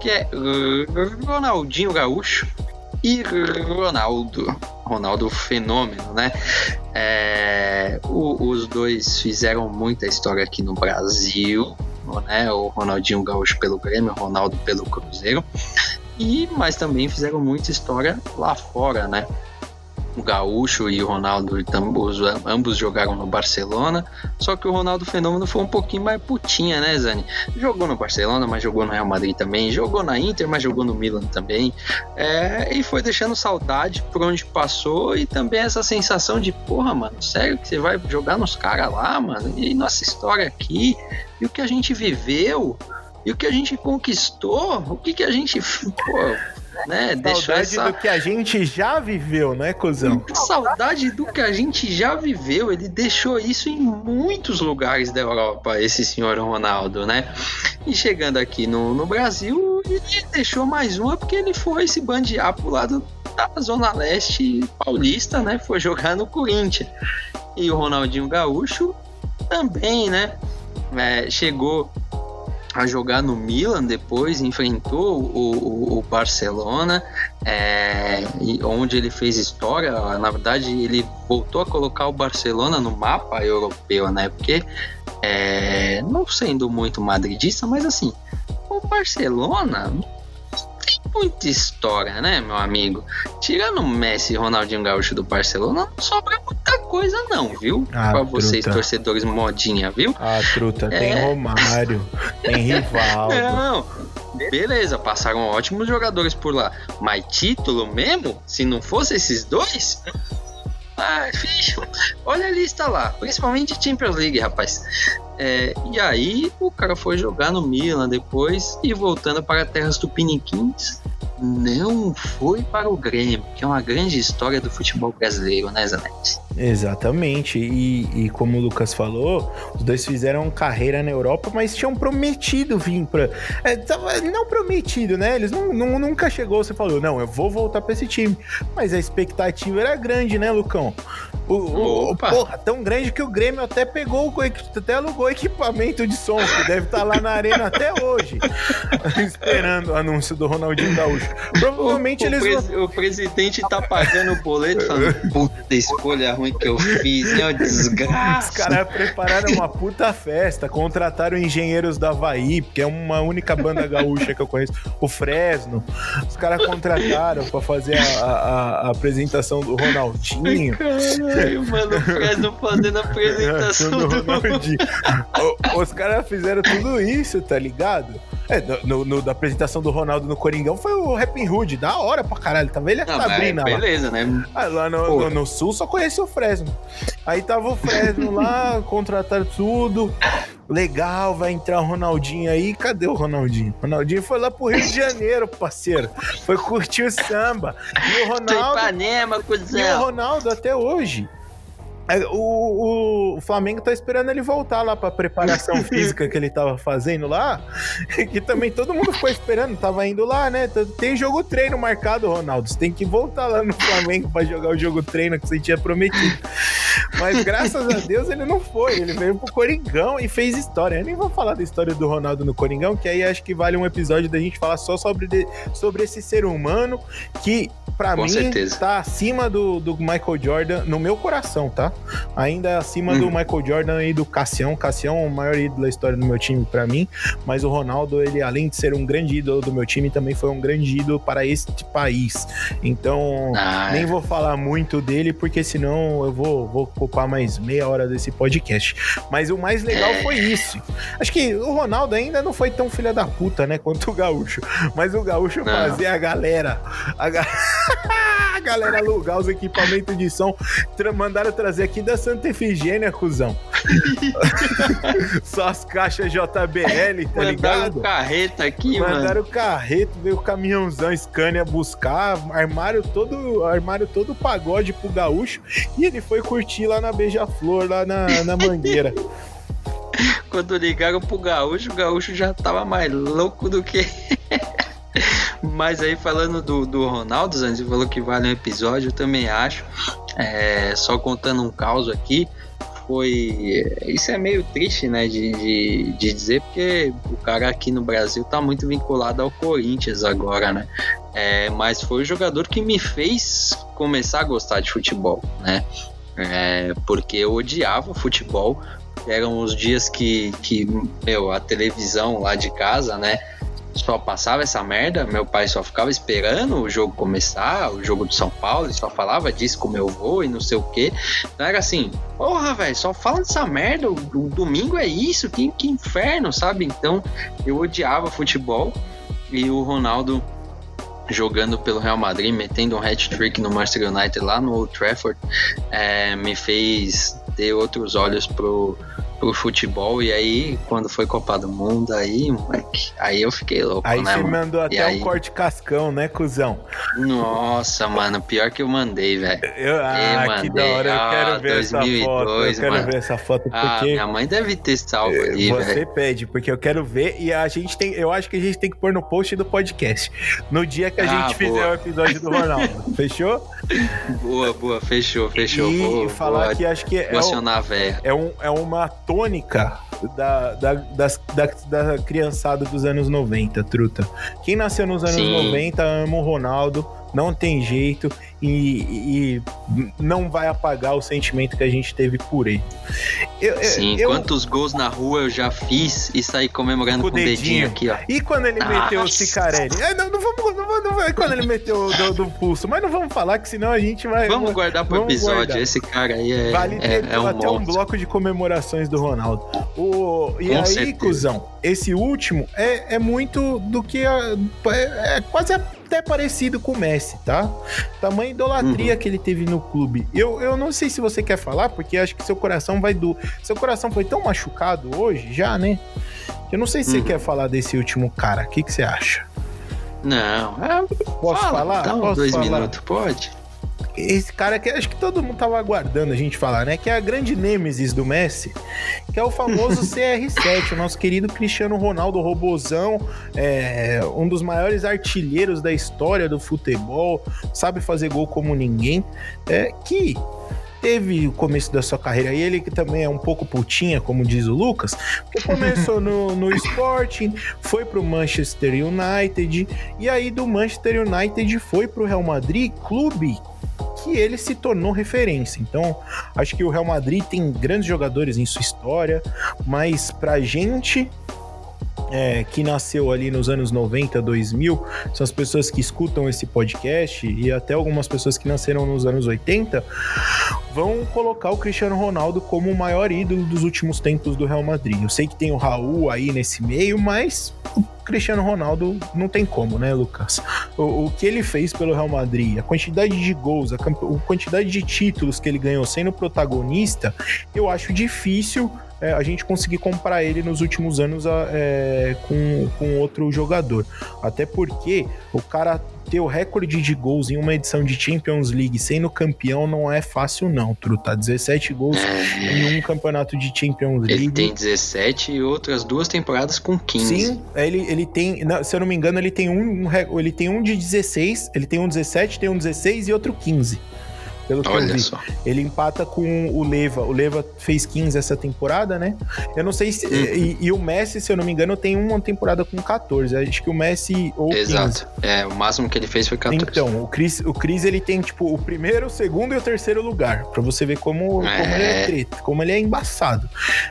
que é Ronaldinho Gaúcho e Ronaldo. Ronaldo Fenômeno, né? É, o- os dois fizeram muita história aqui no Brasil, né? O Ronaldinho Gaúcho pelo Grêmio, o Ronaldo pelo Cruzeiro. E, mas também fizeram muita história lá fora, né? O Gaúcho e o Ronaldo tam- os- ambos jogaram no Barcelona, só que o Ronaldo Fenômeno foi um pouquinho mais putinha, né, Zani? Jogou no Barcelona, mas jogou no Real Madrid também, jogou na Inter, mas jogou no Milan também, é, e foi deixando saudade por onde passou e também essa sensação de, porra, mano, sério que você vai jogar nos caras lá, mano? E nossa história aqui, e o que a gente viveu, e o que a gente conquistou, o que que a gente, pô, né, deixou Saudade essa... do que a gente já viveu, né, cuzão? Saudade do que a gente já viveu. Ele deixou isso em muitos lugares da Europa, esse senhor Ronaldo, né? E chegando aqui no, no Brasil, ele deixou mais uma porque ele foi se bandear pro lado da Zona Leste paulista, né? Foi jogar no Corinthians. E o Ronaldinho Gaúcho também, né? É, chegou a jogar no Milan depois, enfrentou o, o, o Barcelona, é, onde ele fez história. Na verdade, ele voltou a colocar o Barcelona no mapa europeu, né? Porque, é, não sendo muito madridista, mas assim, o Barcelona muita história, né, meu amigo? Tirando o Messi e Ronaldinho Gaúcho do Barcelona, não sobra muita coisa, não, viu? Ah, pra vocês, truta. torcedores modinha, viu? Ah, truta, é... tem Romário, tem Rivaldo. Não, beleza, passaram ótimos jogadores por lá. Mas título mesmo? Se não fosse esses dois, ah, ficho. Olha a lista lá, principalmente Champions League, rapaz. É, e aí o cara foi jogar no Milan depois e voltando para terras tupiniquins, não foi para o Grêmio, que é uma grande história do futebol brasileiro, né, Zanetti? Exatamente, e, e, como o Lucas falou, os dois fizeram carreira na Europa, mas tinham prometido vir para. É, não prometido, né? Eles não, não, nunca chegou, você falou, não, eu vou voltar para esse time. Mas a expectativa era grande, né, Lucão? O, o, porra, tão grande que o Grêmio até pegou, até alugou equipamento de som, que deve estar tá lá na arena até hoje, esperando o anúncio do Ronaldinho Gaúcho. Provavelmente o, eles. O, vão... o presidente tá pagando o boleto falando, puta escolha ruim que eu fiz, é uma desgraça. Os caras prepararam uma puta festa, contrataram engenheiros da Havaí, porque é uma única banda gaúcha que eu conheço, o Fresno. Os caras contrataram pra fazer a, a, a, apresentação do Ronaldinho. Caralho, mano, o Fresno fazendo a apresentação do, do Ronaldinho. Os caras fizeram tudo isso, tá ligado? É, no, no, da apresentação do Ronaldo no Coringão foi o Rapping Hood, da hora pra caralho, tava ele a Sabrina lá. Beleza, né? Ah, lá no, no, no, Sul só conheci o Fresno. Aí tava o Fresno lá, contrataram tudo. Legal, vai entrar o Ronaldinho aí. Cadê o Ronaldinho? O Ronaldinho foi lá pro Rio de Janeiro, parceiro. Foi curtir o samba. E o Ronaldo. Ipanema, e o Ronaldo até hoje é, o, o, Flamengo tá esperando ele voltar lá pra preparação física que ele tava fazendo lá. Que também todo mundo ficou esperando, tava indo lá, né? Tem jogo treino marcado, Ronaldo. Você tem que voltar lá no Flamengo pra jogar o jogo treino que você tinha prometido. Mas graças a Deus ele não foi. Ele veio pro Coringão e fez história. Eu nem vou falar da história do Ronaldo no Coringão, que aí acho que vale um episódio da gente falar só sobre, de, sobre esse ser humano que, pra mim, certeza. tá acima do, do Michael Jordan no meu coração, tá? Ainda acima hum. do Michael Jordan e do Cassião. Cassião é o maior ídolo da história do meu time para mim, mas o Ronaldo, ele além de ser um grande ídolo do meu time, também foi um grande ídolo para este país. Então, ah, nem é. vou falar muito dele, porque senão eu vou, vou ocupar mais meia hora desse podcast. Mas o mais legal é. foi isso. Acho que o Ronaldo ainda não foi tão filha da puta, né, quanto o Gaúcho. Mas o Gaúcho não. fazia a galera. A ga... a galera alugar os equipamentos de som. Tra mandaram trazer aqui da Santa Efigênia, cuzão. Só as caixas JBL, tá Mandaram ligado? Mandaram carreta aqui, Mandaram mano. Mandaram carreta, veio o caminhãozão Scania buscar, armário todo, armário todo pagode pro gaúcho. E ele foi curtir lá na Beija-Flor, lá na, na Mangueira. Quando ligaram pro gaúcho, o gaúcho já tava mais louco do que. Mas aí falando do, do Ronaldo, Zanzi falou que vale um episódio, eu também acho. É, só contando um caos aqui, foi. Isso é meio triste, né, de, de, de, dizer, porque o cara aqui no Brasil tá muito vinculado ao Corinthians agora, né? É, mas foi o jogador que me fez começar a gostar de futebol, né? É, porque eu odiava futebol. Eram os dias que, que, meu, a televisão lá de casa, né? Só passava essa merda, meu pai só ficava esperando o jogo começar, o jogo de São Paulo, só falava disso como eu vou e não sei o que. Então era assim, porra, velho, só fala dessa merda, o, o domingo é isso, que, que inferno, sabe? Então eu odiava futebol e o Ronaldo jogando pelo Real Madrid, metendo um hat-trick no Manchester United lá no Old Trafford, é, me fez ter outros olhos pro, pro futebol. E aí, quando foi Copa do Mundo, aí, moleque, aí eu fiquei louco, aí né? Aí você mandou até aí... um corte cascão, né, cuzão? Nossa, mano, pior que eu mandei, velho. Ah, mandei. que da hora, eu quero ah, ver 2002, essa foto. Eu quero mano. ver essa foto ah, porque. Ah, minha mãe deve ter salvo ali, velho. Você pede, porque eu quero ver e a gente tem. Eu acho que a gente tem que pôr no post do podcast. No dia que a ah, gente boa. fizer o episódio do Ronaldo. Fechou? Boa, boa, fechou, fechou. E falar boa. que acho que é. Velho. É, um, é uma tônica da, da, das, da, da criançada dos anos 90, truta. Quem nasceu nos anos Sim. 90 ama o Ronaldo, não tem jeito e, e não vai apagar o sentimento que a gente teve por ele. Eu- eu- Sim, eu- quantos gols na rua eu já fiz e saí comemorando Com com, o dedinho dedinho. aqui, ó. E quando ele meteu o. Cicarelli? É, não, não vamos, não vamos, não quando ele meteu o do, do pulso, mas não vamos falar que senão a gente vai. Vamos guardar pro vamos episódio. guardar. Esse cara aí é, Vale é, ter é um até um bloco de comemorações do Ronaldo. O, e Com aí, certeza. cuzão, esse último é, é muito do que. a- é, é quase até parecido com o Messi, tá? Tamanha idolatria Uhum. que ele teve no clube. Eu, eu não sei se você quer falar, porque acho que seu coração vai do. Seu coração foi tão machucado hoje, já, né? Eu não sei se você Uhum. quer falar desse último cara. O que, que você acha? Não, é, Posso fala, falar? Dá uns Posso dois falar? minutos, pode? Esse cara que acho que todo mundo tava aguardando a gente falar, né? Que é a grande nêmesis do Messi, que é o famoso CR7, o nosso querido Cristiano Ronaldo Robozão, é, um dos maiores artilheiros da história do futebol, sabe fazer gol como ninguém, é, que teve o começo da sua carreira e ele que também é um pouco putinha, como diz o Lucas, que começou no, no Sporting, foi pro Manchester United e aí do Manchester United foi pro Real Madrid, clube que ele se tornou referência. Então, acho que o Real Madrid tem grandes jogadores em sua história, mas pra gente é, que nasceu ali nos anos 90, 2000, são as pessoas que escutam esse podcast e até algumas pessoas que nasceram nos anos 80, vão colocar o Cristiano Ronaldo como o maior ídolo dos últimos tempos do Real Madrid. Eu sei que tem o Raul aí nesse meio, mas o Cristiano Ronaldo não tem como, né, Lucas? O, o que ele fez pelo Real Madrid, a quantidade de gols, a, a quantidade de títulos que ele ganhou sendo protagonista, eu acho difícil é, a gente conseguir comparar ele nos últimos anos é, com, com outro jogador. Até porque o cara ter o recorde de gols em uma edição de Champions League sendo campeão não é fácil, não, Truta. 17 gols em um campeonato de Champions League. Ele tem 17 e outras duas temporadas com 15. Sim, ele, ele tem, se eu não me engano, ele tem um, ele tem um de 16, ele tem um 17, tem um 16 e outro 15. Pelo que eu Olha vi. só. Ele empata com o Leva. O Leva fez 15 essa temporada, né? Eu não sei se. Uhum. E, e o Messi, se eu não me engano, tem uma temporada com 14. Acho que o Messi ou 15. Exato. É, o máximo que ele fez foi 14. Então, o Chris, o Chris ele tem tipo o primeiro, o segundo e o terceiro lugar, Pra você ver como, como É. ele é treta, como ele é embaçado.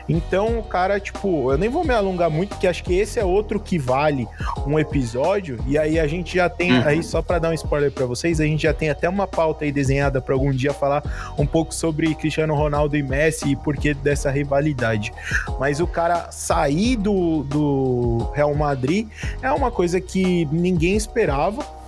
Então, o cara, tipo, eu nem vou me alongar muito, porque acho que esse é outro que vale um episódio. E aí a gente já tem, Uhum. aí só pra dar um spoiler pra vocês, a gente já tem até uma pauta aí desenhada pra algum dia falar um pouco sobre Cristiano Ronaldo e Messi e por que dessa rivalidade. Mas o cara sair do, do Real Madrid é uma coisa que ninguém esperava.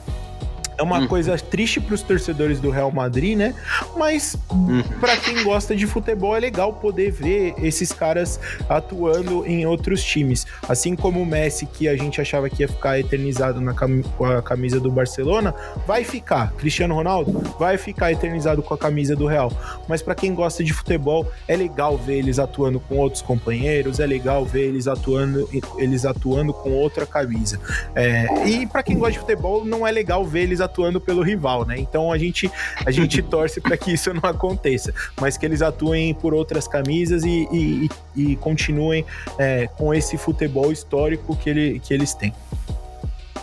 É uma Uhum. coisa triste para os torcedores do Real Madrid, né? Mas Uhum. para quem gosta de futebol é legal poder ver esses caras atuando em outros times. Assim como o Messi, que a gente achava que ia ficar eternizado na cam- com a camisa do Barcelona, vai ficar. Cristiano Ronaldo vai ficar eternizado com a camisa do Real. Mas para quem gosta de futebol, é legal ver eles atuando com outros companheiros, é legal ver eles atuando, eles atuando com outra camisa. É, e para quem gosta de futebol, não é legal ver eles atuando pelo rival, né? Então a gente, a gente torce para que isso não aconteça, mas que eles atuem por outras camisas e, e, e- continuem é, com esse futebol histórico que, ele, que eles têm.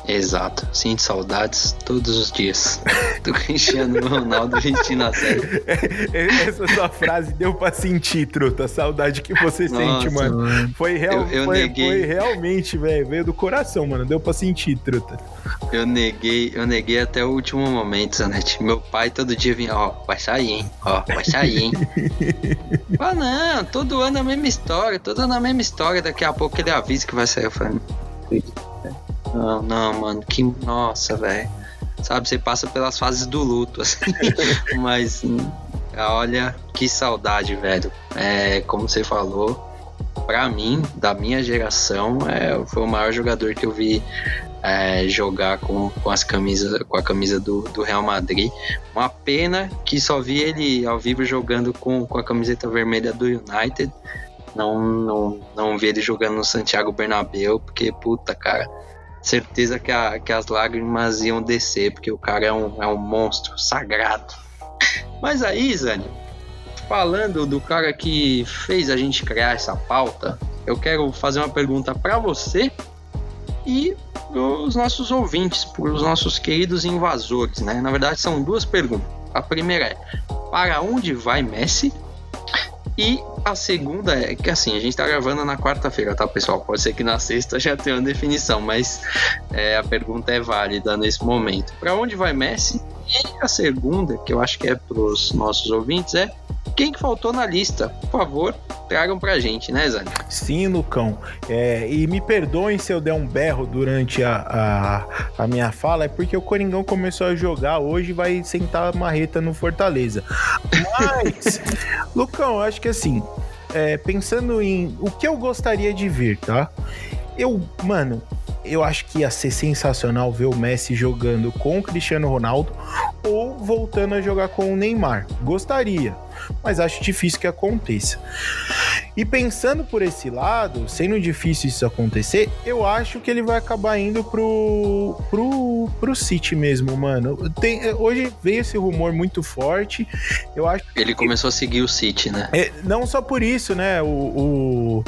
Exato. Sinto saudades todos os dias do Cristiano Ronaldo vestindo a série. Essa sua frase deu pra sentir, truta, a saudade que você sente, Nossa, mano. Foi, real, Eu- eu foi, neguei. foi realmente, velho, veio do coração, mano. Deu pra sentir, truta. Eu neguei, eu neguei até o último momento, Zanetti. Meu pai todo dia vinha, ó, vai sair, hein? Ó, vai sair, hein? ah, não, todo ano a mesma história, todo ano a mesma história. Daqui a pouco ele avisa que vai sair. Eu falei, não não, mano, que. Nossa, velho. Sabe, você passa pelas fases do luto, assim. Mas, olha, que saudade, velho. É, como você falou, pra mim, da minha geração, é, foi o maior jogador que eu vi é, jogar com, com as camisas, com a camisa do, do Real Madrid. Uma pena que só vi ele ao vivo jogando com, com a camiseta vermelha do United. Não, não, não vi ele jogando no Santiago Bernabéu, porque, puta, cara, certeza que, a- que as lágrimas iam descer, porque o cara é um, é um monstro sagrado. Mas aí, Zani, falando do cara que fez a gente criar essa pauta, eu quero fazer uma pergunta para você e os nossos ouvintes, para os nossos queridos invasores, né? Na verdade, são duas perguntas. A primeira é: para onde vai Messi? E a segunda é que assim, a gente tá gravando na quarta-feira, tá, pessoal? Pode ser que na sexta já tenha uma definição, mas é, a pergunta é válida nesse momento. Para onde vai Messi? E a segunda, que eu acho que é para os nossos ouvintes, é quem que faltou na lista? Por favor, tragam pra gente, né, Zane? Sim, Lucão. É, e me perdoem se eu der um berro durante a, a, a, minha fala, é porque o Coringão começou a jogar hoje e vai sentar a marreta no Fortaleza. Mas, Lucão, eu acho que assim, é, pensando em o que eu gostaria de ver, tá? Eu, mano, eu acho que ia ser sensacional ver o Messi jogando com o Cristiano Ronaldo ou voltando a jogar com o Neymar. Gostaria mas acho difícil que aconteça. E pensando por esse lado, sendo difícil isso acontecer, eu acho que ele vai acabar indo pro, pro, pro City mesmo, mano. Tem, hoje veio esse rumor muito forte. Eu acho Ele começou a seguir o City, né? É, não só por isso, né? O,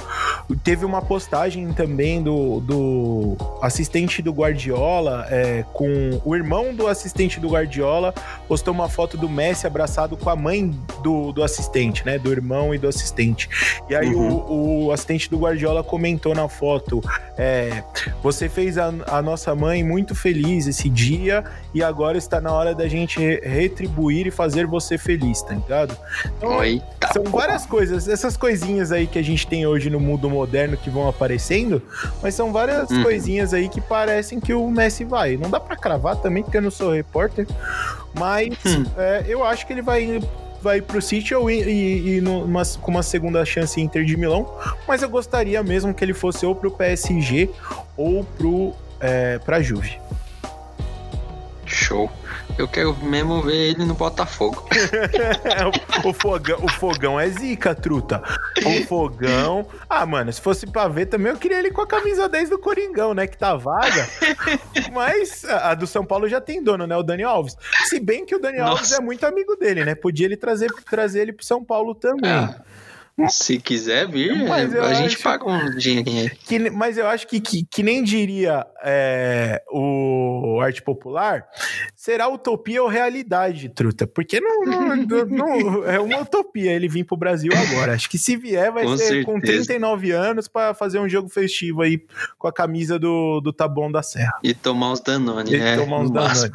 o, teve uma postagem também do, do assistente do Guardiola é, com o irmão do assistente do Guardiola postou uma foto do Messi abraçado com a mãe do do, assistente, né? Do irmão e do assistente. E aí uhum. o, o, assistente do Guardiola comentou na foto: é, você fez a, a, nossa mãe muito feliz esse dia e agora está na hora da gente retribuir e fazer você feliz, tá ligado? Então, Eita, são porra. várias coisas, essas coisinhas aí que a gente tem hoje no mundo moderno que vão aparecendo, mas são várias uhum. coisinhas aí que parecem que o Messi vai. Não dá para cravar também, porque eu não sou repórter, mas hum. é, eu acho que ele vai vai pro City ou e, numa, com uma segunda chance Inter de Milão, mas eu gostaria mesmo que ele fosse ou pro PSG ou pro é, pra Juve. Show. Eu quero mesmo ver ele no Botafogo. o, fogão, o fogão é zica, truta. O fogão. Ah, mano, se fosse pra ver também, eu queria ele com a camisa 10 do Coringão, né? Que tá vaga. Mas a do São Paulo já tem dono, né? O Dani Alves. Se bem que o Dani Alves é muito amigo dele, né? Podia ele trazer, trazer ele pro São Paulo também. Ah. Se quiser vir, a gente paga um dinheirinho. Que, mas eu acho que, que, que nem diria é, o arte popular, será utopia ou realidade, truta? Porque não, não, não, é uma utopia ele vir pro Brasil agora. Acho que se vier, vai com ser certeza. com 39 anos para fazer um jogo festivo aí com a camisa do, do Taboão da Serra. E tomar os Danone, e é, tomar uns Danone.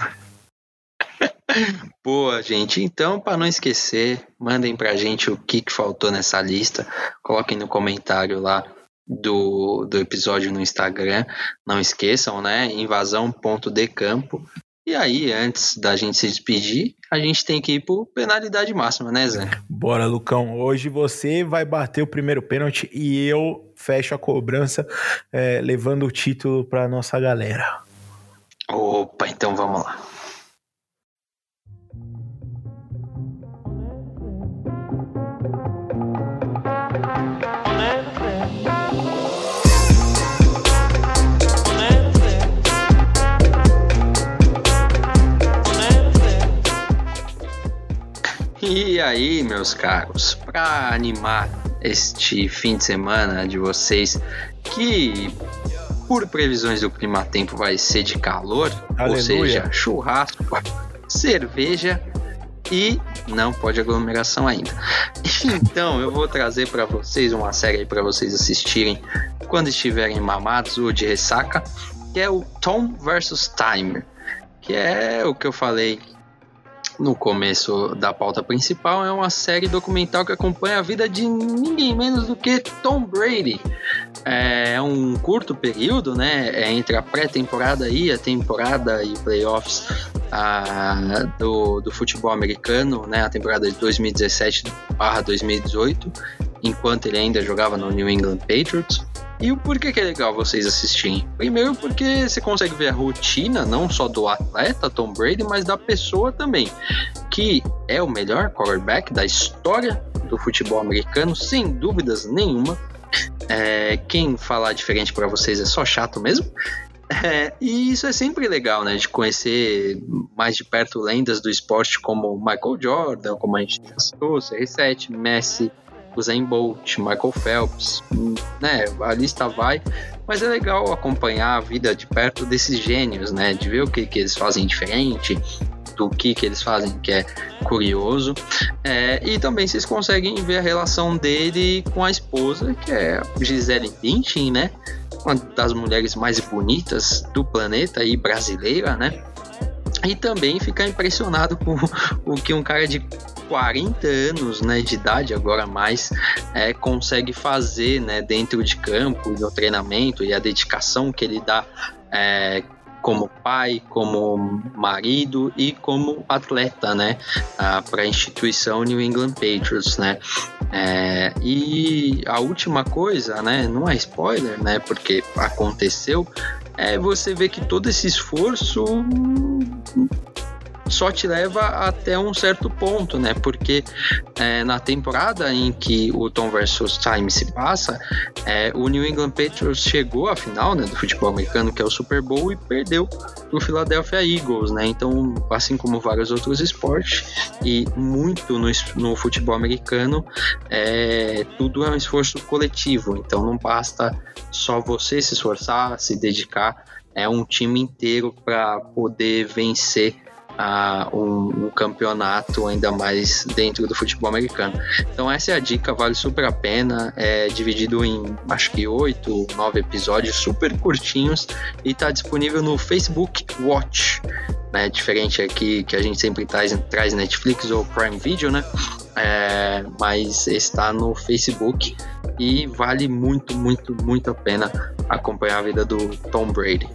Boa, gente. Então, para não esquecer, mandem pra gente o que, que faltou nessa lista. Coloquem no comentário lá do, do episódio no Instagram. Não esqueçam, né? Invasão.decampo. E aí, antes da gente se despedir, a gente tem que ir por penalidade máxima, né, Zé? Bora, Lucão. Hoje você vai bater o primeiro pênalti e eu fecho a cobrança, é, levando o título pra nossa galera. Opa, então vamos lá. E aí, meus caros, para animar este fim de semana de vocês, que por previsões do clima tempo vai ser de calor, Aleluia. ou seja, churrasco, cerveja e não pode aglomeração ainda. Então, eu vou trazer para vocês uma série para vocês assistirem quando estiverem mamados ou de ressaca, que é o Tom vs Time, que é o que eu falei no começo da pauta principal, é uma série documental que acompanha a vida de ninguém menos do que Tom Brady. É um curto período, né? É entre a pré-temporada e a temporada e playoffs a, do, do futebol americano, né? A temporada de 2017/2018, enquanto ele ainda jogava no New England Patriots. E o porquê que é legal vocês assistirem? Primeiro porque você consegue ver a rotina, não só do atleta Tom Brady, mas da pessoa também, que é o melhor quarterback da história do futebol americano, sem dúvidas nenhuma. É, quem falar diferente para vocês é só chato mesmo. É, e isso é sempre legal, né? De conhecer mais de perto lendas do esporte como Michael Jordan, como a gente citou, CR7, Messi, Usain Bolt, Michael Phelps, né? A lista vai. Mas é legal acompanhar a vida de perto desses gênios, né? De ver o que, que eles fazem diferente, do que, que eles fazem que é curioso. É, e também vocês conseguem ver a relação dele com a esposa, que é Gisele Bündchen, né? Uma das mulheres mais bonitas do planeta e brasileira, né? E também ficar impressionado com o que um cara de 40 anos né, de idade, agora mais, é, consegue fazer né, dentro de campo, no treinamento e a dedicação que ele dá é, como pai, como marido e como atleta, né, para a instituição New England Patriots, né. É, e a última coisa, né, não é spoiler, né, porque aconteceu, é você vê que todo esse esforço só te leva até um certo ponto, né? Porque é, na temporada em que o Tom versus Time se passa, é, o New England Patriots chegou à final né, do futebol americano, que é o Super Bowl, e perdeu o Philadelphia Eagles, né? Então, assim como vários outros esportes e muito no, no futebol americano, é, tudo é um esforço coletivo. Então, não basta só você se esforçar, se dedicar, é um time inteiro para poder vencer a um, um, campeonato ainda mais dentro do futebol americano. Então essa é a dica, vale super a pena. É dividido em acho que oito, nove episódios super curtinhos e está disponível no Facebook Watch. Né, diferente aqui que a gente sempre traz, traz Netflix ou Prime Video, né? É, mas está no Facebook e vale muito, muito, muito a pena acompanhar a vida do Tom Brady.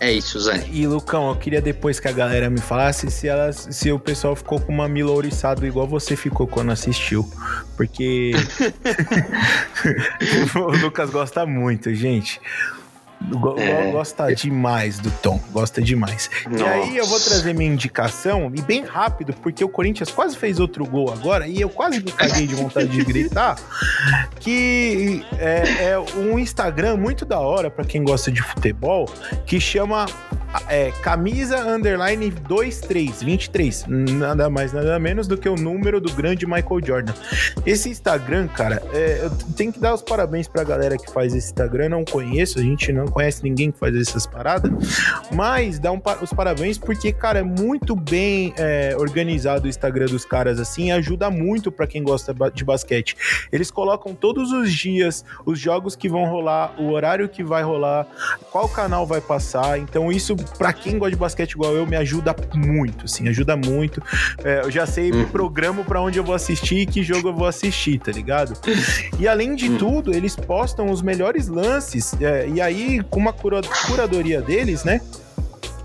É isso, Zé. E Lucão, eu queria depois que a galera me falasse se, elas, se o pessoal ficou com uma mila ouriçado igual você ficou quando assistiu. Porque o Lucas gosta muito, gente. É. Gosta demais do Tom, gosta demais. Nossa. E aí eu vou trazer minha indicação, e bem rápido, porque o Corinthians quase fez outro gol agora, e eu quase me caguei de vontade de gritar, que é, é um Instagram muito da hora para quem gosta de futebol, que chama é, camisa underline 23, 23. Nada mais, nada menos do que o número do grande Michael Jordan. Esse Instagram, cara, é, eu tenho que dar os parabéns pra galera que faz esse Instagram. Não conheço, a gente não conhece ninguém que faz essas paradas, mas dá um, os parabéns porque, cara, é muito bem é, organizado o Instagram dos caras assim, ajuda muito para quem gosta de basquete. Eles colocam todos os dias os jogos que vão rolar, o horário que vai rolar, qual canal vai passar. Então, isso para quem gosta de basquete igual eu, me ajuda muito, assim, ajuda muito. É, eu já sei, me uhum. programo para onde eu vou assistir e que jogo eu vou assistir, tá ligado? E além de uhum. tudo, eles postam os melhores lances, é, e aí, com uma curadoria deles, né?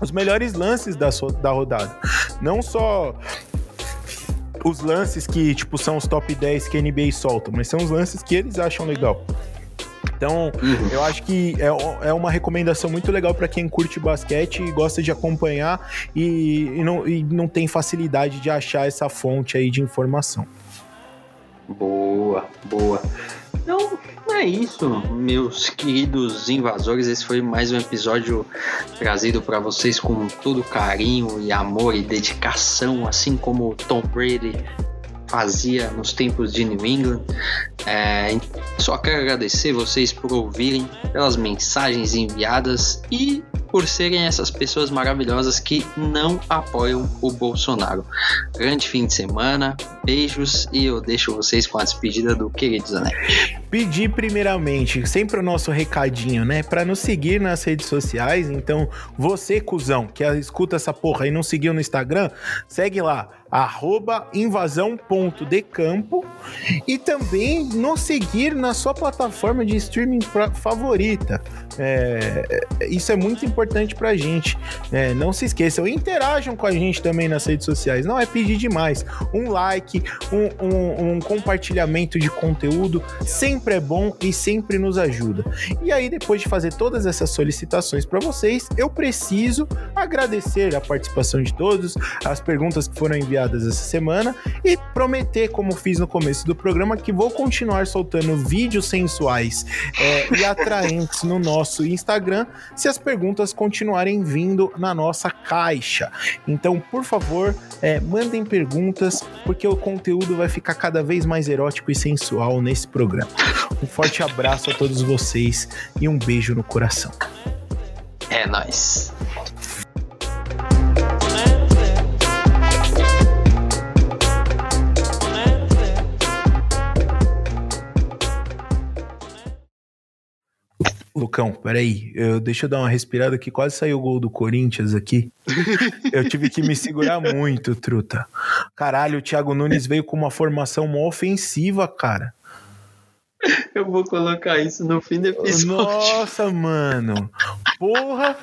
Os melhores lances da, da rodada. Não só os lances que, tipo, são os top 10 que a NBA solta, mas são os lances que eles acham legal. Então, uhum. eu acho que é, é uma recomendação muito legal para quem curte basquete e gosta de acompanhar e, e, não, e não tem facilidade de achar essa fonte aí de informação. Boa, boa. Então, é isso, meus queridos invasores. Esse foi mais um episódio trazido para vocês com todo carinho e amor e dedicação, assim como Tom Brady fazia nos tempos de New England. É, só quero agradecer vocês por ouvirem, pelas mensagens enviadas e por serem essas pessoas maravilhosas que não apoiam o Bolsonaro. Grande fim de semana, beijos e eu deixo vocês com a despedida do querido Zanetti. Pedir primeiramente, sempre o nosso recadinho, né? Para nos seguir nas redes sociais. Então, você, cuzão, que escuta essa porra e não seguiu no Instagram, segue lá arroba invasão.decampo e também nos seguir na sua plataforma de streaming favorita. É, isso é muito importante pra gente. É, não se esqueçam, interajam com a gente também nas redes sociais. Não é pedir demais. Um like, um, um, um compartilhamento de conteúdo sempre sempre é bom e sempre nos ajuda. E aí, depois de fazer todas essas solicitações para vocês, eu preciso agradecer a participação de todos, as perguntas que foram enviadas essa semana e prometer, como fiz no começo do programa, que vou continuar soltando vídeos sensuais é, e atraentes no nosso Instagram se as perguntas continuarem vindo na nossa caixa. Então, por favor, é, mandem perguntas, porque o conteúdo vai ficar cada vez mais erótico e sensual nesse programa. Um forte abraço a todos vocês e um beijo no coração. É nóis. Lucão, peraí, eu, deixa eu dar uma respirada que quase saiu o gol do Corinthians aqui. Eu tive que me segurar muito, truta. Caralho, o Thiago Nunes veio com uma formação mó ofensiva, cara. Eu vou colocar isso no fim do episódio. Nossa, mano. Porra,